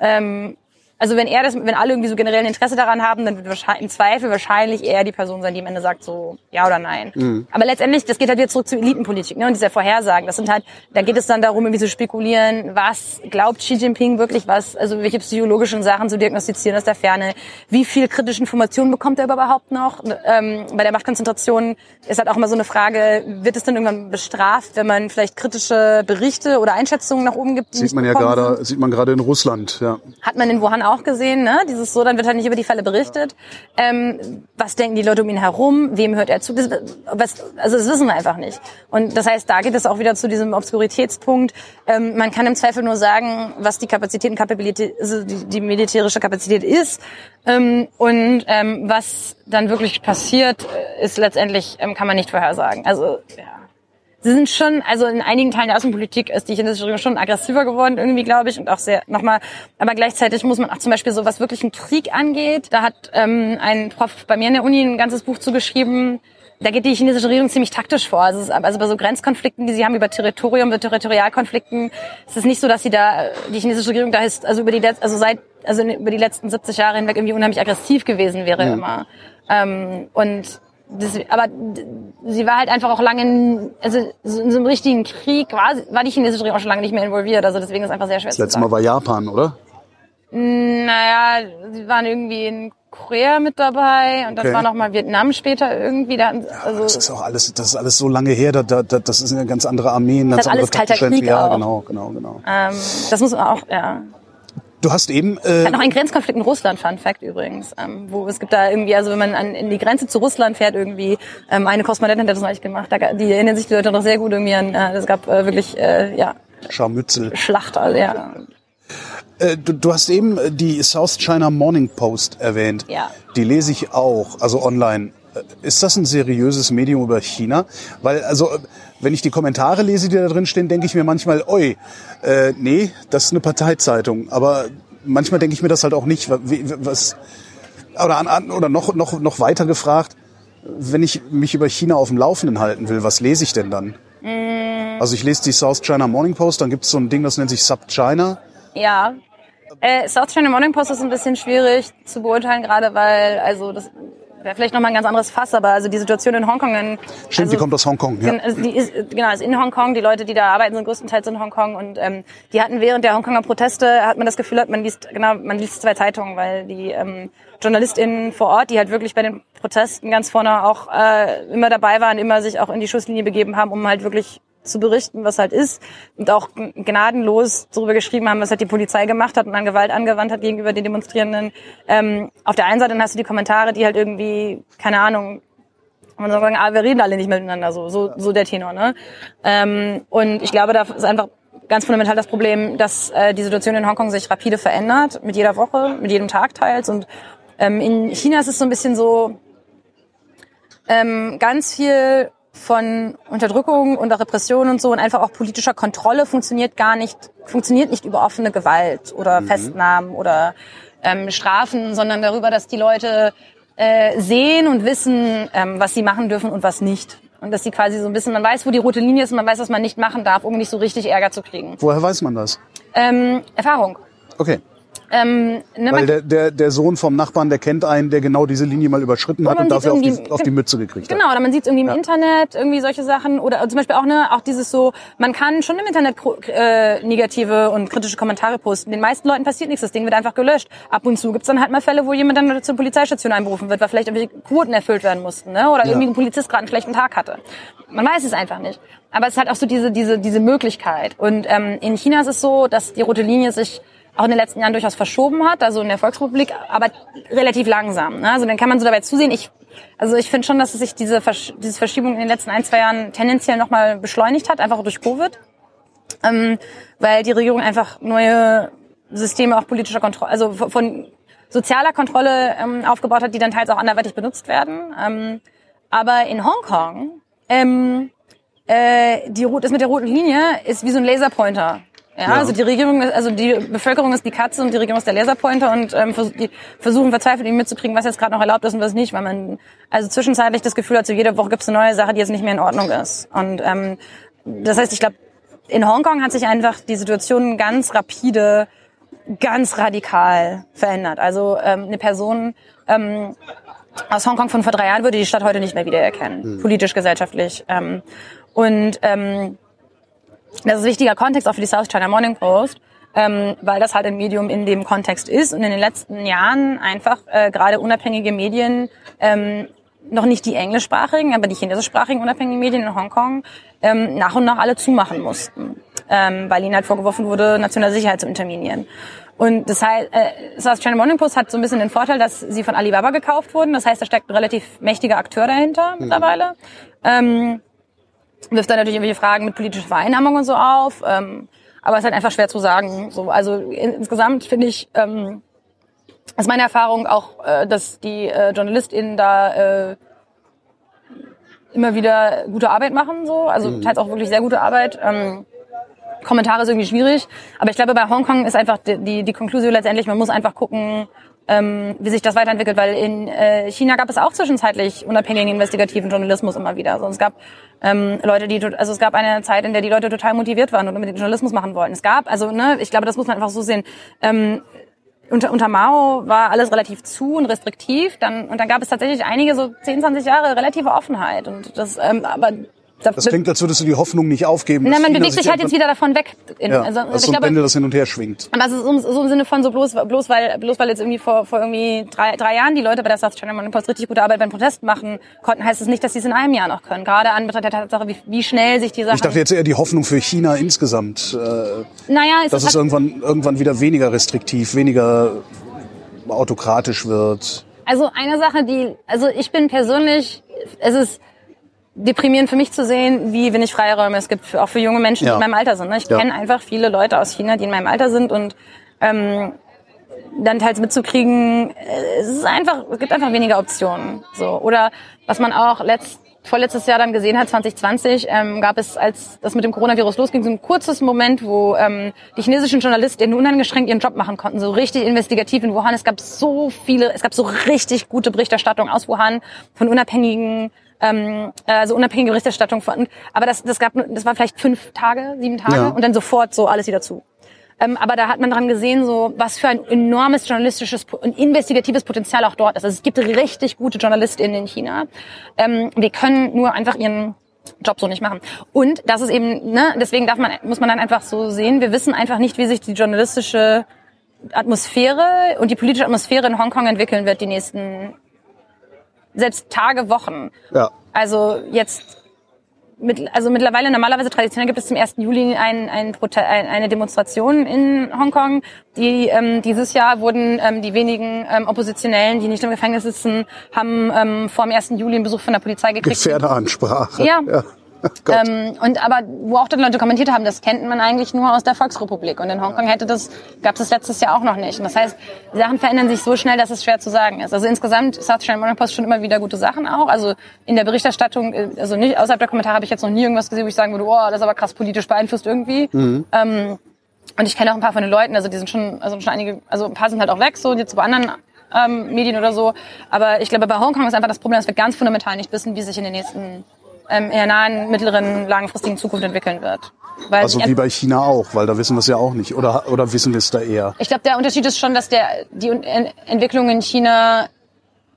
ähm, also wenn er das, wenn alle irgendwie so generell ein Interesse daran haben, dann wird wahrscheinlich, im Zweifel wahrscheinlich er die Person sein, die am Ende sagt so ja oder nein. Aber letztendlich, das geht halt wieder zurück zur Elitenpolitik ne, und dieser Vorhersagen. Das sind halt, da geht es dann darum, irgendwie zu spekulieren, was glaubt Xi Jinping wirklich, was, also welche psychologischen Sachen zu diagnostizieren aus der Ferne, wie viel kritische Informationen bekommt er überhaupt noch? Ähm, bei der Machtkonzentration ist halt auch immer so eine Frage, wird es dann irgendwann bestraft, wenn man vielleicht kritische Berichte oder Einschätzungen nach oben gibt? Sieht man ja bekommen sind? gerade, sieht man gerade in Russland, ja. Hat man in Wuhan auch gesehen, ne? Dieses so, dann wird halt nicht über die Fälle berichtet. Ähm, was denken die Leute um ihn herum? Wem hört er zu? Das, was, also das wissen wir einfach nicht. Und das heißt, da geht es auch wieder zu diesem Obskuritätspunkt. Ähm, man kann im Zweifel nur sagen, was die Kapazität und Kapabilität, also die, die militärische Kapazität ist. Ähm, und ähm, was dann wirklich passiert, äh, ist letztendlich, ähm, kann man nicht vorhersagen. Also, ja. Sie sind schon, also in einigen Teilen der Außenpolitik ist die chinesische Regierung schon aggressiver geworden, irgendwie, glaube ich, und auch sehr, nochmal, aber gleichzeitig muss man auch zum Beispiel so, was wirklich einen Krieg angeht, da hat ähm, ein Prof bei mir in der Uni ein ganzes Buch zugeschrieben, da geht die chinesische Regierung ziemlich taktisch vor. Also, also bei so Grenzkonflikten, die sie haben über Territorium, über Territorialkonflikten, ist es nicht so, dass sie da, die chinesische Regierung da ist, also über die, letz- also seit, also über die letzten 70 Jahre hinweg irgendwie unheimlich aggressiv gewesen wäre immer. Ähm, und das, aber sie war halt einfach auch lange, in, also so in so einem richtigen Krieg war, war die chinesische Regierung auch schon lange nicht mehr involviert. Also deswegen ist es einfach sehr schwer Das letzte. Mal war Japan, oder? Naja, sie waren irgendwie in Korea mit dabei und das Okay. war noch mal Vietnam später irgendwie. Da, also Das ist auch alles, das ist alles so lange her, da, da, da- das ist eine ganz andere Armee, ein ganz Das ist alles Kalter Krieg Ja, auch. genau, genau, genau. ähm, das muss man auch, ja. Du hast eben, äh, Hat noch einen Grenzkonflikt in Russland, Fun Fact übrigens, ähm, wo es gibt da irgendwie, also wenn man an, in die Grenze zu Russland fährt, irgendwie, ähm, eine Korrespondentin hat das neulich gemacht, da, die erinnern sich die Leute noch sehr gut irgendwie an, äh, es gab äh, wirklich, äh, ja, Scharmützel. Schlacht, also, ja. Äh, du, du hast eben äh, die South China Morning Post erwähnt. Ja. Die lese ich auch, also online. Ist das ein seriöses Medium über China? Weil, also, wenn ich die Kommentare lese, die da drin stehen, denke ich mir manchmal, oi, äh, nee, das ist eine Parteizeitung. Aber manchmal denke ich mir das halt auch nicht. Was, oder, an, oder noch, noch, noch weiter gefragt, wenn ich mich über China auf dem Laufenden halten will, was lese ich denn dann? Also ich lese die South China Morning Post, dann gibt es so ein Ding, das nennt sich Sub China. Ja. Äh, South China Morning Post ist ein bisschen schwierig zu beurteilen, gerade weil, also das, wäre vielleicht nochmal ein ganz anderes Fass, aber also die Situation in Hongkong. In, Stimmt, also, die kommt aus Hongkong. Ja. Also die ist, genau, ist in Hongkong. Die Leute, die da arbeiten, sind größtenteils in Hongkong. Und ähm, die hatten während der Hongkonger Proteste, hat man das Gefühl, hat man liest, genau, man liest zwei Zeitungen, weil die ähm, JournalistInnen vor Ort, die halt wirklich bei den Protesten ganz vorne auch äh, immer dabei waren, immer sich auch in die Schusslinie begeben haben, um halt wirklich zu berichten, was halt ist und auch gnadenlos darüber geschrieben haben, was halt die Polizei gemacht hat und an Gewalt angewandt hat gegenüber den Demonstrierenden. Ähm, auf der einen Seite dann hast du die Kommentare, die halt irgendwie, keine Ahnung, man soll sagen, ah, wir reden alle nicht miteinander, so, so, so der Tenor, ne? Ähm, und ich glaube, da ist einfach ganz fundamental das Problem, dass äh, die Situation in Hongkong sich rapide verändert, mit jeder Woche, mit jedem Tag teils. Und ähm, in China ist es so ein bisschen so, ähm, ganz viel von Unterdrückung und auch Repression und so und einfach auch politischer Kontrolle funktioniert gar nicht, funktioniert nicht über offene Gewalt oder Festnahmen oder ähm, Strafen, sondern darüber, dass die Leute äh, sehen und wissen, ähm, was sie machen dürfen und was nicht. Und dass sie quasi so ein bisschen, man weiß, wo die rote Linie ist und man weiß, was man nicht machen darf, um nicht so richtig Ärger zu kriegen. Woher weiß man das? Ähm, Erfahrung. Okay. Ähm, ne, Weil der, der, der Sohn vom Nachbarn, der kennt einen, der genau diese Linie mal überschritten hat und dafür auf die, auf die Mütze gekriegt hat. Genau, oder man sieht es irgendwie im Internet, irgendwie solche Sachen. Oder zum Beispiel auch ne, auch dieses so, man kann schon im Internet kro- äh, negative und kritische Kommentare posten. Den meisten Leuten passiert nichts, das Ding wird einfach gelöscht. Ab und zu gibt's dann halt mal Fälle, wo jemand dann zur Polizeistation einberufen wird, weil vielleicht irgendwelche Quoten erfüllt werden mussten, ne? Oder irgendwie ein Polizist gerade einen schlechten Tag hatte. Man weiß es einfach nicht. Aber es hat auch so diese, diese, diese Möglichkeit. Und ähm, in China ist es so, dass die rote Linie sich auch in den letzten Jahren durchaus verschoben hat, also in der Volksrepublik, aber relativ langsam. Ne? Also dann kann man so dabei zusehen. Ich, also ich finde schon, dass sich diese, Versch diese Verschiebung in den letzten ein, zwei Jahren tendenziell nochmal beschleunigt hat, einfach durch Covid, ähm, weil die Regierung einfach neue Systeme auch politischer Kontrolle, also von- sozialer Kontrolle ähm, aufgebaut hat, die dann teils auch anderweitig benutzt werden. Ähm, aber in Hongkong, ähm, äh, die, das mit der roten Linie ist wie so ein Laserpointer. Ja, also die Regierung, also die Bevölkerung ist die Katze und die Regierung ist der Laserpointer und ähm, die versuchen verzweifelt irgendwie mitzukriegen, was jetzt gerade noch erlaubt ist und was nicht, weil man also zwischenzeitlich das Gefühl hat, so jede Woche gibt es eine neue Sache, die jetzt nicht mehr in Ordnung ist. Und ähm, das heißt, ich glaube, in Hongkong hat sich einfach die Situation ganz rapide, ganz radikal verändert. Also ähm, eine Person ähm, aus Hongkong von vor drei Jahren würde die Stadt heute nicht mehr wiedererkennen, politisch, gesellschaftlich. Ähm, und ähm, das ist wichtiger Kontext auch für die South China Morning Post, ähm, weil das halt ein Medium in dem Kontext ist und in den letzten Jahren einfach äh, gerade unabhängige Medien, ähm, noch nicht die englischsprachigen, aber die chinesischsprachigen unabhängigen Medien in Hongkong ähm, nach und nach alle zumachen mussten, ähm, weil ihnen halt vorgeworfen wurde, nationale Sicherheit zu interminieren. Und das heißt, äh, South China Morning Post hat so ein bisschen den Vorteil, dass sie von Alibaba gekauft wurden. Das heißt, da steckt ein relativ mächtiger Akteur dahinter mittlerweile. Ähm, wirft dann natürlich irgendwelche Fragen mit politischer Vereinnahmung und so auf. Ähm, aber es ist halt einfach schwer zu sagen. So, also in, insgesamt finde ich, ähm, ist meine Erfahrung auch, äh, dass die äh, JournalistInnen da äh, immer wieder gute Arbeit machen, so, also teils auch wirklich sehr gute Arbeit. Ähm, Kommentare ist irgendwie schwierig, aber ich glaube, bei Hongkong ist einfach die, die, die Konklusion letztendlich, man muss einfach gucken, ähm, wie sich das weiterentwickelt, weil in äh, China gab es auch zwischenzeitlich unabhängigen investigativen Journalismus immer wieder. Also es gab ähm, Leute, die, also es gab eine Zeit, in der die Leute total motiviert waren und unbedingt Journalismus machen wollten. Es gab, also ne, ich glaube, das muss man einfach so sehen. Ähm, unter, unter Mao war alles relativ zu und restriktiv, dann und dann gab es tatsächlich einige so 10, 20 Jahre relative Offenheit und das, ähm, aber Das klingt, als würdest du die Hoffnung nicht aufgeben. dass man bewegt sich halt jetzt wieder davon weg. Ja, also, das ich so ein glaube, Pendel, das hin und her schwingt. aber ist so, so im Sinne von so bloß, bloß weil, bloß weil jetzt irgendwie vor, vor irgendwie drei, drei Jahren die Leute bei der South China Morning Post richtig gute Arbeit beim Protest machen konnten, heißt es nicht, dass sie es in einem Jahr noch können. Gerade an Betracht der Tatsache, wie, wie schnell sich die Sachen. Ich dachte jetzt eher die Hoffnung für China insgesamt, äh, naja, es dass es halt, irgendwann, irgendwann wieder weniger restriktiv, weniger autokratisch wird. also eine Sache, die, also ich bin persönlich, es ist deprimierend für mich zu sehen, wie wenig Freiräume es gibt, für, auch für junge Menschen, die Ja. in meinem Alter sind. ne? Ich Ja. kenne einfach viele Leute aus China, die in meinem Alter sind und ähm, dann teils mitzukriegen, äh, es ist einfach, es gibt einfach weniger Optionen. So oder was man auch letzt, vorletztes Jahr dann gesehen hat, 2020, ähm, gab es, als das mit dem Coronavirus losging, so ein kurzes Moment, wo ähm, die chinesischen JournalistInnen uneingeschränkt ihren Job machen konnten, so richtig investigativ in Wuhan. Es gab so viele, es gab so richtig gute Berichterstattung aus Wuhan von unabhängigen ähm, also unabhängige Berichterstattung von, aber das, das gab, das war vielleicht fünf Tage, sieben Tage Ja. und dann sofort so alles wieder zu. Ähm, aber da hat man dran gesehen, so was für ein enormes journalistisches und investigatives Potenzial auch dort ist. Also es gibt richtig gute JournalistInnen in China. Ähm, die können nur einfach ihren Job so nicht machen. Und das ist eben, ne, deswegen darf man, muss man dann einfach so sehen, wir wissen einfach nicht, wie sich die journalistische Atmosphäre und die politische Atmosphäre in Hongkong entwickeln wird die nächsten selbst Tage, Wochen. Ja. Also jetzt mit, also mittlerweile normalerweise traditionell gibt es zum 1. Juli ein, ein, eine Demonstration in Hongkong. Die ähm, dieses Jahr wurden ähm, die wenigen ähm, Oppositionellen, die nicht im Gefängnis sitzen, haben ähm, vor dem 1. Juli einen Besuch von der Polizei gekriegt. Gefährderansprache. Ja. ja. [laughs] Ähm, und aber wo auch dann Leute kommentiert haben, das kennt man eigentlich nur aus der Volksrepublik. Und in Hongkong hätte das, gab es das letztes Jahr auch noch nicht. Und das heißt, die Sachen verändern sich so schnell, dass es schwer zu sagen ist. Also insgesamt South China Morning Post schon immer wieder gute Sachen auch. Also in der Berichterstattung, äh, also nicht außerhalb der Kommentare habe ich jetzt noch nie irgendwas gesehen, wo ich sagen würde, oh, das ist aber krass politisch beeinflusst irgendwie. Mhm. Ähm, und ich kenne auch ein paar von den Leuten, also die sind schon, also schon einige, also ein paar sind halt auch weg, so jetzt bei anderen ähm, Medien oder so. Aber ich glaube, bei Hongkong ist einfach das Problem, dass wir ganz fundamental nicht wissen, wie sich in den nächsten ähm, in der nahen, mittleren, langfristigen Zukunft entwickeln wird. Weil Also wie bei China auch, weil da wissen wir es ja auch nicht. Oder, oder wissen wir es da eher? ich glaube, der Unterschied ist schon, dass der, die En- Entwicklungen in China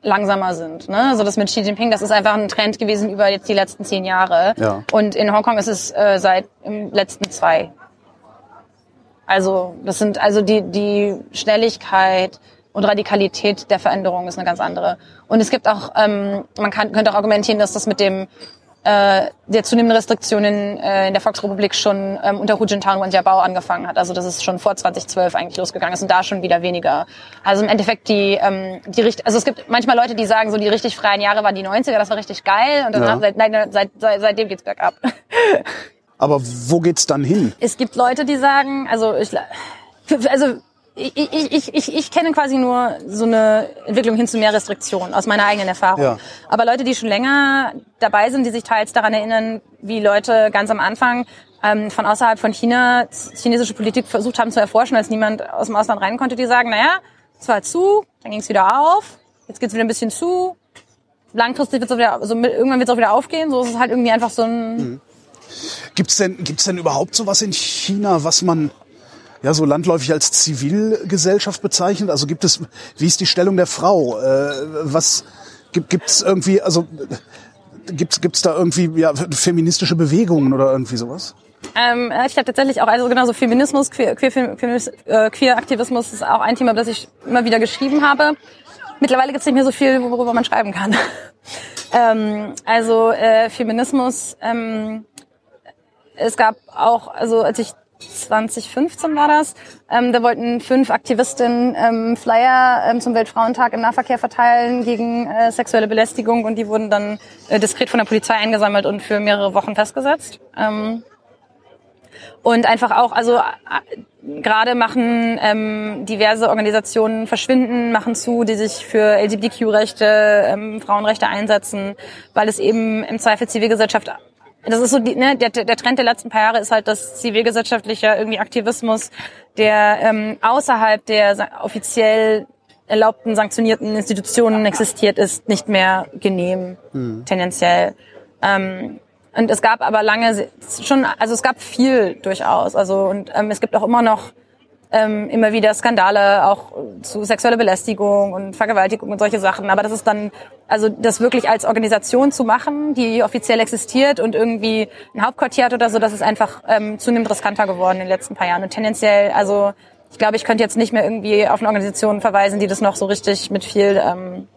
langsamer sind. Ne? Also das mit Xi Jinping, das ist einfach ein Trend gewesen über jetzt die letzten zehn Jahre. Ja. Und in Hongkong ist es äh, seit im letzten zwei. Also das sind also die die Schnelligkeit und Radikalität der Veränderung ist eine ganz andere. Und es gibt auch, ähm, man kann, könnte auch argumentieren, dass das mit dem äh, der zunehmenden Restriktionen äh, in der Volksrepublik schon ähm, unter Hu Jintao und Jiabao angefangen hat. Also dass es schon vor 2012 eigentlich losgegangen ist und da schon wieder weniger. Also im Endeffekt die, ähm, die richt also es gibt manchmal Leute, die sagen, so die richtig freien Jahre waren die 90er, das war richtig geil und danach, Ja. seit, nein, seit, seit, seitdem geht's bergab. Aber wo geht's dann hin? Es gibt Leute, die sagen, also ich, also ich, ich, ich, ich, kenne quasi nur so eine Entwicklung hin zu mehr Restriktionen aus meiner eigenen Erfahrung. Ja. Aber Leute, die schon länger dabei sind, die sich teils daran erinnern, wie Leute ganz am Anfang ähm, von außerhalb von China chinesische Politik versucht haben zu erforschen, als niemand aus dem Ausland rein konnte, die sagen, naja, es war zu, dann ging es wieder auf, jetzt geht es wieder ein bisschen zu, langfristig wird es wieder, also irgendwann wird es auch wieder aufgehen. So ist es halt irgendwie einfach so ein Gibt's denn, gibt's denn überhaupt sowas in China, was man ja so landläufig als Zivilgesellschaft bezeichnet? Also gibt es, wie ist die Stellung der Frau? Äh, was gibt gibt's irgendwie, also gibt's gibt's da irgendwie ja, feministische Bewegungen oder irgendwie sowas? Ähm, ich habe tatsächlich auch, also genau so Feminismus, Queer, Queer, äh, Queer-Aktivismus ist auch ein Thema, das ich immer wieder geschrieben habe. Mittlerweile gibt es nicht mehr so viel, worüber man schreiben kann. [laughs] ähm, also äh, Feminismus, ähm, es gab auch, also als ich 2015 war das, ähm, da wollten fünf Aktivistinnen ähm, Flyer ähm, zum Weltfrauentag im Nahverkehr verteilen gegen äh, sexuelle Belästigung und die wurden dann äh, diskret von der Polizei eingesammelt und für mehrere Wochen festgesetzt. Ähm, und einfach auch, also äh, gerade machen ähm, diverse Organisationen verschwinden, machen zu, die sich für LGBTQ-Rechte, ähm, Frauenrechte einsetzen, weil es eben im Zweifel Zivilgesellschaft das ist so die, ne, der, der Trend der letzten paar Jahre ist halt, dass zivilgesellschaftlicher irgendwie Aktivismus, der ähm, außerhalb der offiziell erlaubten, sanktionierten Institutionen existiert, ist nicht mehr genehm, tendenziell. Ähm, und es gab aber lange schon, also es gab viel durchaus. Also und ähm, es gibt auch immer noch ähm, immer wieder Skandale auch zu sexueller Belästigung und Vergewaltigung und solche Sachen. Aber das ist dann, also das wirklich als Organisation zu machen, die offiziell existiert und irgendwie ein Hauptquartier hat oder so, das ist einfach ähm, zunehmend riskanter geworden in den letzten paar Jahren. Und tendenziell, also ich glaube, ich könnte jetzt nicht mehr irgendwie auf eine Organisation verweisen, die das noch so richtig mit viel ähm,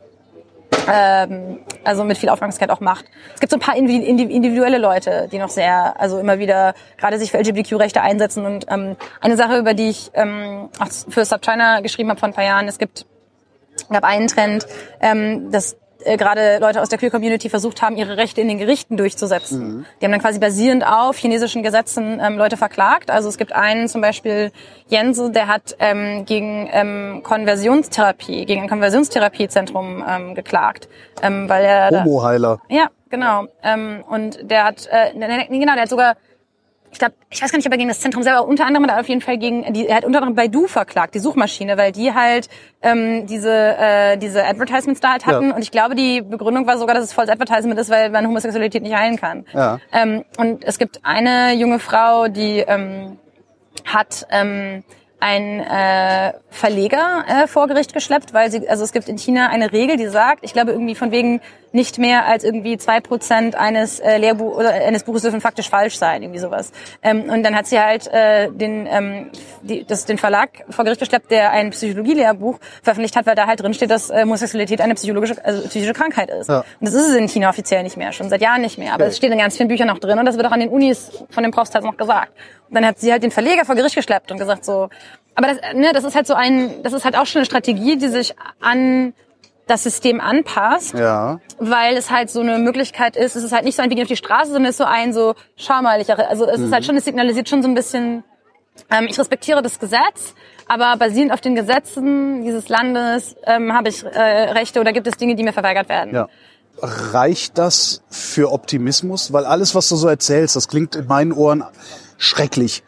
ähm, also mit viel Aufmerksamkeit auch macht. Es gibt so ein paar indi- indi- individuelle Leute, die noch sehr, also immer wieder gerade sich für LGBTQ-Rechte einsetzen. Und ähm, eine Sache, über die ich ähm, auch für SubChina geschrieben habe vor ein paar Jahren, es gibt gab einen Trend, ähm, dass äh, gerade Leute aus der Queer-Community versucht haben, ihre Rechte in den Gerichten durchzusetzen. Die haben dann quasi basierend auf chinesischen Gesetzen ähm, Leute verklagt. Also es gibt einen zum Beispiel, Jense, der hat ähm, gegen ähm, Konversionstherapie, gegen ein Konversionstherapiezentrum ähm, geklagt, ähm, weil er da, Homoheiler. ja, genau. Ähm, und der hat, äh, ne, ne, genau, der hat sogar, ich glaube, ich weiß gar nicht, ob er gegen das Zentrum selber, unter anderem hat er auf jeden Fall gegen, die, er hat unter anderem Baidu verklagt, die Suchmaschine, weil die halt ähm, diese äh, diese Advertisements da halt hatten. Ja. Und ich glaube, die Begründung war sogar, dass es volles Advertisement ist, weil man Homosexualität nicht heilen kann. Ja. Ähm, und es gibt eine junge Frau, die ähm, hat ähm, ein äh, Verleger äh, vor Gericht geschleppt, weil sie, also es gibt in China eine Regel, die sagt, ich glaube irgendwie von wegen nicht mehr als irgendwie zwei Prozent eines äh, Lehrbuch oder eines Buches dürfen faktisch falsch sein, irgendwie sowas. Ähm, und dann hat sie halt äh, den ähm, die, das, den Verlag vor Gericht geschleppt, der ein Psychologie-Lehrbuch veröffentlicht hat, weil da halt drin steht, dass äh, Homosexualität eine psychologische also psychische Krankheit ist. Ja. Und das ist es in China offiziell nicht mehr, schon seit Jahren nicht mehr. Aber es okay. steht in ganz vielen Büchern noch drin und das wird auch an den Unis von den Profs halt noch gesagt. Und dann hat sie halt den Verleger vor Gericht geschleppt und gesagt so, aber das, ne, das ist halt so ein, das ist halt auch schon eine Strategie, die sich an das System anpasst, ja. weil es halt so eine Möglichkeit ist, es ist halt nicht so ein Weg auf die Straße, sondern es ist so ein so, schau mal, ich, also es mhm. ist halt schon, es signalisiert schon so ein bisschen, ähm, ich respektiere das Gesetz, aber basierend auf den Gesetzen dieses Landes ähm, habe ich äh, Rechte oder gibt es Dinge, die mir verweigert werden. Ja reicht das für Optimismus? Weil alles, was du so erzählst, das klingt in meinen Ohren schrecklich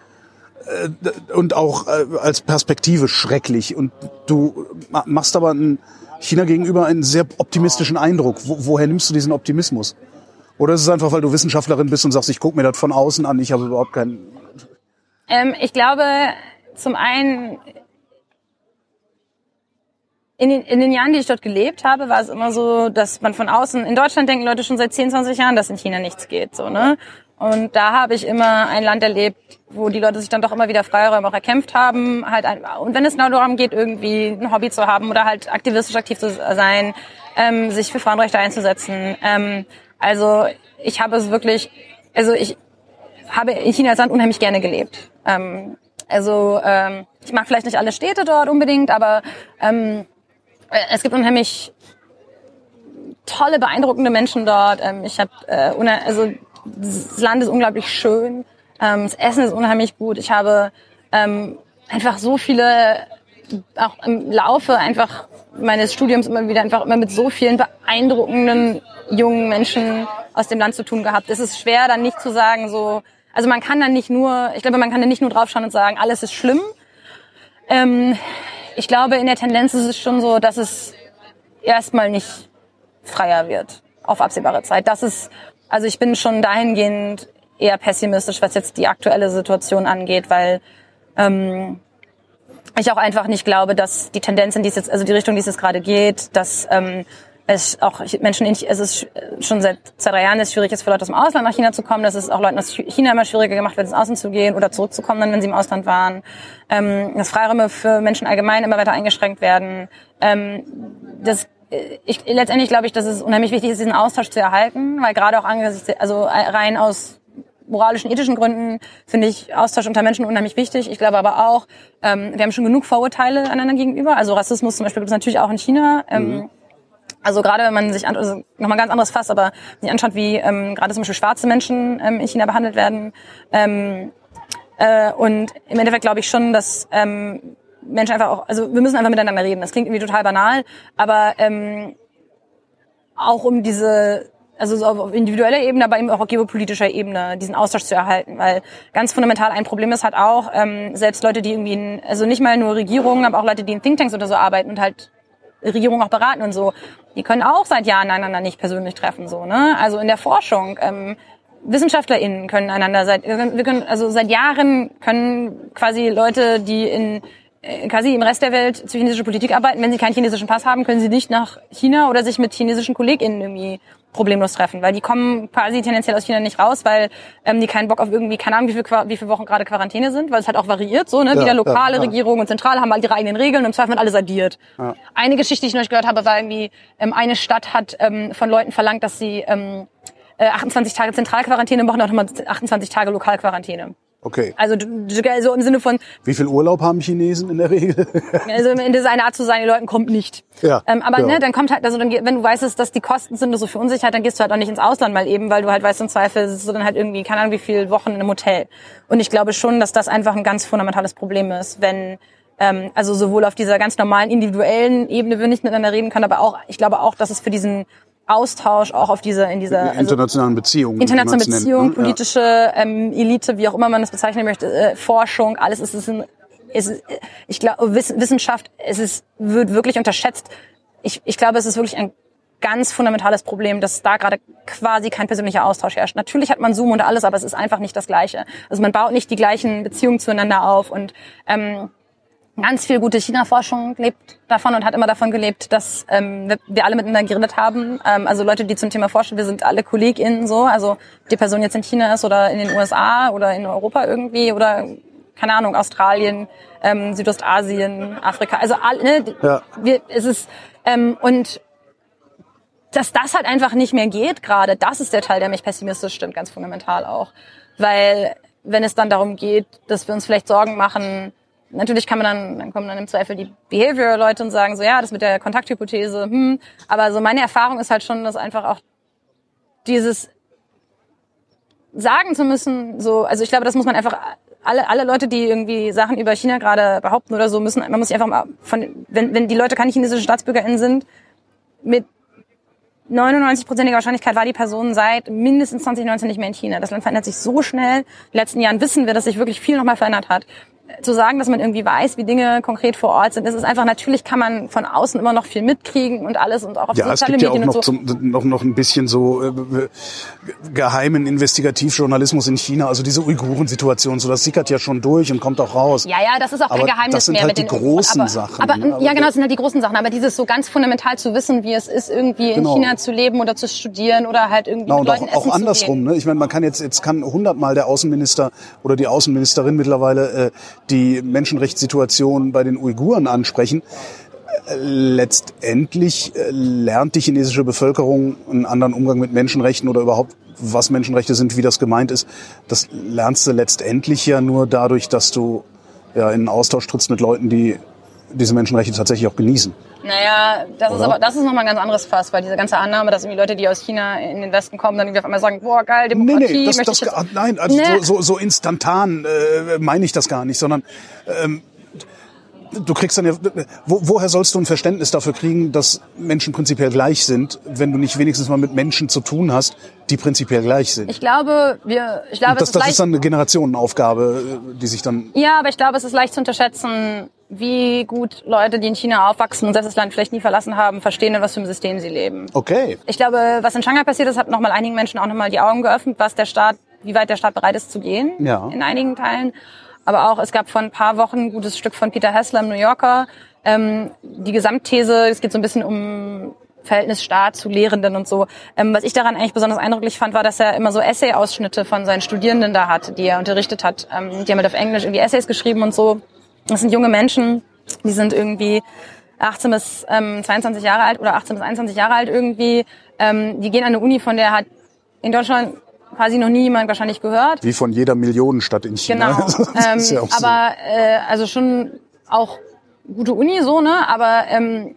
äh, und auch äh, als Perspektive schrecklich. Und du machst aber China gegenüber einen sehr optimistischen Eindruck. woher nimmst du diesen Optimismus? Oder ist es einfach, weil du Wissenschaftlerin bist und sagst, ich gucke mir das von außen an, ich habe überhaupt keinen... Ähm, ich glaube, zum einen in den, in den Jahren, die ich dort gelebt habe, war es immer so, dass man von außen, in Deutschland denken Leute schon seit 10, 20 Jahren, dass in China nichts geht, so, ne? Und da habe ich immer ein Land erlebt, wo die Leute sich dann doch immer wieder Freiräume auch erkämpft haben. Halt und wenn es nur darum geht, irgendwie ein Hobby zu haben oder halt aktivistisch aktiv zu sein, ähm, sich für Frauenrechte einzusetzen. Ähm, also ich habe es wirklich, also ich habe in China als Land unheimlich gerne gelebt. Ähm, also ähm, ich mag vielleicht nicht alle Städte dort unbedingt, aber ähm, es gibt unheimlich tolle, beeindruckende Menschen dort. Ähm, ich habe, äh, also das Land ist unglaublich schön, ähm, das Essen ist unheimlich gut. Ich habe ähm, einfach so viele, auch im Laufe einfach meines Studiums immer wieder einfach immer mit so vielen beeindruckenden jungen Menschen aus dem Land zu tun gehabt. Es ist schwer, dann nicht zu sagen so, also man kann dann nicht nur, ich glaube, man kann dann nicht nur draufschauen und sagen, alles ist schlimm. Ähm, ich glaube, in der Tendenz ist es schon so, dass es erstmal nicht freier wird auf absehbare Zeit. Das ist, also ich bin schon dahingehend eher pessimistisch, was jetzt die aktuelle Situation angeht, weil ähm, ich auch einfach nicht glaube, dass die Tendenz in die jetzt, also die Richtung, die es jetzt gerade geht, dass ähm, es auch Menschen es ist schon seit zwei, drei Jahren ist schwierig ist für Leute aus dem Ausland nach China zu kommen, dass es auch Leuten aus China immer schwieriger gemacht wird, ins Ausland zu gehen oder zurückzukommen, dann wenn sie im Ausland waren. Ähm, dass Freiräume für Menschen allgemein immer weiter eingeschränkt werden. Ähm, das ich, letztendlich glaube ich, dass es unheimlich wichtig ist, diesen Austausch zu erhalten, weil gerade auch angesichts, also rein aus moralischen, ethischen Gründen finde ich Austausch unter Menschen unheimlich wichtig. Ich glaube aber auch, ähm, wir haben schon genug Vorurteile einander gegenüber. Also Rassismus zum Beispiel gibt es natürlich auch in China. Ähm, mhm. Also gerade wenn man sich an, also nochmal ganz anderes Fass, aber sich anschaut, wie ähm, gerade zum Beispiel schwarze Menschen ähm, in China behandelt werden. Ähm, äh, und im Endeffekt glaube ich schon, dass ähm, Menschen einfach auch, also wir müssen einfach miteinander reden. Das klingt irgendwie total banal, aber ähm, auch um diese, also so auf individueller Ebene, aber eben auch auf geopolitischer Ebene, diesen Austausch zu erhalten. Weil ganz fundamental ein Problem ist halt auch, ähm, selbst Leute, die irgendwie, in, also nicht mal nur Regierungen, aber auch Leute, die in Thinktanks oder so arbeiten und halt Regierungen auch beraten und so, die können auch seit Jahren einander nicht persönlich treffen, so, ne? Also in der Forschung, ähm, WissenschaftlerInnen können einander seit, wir können, also seit Jahren können quasi Leute, die in quasi im Rest der Welt zu chinesischer Politik arbeiten. Wenn sie keinen chinesischen Pass haben, können sie nicht nach China oder sich mit chinesischen KollegInnen irgendwie problemlos treffen, weil die kommen quasi tendenziell aus China nicht raus, weil ähm, die keinen Bock auf irgendwie, keine Ahnung, wie, viel, wie viele Wochen gerade Quarantäne sind, weil es halt auch variiert, so, ne? Ja, Wieder lokale ja, ja. Regierung und Zentrale haben halt ihre eigenen Regeln und im Zweifel wird alles addiert. Eine Geschichte, die ich neulich gehört habe, war irgendwie, ähm, eine Stadt hat ähm, von Leuten verlangt, dass sie ähm, äh, 28 Tage Zentralquarantäne machen und nochmal 28 Tage Lokalquarantäne. Okay. Also so im Sinne von. Wie viel Urlaub haben Chinesen in der Regel? [laughs] also im Ende seine Art zu sein, die Leuten kommt nicht. Ja. Ähm, aber ja. ne, dann kommt halt, also dann, wenn du weißt, dass die Kosten sind so für Unsicherheit, dann gehst du halt auch nicht ins Ausland mal eben, weil du halt weißt, im Zweifel ist es dann halt irgendwie, keine Ahnung, wie viele Wochen in einem Hotel. Und ich glaube schon, dass das einfach ein ganz fundamentales Problem ist, wenn ähm, also sowohl auf dieser ganz normalen individuellen Ebene wir nicht miteinander reden können, aber auch, ich glaube auch, dass es für diesen Austausch auch auf diese in dieser also internationalen Beziehungen internationale Beziehungen ne? politische ähm, Elite wie auch immer man das bezeichnen möchte äh, Forschung alles ist es ein ist, ich glaube Wissenschaft es ist wird wirklich unterschätzt ich, ich glaube es ist wirklich ein ganz fundamentales Problem, dass da gerade quasi kein persönlicher Austausch herrscht. Natürlich hat man Zoom und alles, aber es ist einfach nicht das Gleiche. Also man baut nicht die gleichen Beziehungen zueinander auf und ähm, ganz viel gute China-Forschung lebt davon und hat immer davon gelebt, dass ähm, wir, alle miteinander geredet haben. Ähm, also Leute, die zum Thema forschen, wir sind alle KollegInnen so. Also die Person jetzt in China ist oder in den USA oder in Europa irgendwie oder keine Ahnung, Australien, ähm, Südostasien, Afrika. Also ne, Ja. wir, es ist ähm, und dass das halt einfach nicht mehr geht gerade, das ist der Teil, der mich pessimistisch stimmt, ganz fundamental auch. Weil wenn es dann darum geht, dass wir uns vielleicht Sorgen machen, natürlich kann man dann, dann kommen dann im Zweifel die Behavior-Leute und sagen so, ja, das mit der Kontakthypothese, hm, aber so meine Erfahrung ist halt schon, dass einfach auch dieses sagen zu müssen, so, also ich glaube, das muss man einfach alle, alle Leute, die irgendwie Sachen über China gerade behaupten oder so, müssen, man muss sich einfach mal von, wenn, wenn die Leute keine chinesischen StaatsbürgerInnen sind, mit 99-prozentiger Wahrscheinlichkeit war die Person seit mindestens 2019 nicht mehr in China. Das Land verändert sich so schnell. In den letzten Jahren wissen wir, dass sich wirklich viel nochmal verändert hat. Zu sagen, dass man irgendwie weiß, wie Dinge konkret vor Ort sind, das ist einfach, natürlich kann man von außen immer noch viel mitkriegen und alles und auch auf Ja, es soziale gibt ja auch Medien noch, so. zum, noch, noch ein bisschen so äh, geheimen Investigativjournalismus in China, also diese Uiguren-Situation, so das sickert ja schon durch und kommt auch raus. Ja, ja, das ist auch kein Aber Geheimnis das sind mehr halt mit die den großen aber, Sachen, Aber, ne? Aber ja, genau, das sind halt die großen Sachen. Aber dieses so ganz fundamental zu wissen, wie es ist, irgendwie in Genau. China zu leben oder zu studieren oder halt irgendwie Na, mit Leuten auch, auch andersrum. Ne? Ich meine, man kann jetzt jetzt kann hundertmal der Außenminister oder die Außenministerin mittlerweile äh, die Menschenrechtssituation bei den Uiguren ansprechen. Letztendlich äh, lernt die chinesische Bevölkerung einen anderen Umgang mit Menschenrechten oder überhaupt was Menschenrechte sind, wie das gemeint ist. Das lernst du letztendlich ja nur dadurch, dass du ja in Austausch trittst mit Leuten, die diese Menschenrechte tatsächlich auch genießen. Naja, das ist Oder? aber das ist nochmal ein ganz anderes Fass, weil diese ganze Annahme, dass irgendwie Leute, die aus China in den Westen kommen, dann irgendwie auf einmal sagen, boah geil, Nee, Demokratie, nee, das, möchte das, ich jetzt. nein, also Nee. so, so, so instantan äh, meine ich das gar nicht, sondern ähm, du kriegst dann ja, wo, woher sollst du ein Verständnis dafür kriegen, dass Menschen prinzipiell gleich sind, wenn du nicht wenigstens mal mit Menschen zu tun hast, die prinzipiell gleich sind? Ich glaube, wir, ich glaube, das, es ist das leicht, ist dann eine Generationenaufgabe, äh, die sich dann ja, aber ich glaube, es ist leicht zu unterschätzen, wie gut Leute, die in China aufwachsen und selbst das Land vielleicht nie verlassen haben, verstehen, in was für einem System sie leben. okay. Ich glaube, was in Shanghai passiert ist, hat nochmal einigen Menschen auch nochmal die Augen geöffnet, was der Staat, wie weit der Staat bereit ist zu gehen. Ja. In einigen Teilen. Aber auch, es gab vor ein paar Wochen ein gutes Stück von Peter Hessler im New Yorker. Ähm, die Gesamtthese, es geht so ein bisschen um Verhältnis Staat zu Lehrenden und so. Ähm, was ich daran eigentlich besonders eindrücklich fand, war, dass er immer so Essay-Ausschnitte von seinen Studierenden da hat, die er unterrichtet hat. Ähm, die haben halt auf Englisch irgendwie Essays geschrieben und so. Das sind junge Menschen, die sind irgendwie 18 bis ähm, 22 Jahre alt oder 18 bis 21 Jahre alt irgendwie. Ähm, die gehen an eine Uni, von der hat in Deutschland quasi noch nie jemand wahrscheinlich gehört. Wie von jeder Millionenstadt in China. Genau. [laughs] Ähm, ja aber äh, also schon auch gute Uni so, ne? Aber ähm,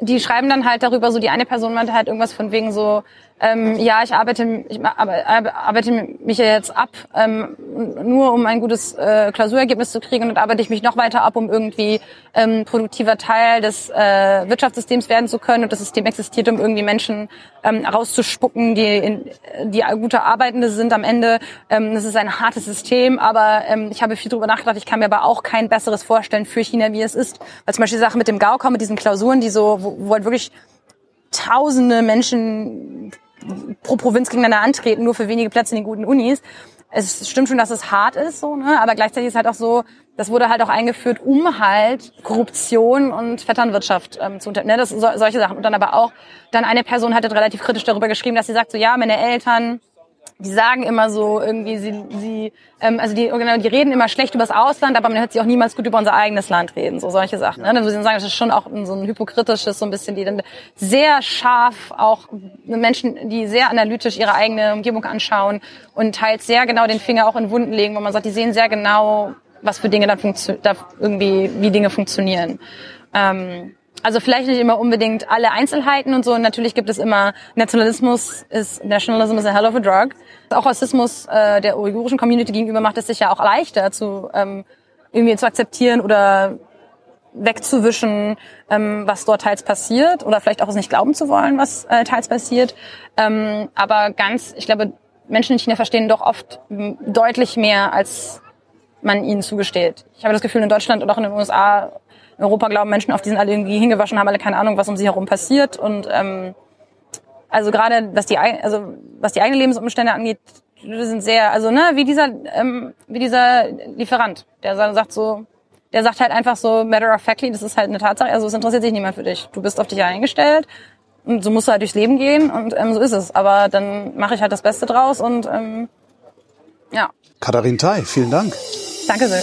die schreiben dann halt darüber, so die eine Person meinte halt irgendwas von wegen so, ähm, ja, ich arbeite, ich arbeite mich jetzt ab, ähm, nur um ein gutes äh, Klausurergebnis zu kriegen und arbeite ich mich noch weiter ab, um irgendwie ähm, produktiver Teil des äh, Wirtschaftssystems werden zu können und das System existiert, um irgendwie Menschen ähm, rauszuspucken, die in, die gute Arbeitende sind am Ende. Ähm, das ist ein hartes System, aber ähm, ich habe viel drüber nachgedacht. Ich kann mir aber auch kein besseres vorstellen für China, wie es ist. Weil zum Beispiel die Sache mit dem Gaokao, mit diesen Klausuren, die so, wo, wo halt wirklich tausende Menschen pro Provinz gegeneinander antreten, nur für wenige Plätze in den guten Unis. Es stimmt schon, dass es hart ist, so, ne? aber gleichzeitig ist halt auch so, das wurde halt auch eingeführt, um halt Korruption und Vetternwirtschaft ähm, zu ne? das, so, solche Sachen. Und dann aber auch, dann eine Person hat halt relativ kritisch darüber geschrieben, dass sie sagt, so ja, meine Eltern, die sagen immer so irgendwie, sie, sie ähm, also die, genau, die reden immer schlecht über das Ausland, aber man hört sie auch niemals gut über unser eigenes Land reden, so solche Sachen. Ne? Dann würden sie sagen, das ist schon auch so ein hypokritisches, so ein bisschen, die dann sehr scharf auch Menschen, die sehr analytisch ihre eigene Umgebung anschauen und teils sehr genau den Finger auch in Wunden legen, wo man sagt, die sehen sehr genau, was für Dinge dann da irgendwie, wie Dinge funktionieren. Ähm, also vielleicht nicht immer unbedingt alle Einzelheiten und so. Natürlich gibt es immer Nationalismus ist Nationalism is a hell of a drug. Auch Rassismus äh, der uigurischen Community gegenüber macht es sich ja auch leichter zu ähm, irgendwie zu akzeptieren oder wegzuwischen, ähm, was dort teils passiert oder vielleicht auch es nicht glauben zu wollen, was äh, teils passiert. Ähm, aber ganz, ich glaube, Menschen in China verstehen doch oft deutlich mehr, als man ihnen zugesteht. Ich habe das Gefühl, in Deutschland und auch in den USA, in Europa glauben Menschen oft, die sind alle irgendwie hingewaschen, haben alle keine Ahnung, was um sie herum passiert und ähm, Also gerade was die also was die eigenen Lebensumstände angeht, sind sehr also ne wie dieser ähm, wie dieser Lieferant, der sa- sagt so der sagt halt einfach so matter of factly, das ist halt eine Tatsache, also es interessiert sich niemand für dich. Du bist auf dich eingestellt und so musst du halt durchs Leben gehen und ähm, so ist es. Aber dann mache ich halt das Beste draus und ähm, ja, Katharin Tai, vielen Dank. danke sehr.